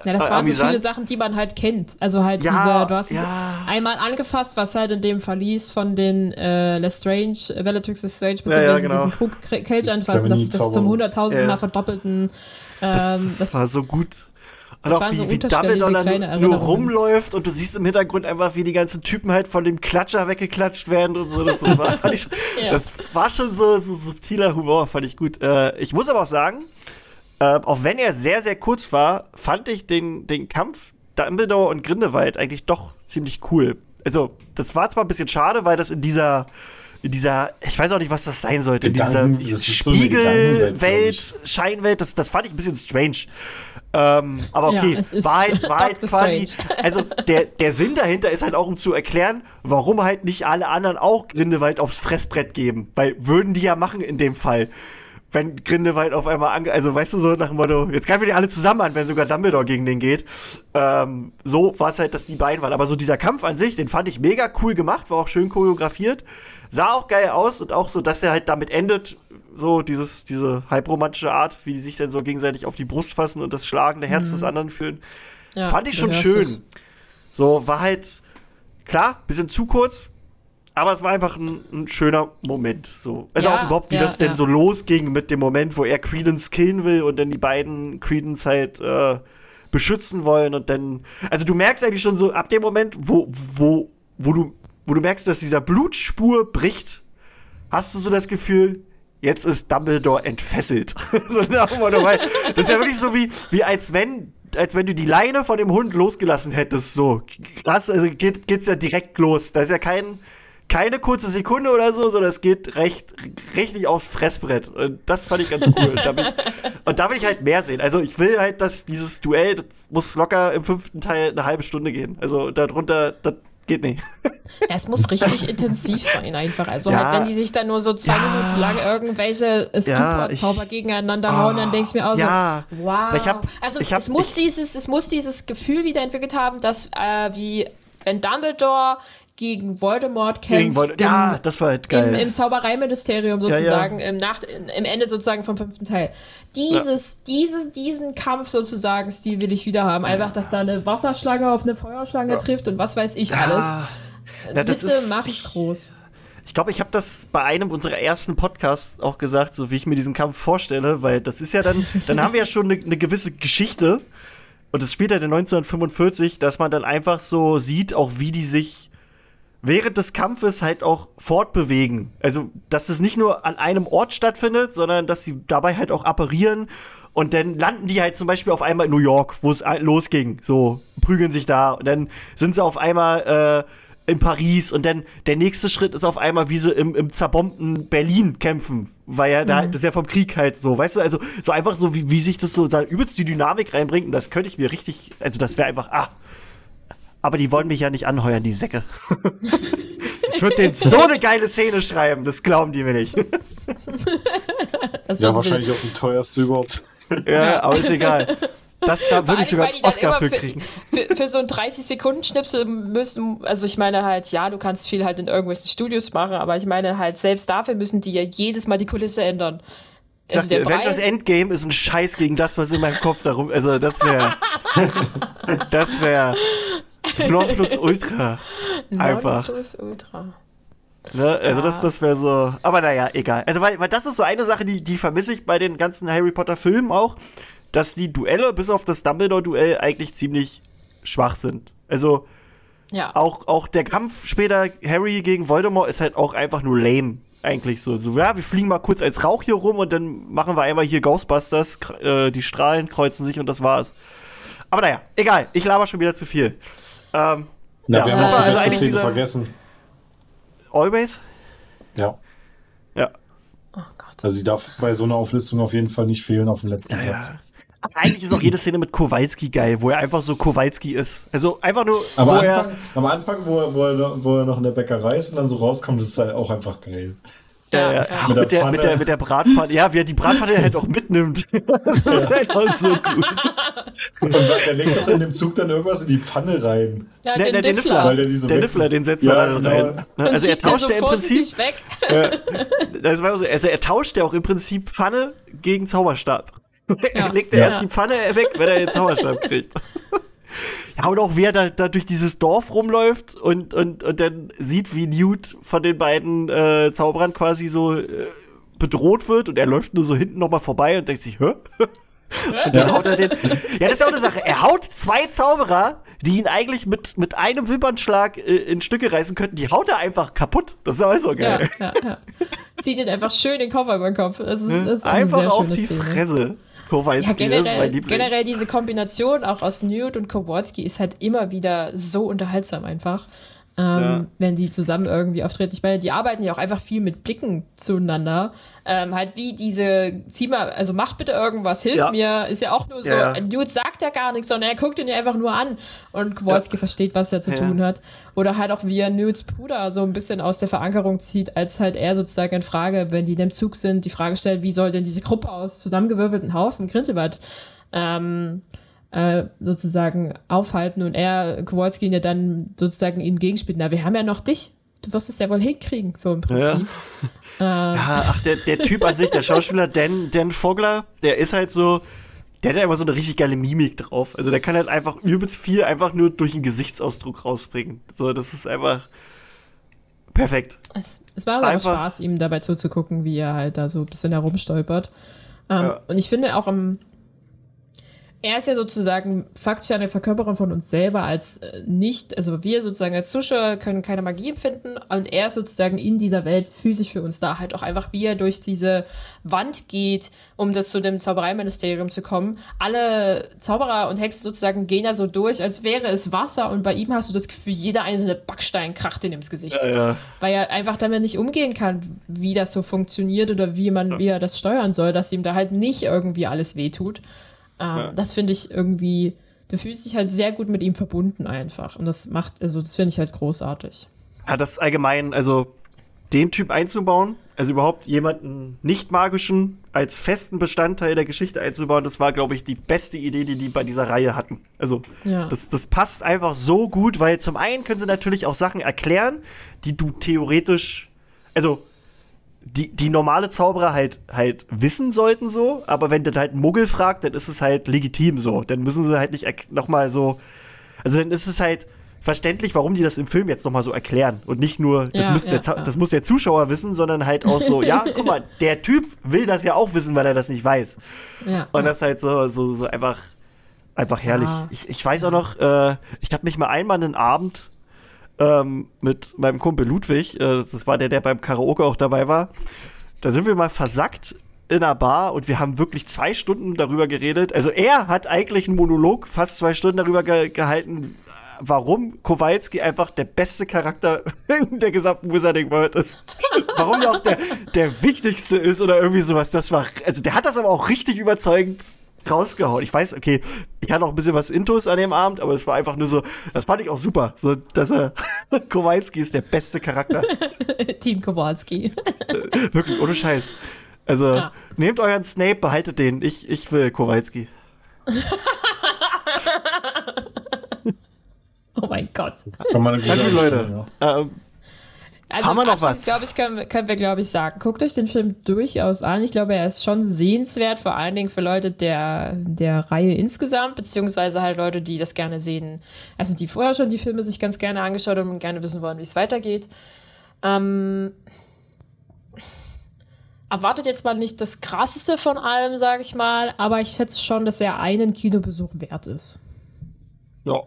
Ja, das äh, waren so viele Sachen, die man halt kennt. Also halt ja, dieser, du hast ja. es einmal angefasst, was halt in dem Verlies von den äh, Lestrange, äh, Bellatrix Lestrange, beziehungsweise ja, ja, genau. diesen Krug Kelch anfassen, das, das zum hunderttausendmal Mal verdoppelten. Ähm, das, das, war so gut. Und auch wie, so wie Dumbledore dann nur rumläuft und du siehst im Hintergrund einfach, wie die ganzen Typen halt von dem Klatscher weggeklatscht werden und so. Das, das, war, fand ich, *laughs* ja. das war schon so, so subtiler Humor, fand ich gut. Äh, ich muss aber auch sagen, äh, auch wenn er sehr, sehr kurz war, fand ich den, den Kampf Dumbledore und Grindelwald eigentlich doch ziemlich cool. Also, das war zwar ein bisschen schade, weil das in dieser, in dieser, ich weiß auch nicht, was das sein sollte, Gedanken, in dieser Spiegelwelt, so Scheinwelt, das, das fand ich ein bisschen strange. Ähm, aber okay, ja, Wahrheit, Wahrheit quasi. *laughs* Also der, der Sinn dahinter ist halt auch, um zu erklären, warum halt nicht alle anderen auch Grindelwald aufs Fressbrett geben. Weil würden die ja machen in dem Fall wenn Grindelwald auf einmal ange also weißt du so nach dem Motto, jetzt greifen wir die alle zusammen an, wenn sogar Dumbledore gegen den geht. Ähm, so war es halt, dass die beiden waren. Aber so dieser Kampf an sich, den fand ich mega cool gemacht, war auch schön choreografiert, sah auch geil aus und auch so, dass er halt damit endet, so dieses, diese halbromantische Art, wie die sich dann so gegenseitig auf die Brust fassen und das schlagende Herz mhm. des anderen fühlen. Ja, fand ich schon schön. So, war halt, klar, bisschen zu kurz, aber es war einfach ein, ein schöner Moment. So. Also ja, auch überhaupt, wie ja, das denn so losging mit dem Moment, wo er Credence killen will und dann die beiden Credence halt äh, beschützen wollen und dann. Also du merkst eigentlich schon so ab dem Moment, wo, wo, wo du, wo du merkst, dass dieser Blutspur bricht, hast du so das Gefühl, jetzt ist Dumbledore entfesselt. *laughs* so das ist ja wirklich so wie, wie als wenn als wenn du die Leine von dem Hund losgelassen hättest. So krass, also geht, geht's ja direkt los. Da ist ja kein, keine kurze Sekunde oder so, sondern es geht recht, richtig aufs Fressbrett. Und das fand ich ganz cool. und, da ich, und da will ich halt mehr sehen. Also ich will halt, dass dieses Duell, das muss locker im fünften Teil eine halbe Stunde gehen. Also darunter, das geht nicht. *laughs* Ja, es muss richtig intensiv sein einfach. Also ja, halt, wenn die sich dann nur so zwei ja, Minuten lang irgendwelche Super-Zauber gegeneinander oh, hauen, dann denkst du mir auch so, wow. Ich hab, also ich hab, es, muss ich, dieses, es muss dieses Gefühl wieder entwickelt haben, dass äh, wie wenn Dumbledore gegen Voldemort kämpft. Gegen Vold ja, das war halt geil. Im, im Zaubereiministerium sozusagen, ja, ja. Im, Nach im Ende sozusagen vom fünften Teil. Dieses, ja. dieses, diesen Kampf sozusagen, Stil will ich wieder haben. Einfach, dass da eine Wasserschlange auf eine Feuerschlange trifft und was weiß ich alles. Na, Bitte ist, mach es groß. Ich glaube, ich habe das bei einem unserer ersten Podcasts auch gesagt, so wie ich mir diesen Kampf vorstelle, weil das ist ja dann, *laughs* dann haben wir ja schon eine, eine gewisse Geschichte. Und es spielt ja halt in 1945, dass man dann einfach so sieht, auch wie die sich während des Kampfes halt auch fortbewegen. Also, dass es nicht nur an einem Ort stattfindet, sondern dass sie dabei halt auch apparieren. Und dann landen die halt zum Beispiel auf einmal in New York, wo es losging. So, prügeln sich da. Und dann sind sie auf einmal äh, in Paris. Und dann der nächste Schritt ist auf einmal, wie sie im, im zerbombten Berlin kämpfen. Weil ja da, mhm. das ist ja vom Krieg halt so, weißt du? Also, so einfach so, wie, wie sich das so da übelst die Dynamik reinbringt. Und das könnte ich mir richtig, also das wäre einfach, ah, aber die wollen mich ja nicht anheuern, die Säcke. *laughs* ich würde denen so eine geile Szene schreiben, das glauben die mir nicht. *laughs* ja, wahrscheinlich auch die teuerste überhaupt. ja, aber ist egal. Das, da würde ich sogar einen Oscar für kriegen. Für, für, so ein 30-Sekunden-Schnipsel müssen, also ich meine halt, ja, du kannst viel halt in irgendwelchen Studios machen, aber ich meine halt, selbst dafür müssen die ja jedes Mal die Kulisse ändern. Also der Avengers Endgame ist ein Scheiß gegen das, was in meinem Kopf darum. Also das wäre. *laughs* das wäre. Non plus ultra. *laughs* Einfach. Non plus ultra. Ne? Also ja. das, das wäre so. Aber naja, egal. Also weil, weil das ist so eine Sache, die, die vermisse ich bei den ganzen Harry Potter Filmen auch, dass die Duelle bis auf das Dumbledore-Duell eigentlich ziemlich schwach sind. Also Ja. Auch, auch der Kampf später Harry gegen Voldemort ist halt auch einfach nur lame. Eigentlich so. so. Ja, wir fliegen mal kurz als Rauch hier rum und dann machen wir einmal hier Ghostbusters, äh, die Strahlen kreuzen sich und das war's. Aber naja, egal, ich laber schon wieder zu viel. Ähm, Na, ja, wir haben auch die also beste eigentlich Szene vergessen. Always? Ja. Ja. Oh Gott. Also sie darf bei so einer Auflistung auf jeden Fall nicht fehlen auf dem letzten Ja, Platz. ja. Aber eigentlich ist auch jede Szene mit Kowalski geil, wo er einfach so Kowalski ist. Also einfach nur, Aber wo am er. Anfang, am Anfang wo, er, wo, er, noch- wo er noch in der Bäckerei ist und dann so rauskommt, ist es halt auch einfach geil. Ja, Ja, ja, Mit der mit, der, mit der Bratpfanne. Ja, wie er die Bratpfanne halt auch mitnimmt. *laughs* Das ist halt auch so gut. Und der legt doch in dem Zug dann irgendwas in die Pfanne rein. Ja, Ne, den ne, den Niffler. Weil der die so der Niffler, den setzt Ja, er dann genau. rein. Ne, Und Also er tauscht so ja im Prinzip. weg. Das war so, also er tauscht ja auch im Prinzip Pfanne gegen Zauberstab. Ja. Er legt er Ja. erst die Pfanne weg, wenn er den Zauberstab kriegt. *laughs* Ja, und auch wie er da, da durch dieses Dorf rumläuft und, und, und dann sieht, wie Newt von den beiden äh, Zauberern quasi so äh, bedroht wird und er läuft nur so hinten nochmal vorbei und denkt sich, hä? Und dann haut er den. Ja, das ist ja auch eine Sache. Er haut zwei Zauberer, die ihn eigentlich mit, mit einem Wimpernschlag äh, in Stücke reißen könnten, die haut er einfach kaputt. Das ist auch so Ja, geil. ja, ja. Zieht ihn einfach schön den Koffer über den Kopf. Das ist, das ist Einfach auf die Szene. Fresse. Kowalski, Ja, das ist mein generell, Liebling. generell diese Kombination auch aus Newt und Kowalski ist halt immer wieder so unterhaltsam einfach. Ähm, Ja. Wenn die zusammen irgendwie auftreten. Ich meine, die arbeiten ja auch einfach viel mit Blicken zueinander. Ähm, halt wie diese, zieh mal, also mach bitte irgendwas, hilf Ja. mir, ist ja auch nur so, Ja. Newt sagt ja gar nichts, sondern er guckt ihn ja einfach nur an und Kowalski versteht, was er zu tun hat. Oder halt auch wie er Newts Bruder so ein bisschen aus der Verankerung zieht, als halt er sozusagen in Frage, wenn die in dem Zug sind, die Frage stellt, wie soll denn diese Gruppe aus zusammengewürfelten Haufen Grindelwald ähm, äh, sozusagen aufhalten und er, Kowalski, ihn ja dann sozusagen ihm gegenspielt, na, wir haben ja noch dich. Du wirst es ja wohl hinkriegen, so im Prinzip. *laughs* Ja, ach, der, der Typ an sich, der Schauspieler Dan, Dan Vogler, der ist halt so, der hat halt einfach so eine richtig geile Mimik drauf. Also der kann halt einfach übelst viel einfach nur durch einen Gesichtsausdruck rausbringen. So, das ist einfach perfekt. Es, es war aber auch Einfach- Spaß, ihm dabei zuzugucken, wie er halt da so ein bisschen herumstolpert. Ähm, Ja. Und ich finde auch am. Er ist ja sozusagen faktisch eine Verkörperung von uns selber als äh, nicht, also wir sozusagen als Zuschauer können keine Magie empfinden und er ist sozusagen in dieser Welt physisch für uns da, halt auch einfach, wie er durch diese Wand geht, um das zu dem Zaubereiministerium zu kommen. Alle Zauberer und Hexen sozusagen gehen ja so durch, als wäre es Wasser und bei ihm hast du das Gefühl, jeder einzelne Backstein kracht ihm ins Gesicht Ja, weil er einfach damit nicht umgehen kann, wie das so funktioniert oder wie man, wie er das steuern soll, dass ihm da halt nicht irgendwie alles wehtut. Ähm, Ja. Das finde ich irgendwie, du fühlst dich halt sehr gut mit ihm verbunden einfach. Und das macht, also das finde ich halt großartig. ja, das allgemein, also den Typ einzubauen, also überhaupt jemanden nicht magischen als festen Bestandteil der Geschichte einzubauen, das war, glaube ich, die beste Idee, die die bei dieser Reihe hatten. Also Ja. das, das passt einfach so gut, weil zum einen können sie natürlich auch Sachen erklären, die du theoretisch, also die, die normale Zauberer halt halt wissen sollten so, aber wenn das halt ein Muggel fragt, dann ist es halt legitim so. Dann müssen sie halt nicht nochmal so, also dann ist es halt verständlich, warum die das im Film jetzt nochmal so erklären und nicht nur, das, Ja, muss ja, der, ja. das muss der Zuschauer wissen, sondern halt auch so, *laughs* ja, guck mal, der Typ will das ja auch wissen, weil er das nicht weiß. Ja. Und das ist halt so, so, so einfach, einfach herrlich. Ich, ich weiß auch noch, äh, ich habe mich mal einmal einen Abend ähm, mit meinem Kumpel Ludwig, äh, das war der, der beim Karaoke auch dabei war, da sind wir mal versackt in einer Bar und wir haben wirklich zwei Stunden darüber geredet. Also er hat eigentlich einen Monolog, fast zwei Stunden darüber ge gehalten, warum Kowalski einfach der beste Charakter in *laughs* der gesamten Wizarding World ist. warum er auch der, der wichtigste ist oder irgendwie sowas. Das war, also der hat das aber auch richtig überzeugend rausgehauen. Ich weiß, okay, ich hatte auch ein bisschen was Intus an dem Abend, aber es war einfach nur so, das fand ich auch super, so, dass er, *laughs* Kowalski ist der beste Charakter. *laughs* Team Kowalski. Wirklich, ohne Scheiß. Also, Ja. nehmt euren Snape, behaltet den. Ich, ich will Kowalski. *laughs* oh mein Gott. Einstellung, Leute. ja. Ähm, Also Haben wir noch was? glaube ich, können, wir- können wir, glaube ich, sagen. Guckt euch den Film durchaus an. Ich glaube, er ist schon sehenswert, vor allen Dingen für Leute der, der Reihe insgesamt, beziehungsweise halt Leute, die das gerne sehen, also die vorher schon die Filme sich ganz gerne angeschaut haben und gerne wissen wollen, wie es weitergeht. Ähm, erwartet jetzt mal nicht das krasseste von allem, sage ich mal, aber ich schätze schon, dass er einen Kinobesuch wert ist. ja.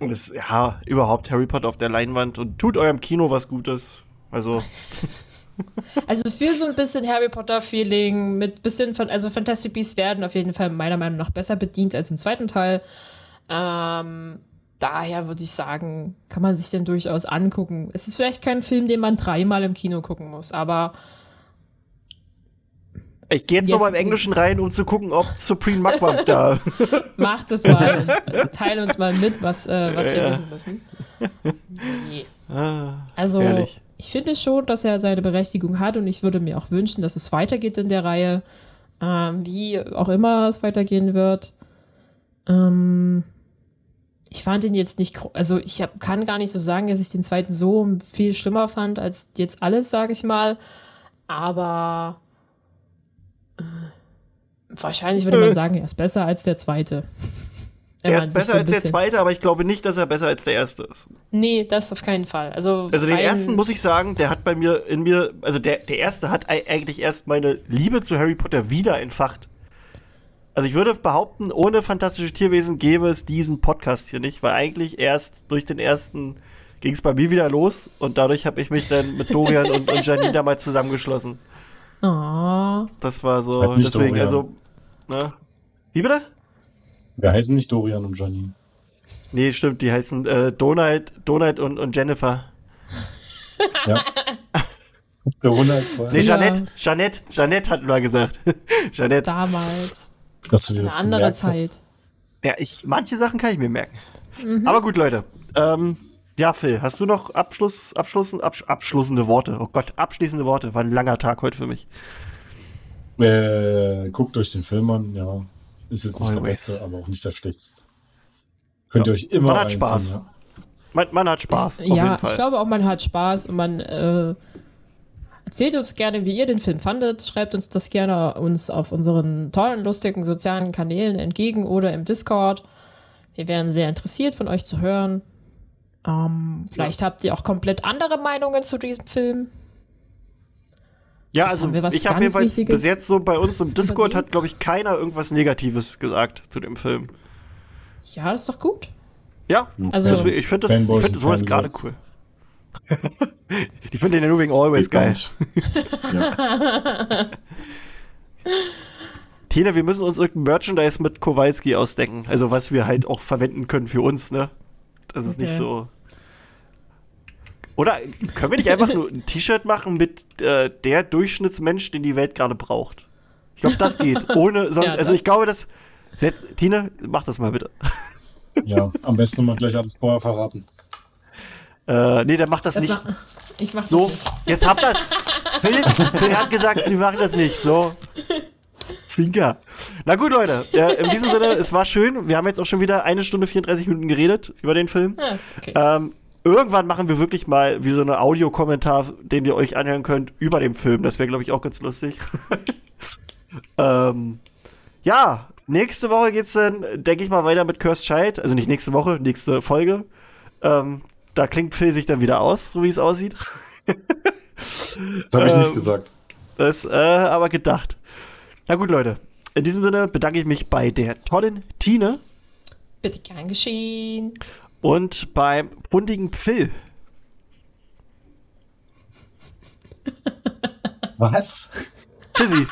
Und es, ja, überhaupt Harry Potter auf der Leinwand und tut eurem Kino was Gutes. Also. *laughs* Also für so ein bisschen Harry Potter-Feeling mit bisschen von, also Fantastic Beasts werden auf jeden Fall meiner Meinung nach besser bedient als im zweiten Teil. Ähm, daher würde ich sagen, kann man sich den durchaus angucken. Es ist vielleicht kein Film, den man dreimal im Kino gucken muss, aber ich gehe jetzt, jetzt noch mal im Englischen rein, um zu gucken, ob Supreme Mugwump da. *laughs* Macht es mal. Teile uns mal mit, was, äh, was ja. wir wissen müssen. Nee. Ah, also, herrlich. ich finde schon, dass er seine Berechtigung hat und ich würde mir auch wünschen, dass es weitergeht in der Reihe. Ähm, wie auch immer es weitergehen wird. Ähm, ich fand ihn jetzt nicht, also ich hab, kann gar nicht so sagen, dass ich den zweiten so viel schlimmer fand als jetzt alles, sage ich mal. Aber wahrscheinlich würde man sagen, er ist besser als der zweite. *laughs* er ist besser so als der zweite, aber ich glaube nicht, dass er besser als der erste ist. Nee, das auf keinen Fall. Also, also den ersten muss ich sagen, der hat bei mir in mir, also der, der erste hat eigentlich erst meine Liebe zu Harry Potter wieder entfacht. Also ich würde behaupten, ohne fantastische Tierwesen gäbe es diesen Podcast hier nicht, weil eigentlich erst durch den ersten ging es bei mir wieder los und dadurch habe ich mich dann mit Dorian und, und Janine da mal zusammengeschlossen. *laughs* Oh. Das war so, deswegen, Dorian. also, ne? Wie bitte? Wir heißen nicht Dorian und Janine. Nee, stimmt, die heißen äh, Donald, Donald und, und Jennifer. *laughs* Ja. Donald voll. Nee, Jeanette, ja. Jeanette, Jeanette hat mal gesagt. *laughs* Jeanette. Damals. Dass du dir das Eine andere Zeit. Hast. Ja, ich, manche Sachen kann ich mir merken. Mhm. Aber gut, Leute. Ähm, ja, Phil, hast du noch Abschluss, Abschluss, absch abschließende Worte? Oh Gott, abschließende Worte. War ein langer Tag heute für mich. Äh, guckt euch den Film an, ja. Ist jetzt nicht Always. der beste, aber auch nicht der schlechteste. Könnt ja. ihr euch immer Man hat Spaß. Ja. Man, man, hat Spaß. Ist, ja, ich glaube auch, man hat Spaß und man äh, Erzählt uns gerne, wie ihr den Film fandet. Schreibt uns das gerne uns auf unseren tollen, lustigen sozialen Kanälen entgegen oder im Discord. Wir wären sehr interessiert, von euch zu hören. Ähm, vielleicht ja. habt ihr auch komplett andere Meinungen zu diesem Film. Ja, also ich habe jedenfalls bis jetzt so bei uns im Discord hat, glaube ich, keiner irgendwas Negatives gesagt zu dem Film. Ja, das ist doch gut. Ja, also, also ich finde das, ich find sowas gerade cool. *laughs* Die finden den ja nur wegen Always geil. ja. *laughs* Tina, wir müssen uns irgendein Merchandise mit Kowalski ausdenken. Also was wir halt auch verwenden können für uns, ne? Das ist okay. nicht so. Oder können wir nicht einfach nur ein T-Shirt machen mit äh, der Durchschnittsmensch, den die Welt gerade braucht? Ich glaube, das geht. Ohne *laughs* sonst. Ja, also ich glaube, das. Setz, Tina, mach das mal bitte. *laughs* Ja, am besten mal gleich alles vorher verraten. Äh, nee, der macht das, das nicht. Mach, ich mach so, das nicht. jetzt habt das. *laughs* Phil, Phil hat gesagt, wir machen das nicht. So. Zwinker. Na gut, Leute. Ja, in diesem Sinne, es war schön. Wir haben jetzt auch schon wieder eine Stunde 34 Minuten geredet über den Film. Ja, ist okay. Ähm, irgendwann machen wir wirklich mal wie so eine Audiokommentar, den ihr euch anhören könnt über den Film. Das wäre, glaube ich, auch ganz lustig. *laughs* ähm, ja, nächste Woche geht's dann, denke ich mal, weiter mit Cursed Child. Also nicht nächste Woche, nächste Folge. Ähm, da klingt Phil sich dann wieder aus, so wie es aussieht. das habe ich ähm, nicht gesagt. Das, äh, aber gedacht. Na gut, Leute. In diesem Sinne bedanke ich mich bei der tollen Tine. Bitte gern geschehen. Und beim fundigen Phil. Was? Tschüssi.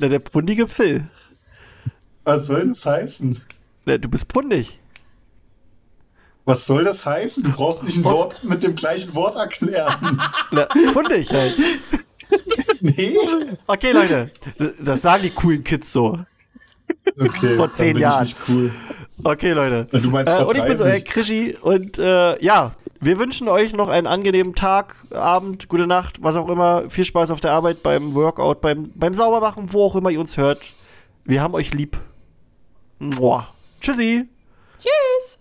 Na, der pundige Phil. Was soll das heißen? Na, du bist pundig. Was soll das heißen? Du brauchst nicht ein Wort mit dem gleichen Wort erklären. Na, fundig halt. nee. Okay, Leute. Das sagen die coolen Kids so. Okay. Vor zehn Jahren. Ich cool. Okay, Leute. Du meinst vor äh, Und ich bin so, äh, Krischi und äh, ja, wir wünschen euch noch einen angenehmen Tag, Abend, gute Nacht, was auch immer. Viel Spaß auf der Arbeit, beim Workout, beim, beim Saubermachen, wo auch immer ihr uns hört. Wir haben euch lieb. Mua. Tschüssi. Tschüss.